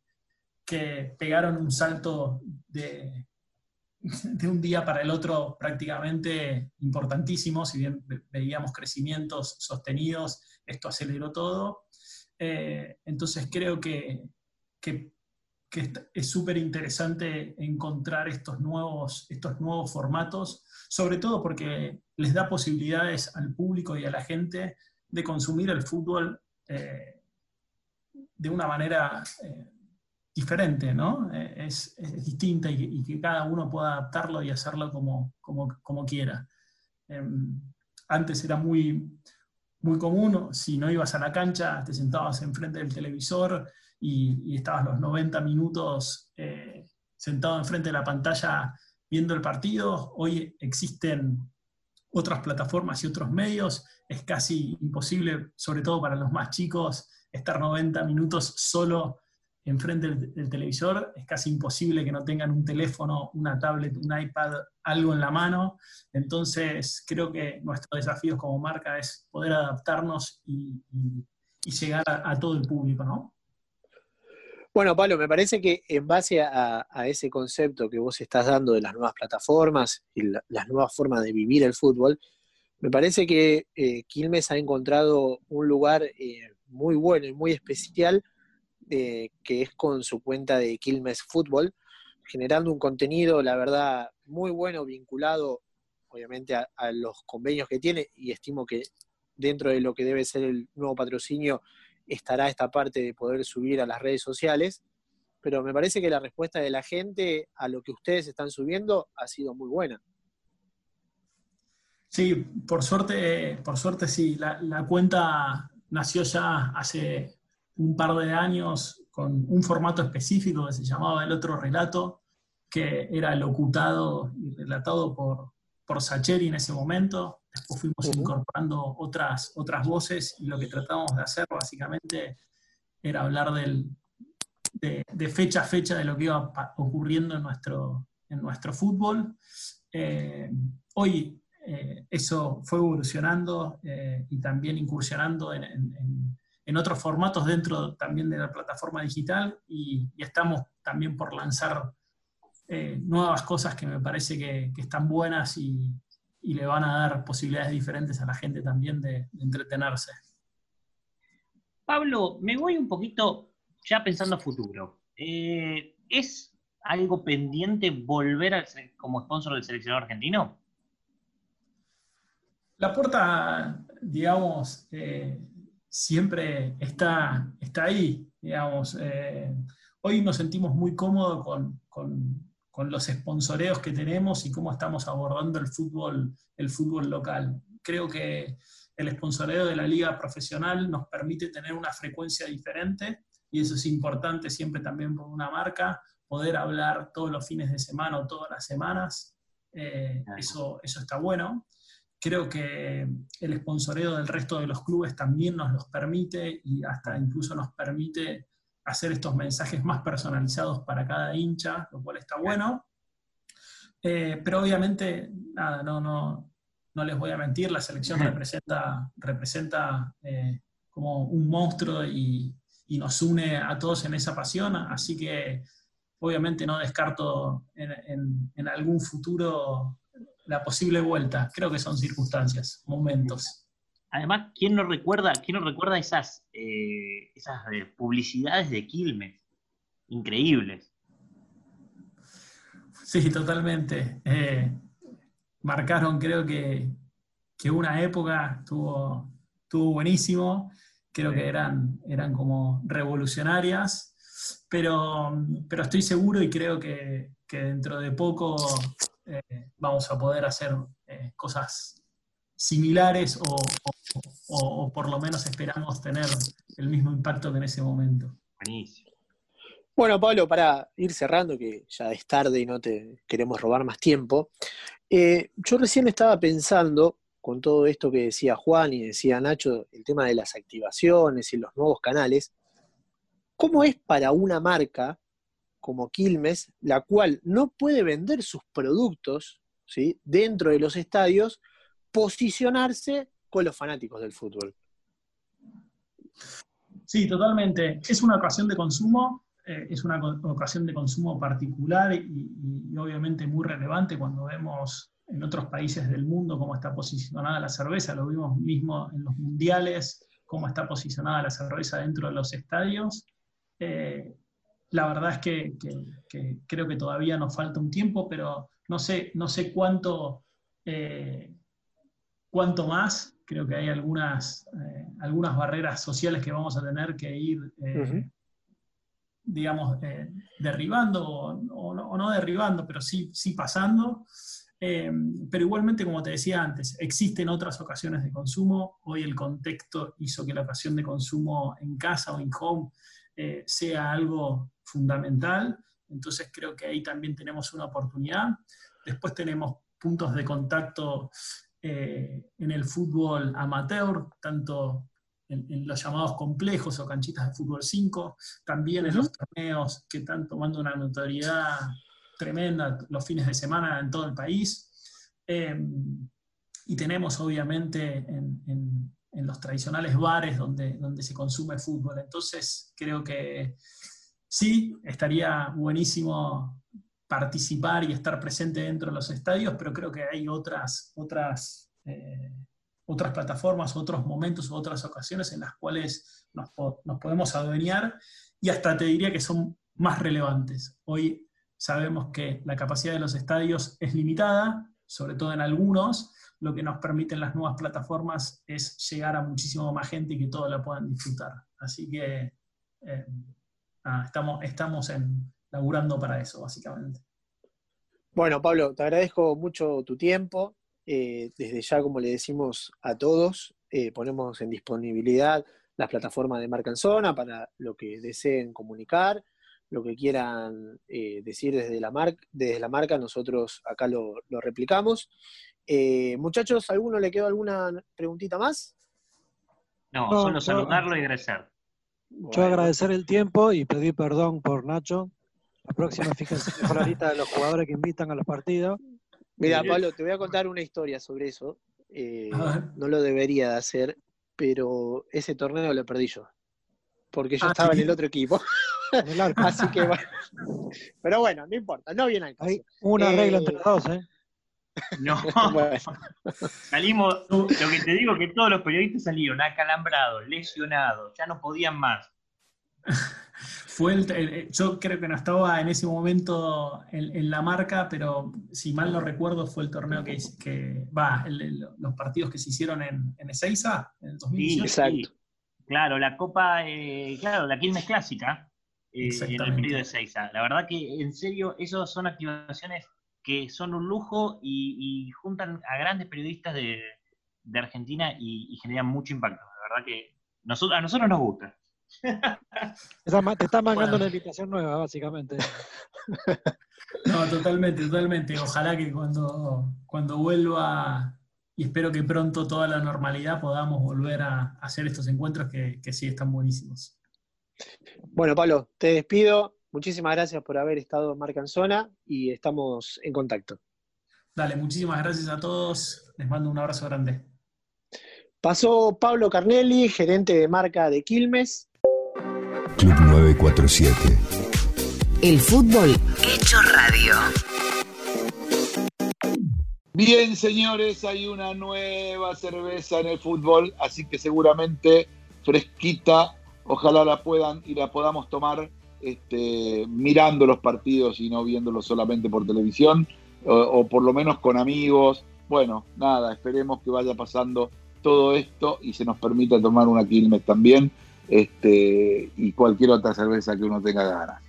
que pegaron un salto de, de un día para el otro prácticamente importantísimo, si bien veíamos crecimientos sostenidos, esto aceleró todo. Eh, entonces creo que, es súper interesante encontrar estos nuevos, estos nuevos formatos, sobre todo porque les da posibilidades al público y a la gente de consumir el fútbol eh, de una manera eh, diferente, ¿no? Eh, es, distinta y, que cada uno pueda adaptarlo y hacerlo como, como, quiera. Em, antes era muy, muy común, si no ibas a la cancha, te sentabas enfrente del televisor y, estabas los 90 minutos eh, sentado enfrente de la pantalla viendo el partido. Hoy existen otras plataformas y otros medios, es casi imposible, sobre todo para los más chicos, estar 90 minutos solo enfrente del, televisor, es casi imposible que no tengan un teléfono, una tablet, un iPad, algo en la mano. Entonces, creo que nuestro desafío como marca es poder adaptarnos y, llegar a, todo el público, ¿no? Bueno, Pablo, me parece que en base a, ese concepto que vos estás dando de las nuevas plataformas y las nuevas formas de vivir el fútbol, me parece que eh, Quilmes ha encontrado un lugar eh, muy bueno y muy especial, eh, que es con su cuenta de Quilmes Fútbol, generando un contenido, la verdad, muy bueno, vinculado obviamente a, a los convenios que tiene y estimo que dentro de lo que debe ser el nuevo patrocinio estará esta parte de poder subir a las redes sociales, pero me parece que la respuesta de la gente a lo que ustedes están subiendo ha sido muy buena. Sí, por suerte, por suerte sí. La, cuenta nació ya hace un par de años con un formato específico que se llamaba El Otro Relato, que era locutado y relatado por, por Sacheri en ese momento. Después fuimos incorporando otras, otras voces y lo que tratábamos de hacer básicamente era hablar del, de, fecha a fecha de lo que iba ocurriendo en nuestro, en nuestro fútbol. Eh, hoy eh, eso fue evolucionando eh, y también incursionando en, otros formatos dentro también de la plataforma digital y, estamos también por lanzar nuevas cosas que me parece que están buenas y, y le van a dar posibilidades diferentes a la gente también de, entretenerse. Pablo, me voy un poquito ya pensando a futuro. Eh, ¿Es algo pendiente volver como sponsor del seleccionador argentino? La puerta, digamos, eh, siempre está, está ahí. Digamos. Eh, hoy nos sentimos muy cómodos con con los sponsoreos que tenemos y cómo estamos abordando el fútbol, el fútbol local. Creo que el sponsoreo de la liga profesional nos permite tener una frecuencia diferente y eso es importante siempre también por una marca, poder hablar todos los fines de semana o todas las semanas, eh, eso, eso está bueno. Creo que el sponsoreo del resto de los clubes también nos los permite y hasta incluso nos permite hacer estos mensajes más personalizados para cada hincha, lo cual está bueno. Eh, pero obviamente, nada, no, no, no les voy a mentir, la selección representa, representa eh, como un monstruo y, nos une a todos en esa pasión, así que obviamente no descarto en algún futuro la posible vuelta, creo que son circunstancias, momentos. Además, ¿quién no recuerda, quién no recuerda esas, eh, esas eh, publicidades de Quilmes? Increíbles. Sí, totalmente. Eh, marcaron, creo que, una época estuvo, estuvo buenísimo. Creo que eran, eran como revolucionarias. Pero, pero estoy seguro y creo que, dentro de poco vamos a poder hacer cosas similares o, por lo menos esperamos tener el mismo impacto que en ese momento. Buenísimo. Bueno, Pablo, para ir cerrando, que ya es tarde y no te queremos robar más tiempo, eh, yo recién estaba pensando, con todo esto que decía Juan y decía Nacho, el tema de las activaciones y los nuevos canales, ¿cómo es para una marca como Quilmes, la cual no puede vender sus productos ¿sí? dentro de los estadios, posicionarse con los fanáticos del fútbol. Sí, totalmente. Es una ocasión de consumo, eh, es una ocasión de consumo particular y, obviamente muy relevante cuando vemos en otros países del mundo cómo está posicionada la cerveza, lo vimos mismo en los mundiales, cómo está posicionada la cerveza dentro de los estadios. Eh, la verdad es que, creo que todavía nos falta un tiempo, pero no sé, no sé cuánto eh, cuanto más, creo que hay algunas, eh, algunas barreras sociales que vamos a tener que ir, eh, digamos, eh, derribando o, no, derribando, pero sí, sí pasando. pero igualmente, como te decía antes, existen otras ocasiones de consumo. Hoy el contexto hizo que la ocasión de consumo en casa o en home sea algo fundamental. Entonces creo que ahí también tenemos una oportunidad. Después tenemos puntos de contacto eh, en el fútbol amateur, tanto en, los llamados complejos o canchitas de fútbol 5, también en los torneos que están tomando una notoriedad tremenda los fines de semana en todo el país. Em, y tenemos obviamente en, los tradicionales bares donde, donde se consume fútbol. Entonces creo que sí, estaría buenísimo participar y estar presente dentro de los estadios, pero creo que hay otras, otras, eh, otras plataformas, otros momentos, otras ocasiones en las cuales nos, podemos adueñar y hasta te diría que son más relevantes. Hoy sabemos que la capacidad de los estadios es limitada, sobre todo en algunos, lo que nos permiten las nuevas plataformas es llegar a muchísimo más gente y que todos la puedan disfrutar. Así que eh, estamos, estamos en, laburando para eso, básicamente. Bueno, Pablo, te agradezco mucho tu tiempo. Eh, desde ya, como le decimos a todos, eh, ponemos en disponibilidad las plataformas de Marca en Zona para lo que deseen comunicar, lo que quieran eh, decir desde la, desde la marca, nosotros acá lo, replicamos. muchachos, ¿alguno le quedó alguna preguntita más? No, solo saludarlo y agradecer. Yo agradecer el tiempo y pedir perdón por Nacho, la próxima, fíjense por la lista de los jugadores que invitan a los partidos. Mira, Pablo, te voy a contar una historia sobre eso. Eh, no lo debería de hacer, pero ese torneo lo perdí yo. Porque yo ah, estaba en el otro equipo. Así que bueno. Pero bueno, no importa, no viene al caso. Hay una regla entre los dos, ¿eh? No, salimos, lo que te digo que todos los periodistas salieron acalambrados, lesionados, ya no podían más. Fue el, yo creo que no estaba en ese momento en, la marca, pero si mal no recuerdo fue el torneo que, que va, los partidos que se hicieron en, en Ezeiza en el 2018. exacto. Claro, la Copa, eh, claro, la Quilmes Clásica eh, en el periodo de Ezeiza. La verdad que, en serio, esas son activaciones que son un lujo y, juntan a grandes periodistas de, Argentina y, generan mucho impacto. La verdad que nosotros, a nosotros nos gusta. Te está mangando una invitación nueva, básicamente. No, totalmente, totalmente. Ojalá que cuando, cuando vuelva, y espero que pronto toda la normalidad, podamos volver a hacer estos encuentros que, que sí están buenísimos. Bueno, Pablo, te despido. Muchísimas gracias por haber estado en Marca en Zona y estamos en contacto. Dale, muchísimas gracias a todos. Les mando un abrazo grande. Pasó Pablo Carnelli, gerente de marca de Quilmes. Club 947. El fútbol hecho radio. Bien, señores, hay una nueva cerveza en el fútbol, así que seguramente fresquita, ojalá la puedan y la podamos tomar este, mirando los partidos y no viéndolos solamente por televisión, o, o por lo menos con amigos. Bueno, nada, esperemos que vaya pasando todo esto y se nos permita tomar una Quilmes también este, y cualquier otra cerveza que uno tenga ganas.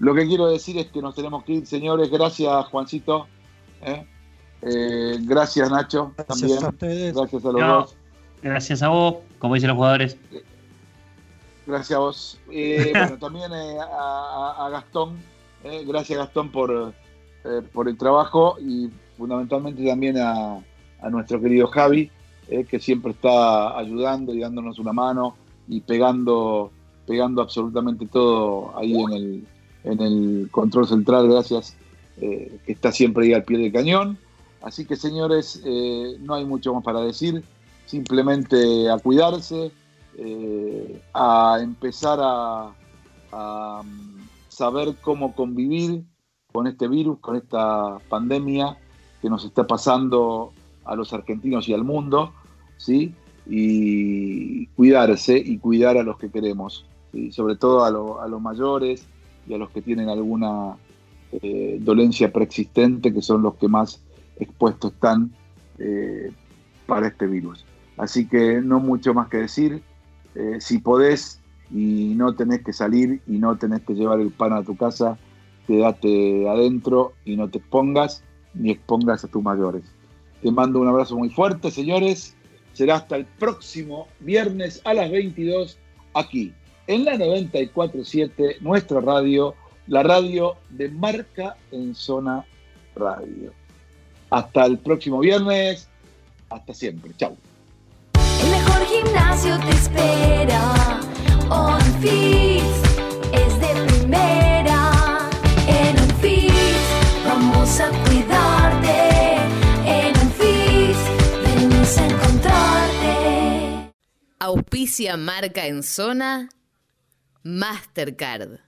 Lo que quiero decir es que nos tenemos que ir, señores. Gracias, Juancito. ¿eh? Eh, gracias, Nacho. Gracias a ustedes. Gracias a los dos. Gracias a vos, como dicen los jugadores. Gracias a vos. bueno, también eh, a, Gastón. gracias, Gastón, por, por el trabajo y fundamentalmente también a, a nuestro querido Javi, que siempre está ayudando y dándonos una mano y pegando, pegando absolutamente todo ahí en el, en el control central, gracias, eh, que está siempre ahí al pie del cañón. Así que señores, eh, no hay mucho más para decir, simplemente a cuidarse, eh, a empezar a, a saber cómo convivir con este virus, con esta pandemia que nos está pasando a los argentinos y al mundo, ¿sí? Y cuidarse y cuidar a los que queremos, sobre todo a, los mayores y a los que tienen alguna eh, dolencia preexistente, que son los que más expuestos están eh, para este virus. Así que no mucho más que decir. Eh, si podés y no tenés que salir y no tenés que llevar el pan a tu casa, quédate adentro y no te expongas ni expongas a tus mayores. Te mando un abrazo muy fuerte, señores será hasta el próximo viernes a las 22 aquí en la 947, nuestra radio, la radio de marca en zona radio. Hasta el próximo viernes. Hasta siempre. Chau. El mejor gimnasio te espera. OnFit Auspicia marca en zona Mastercard.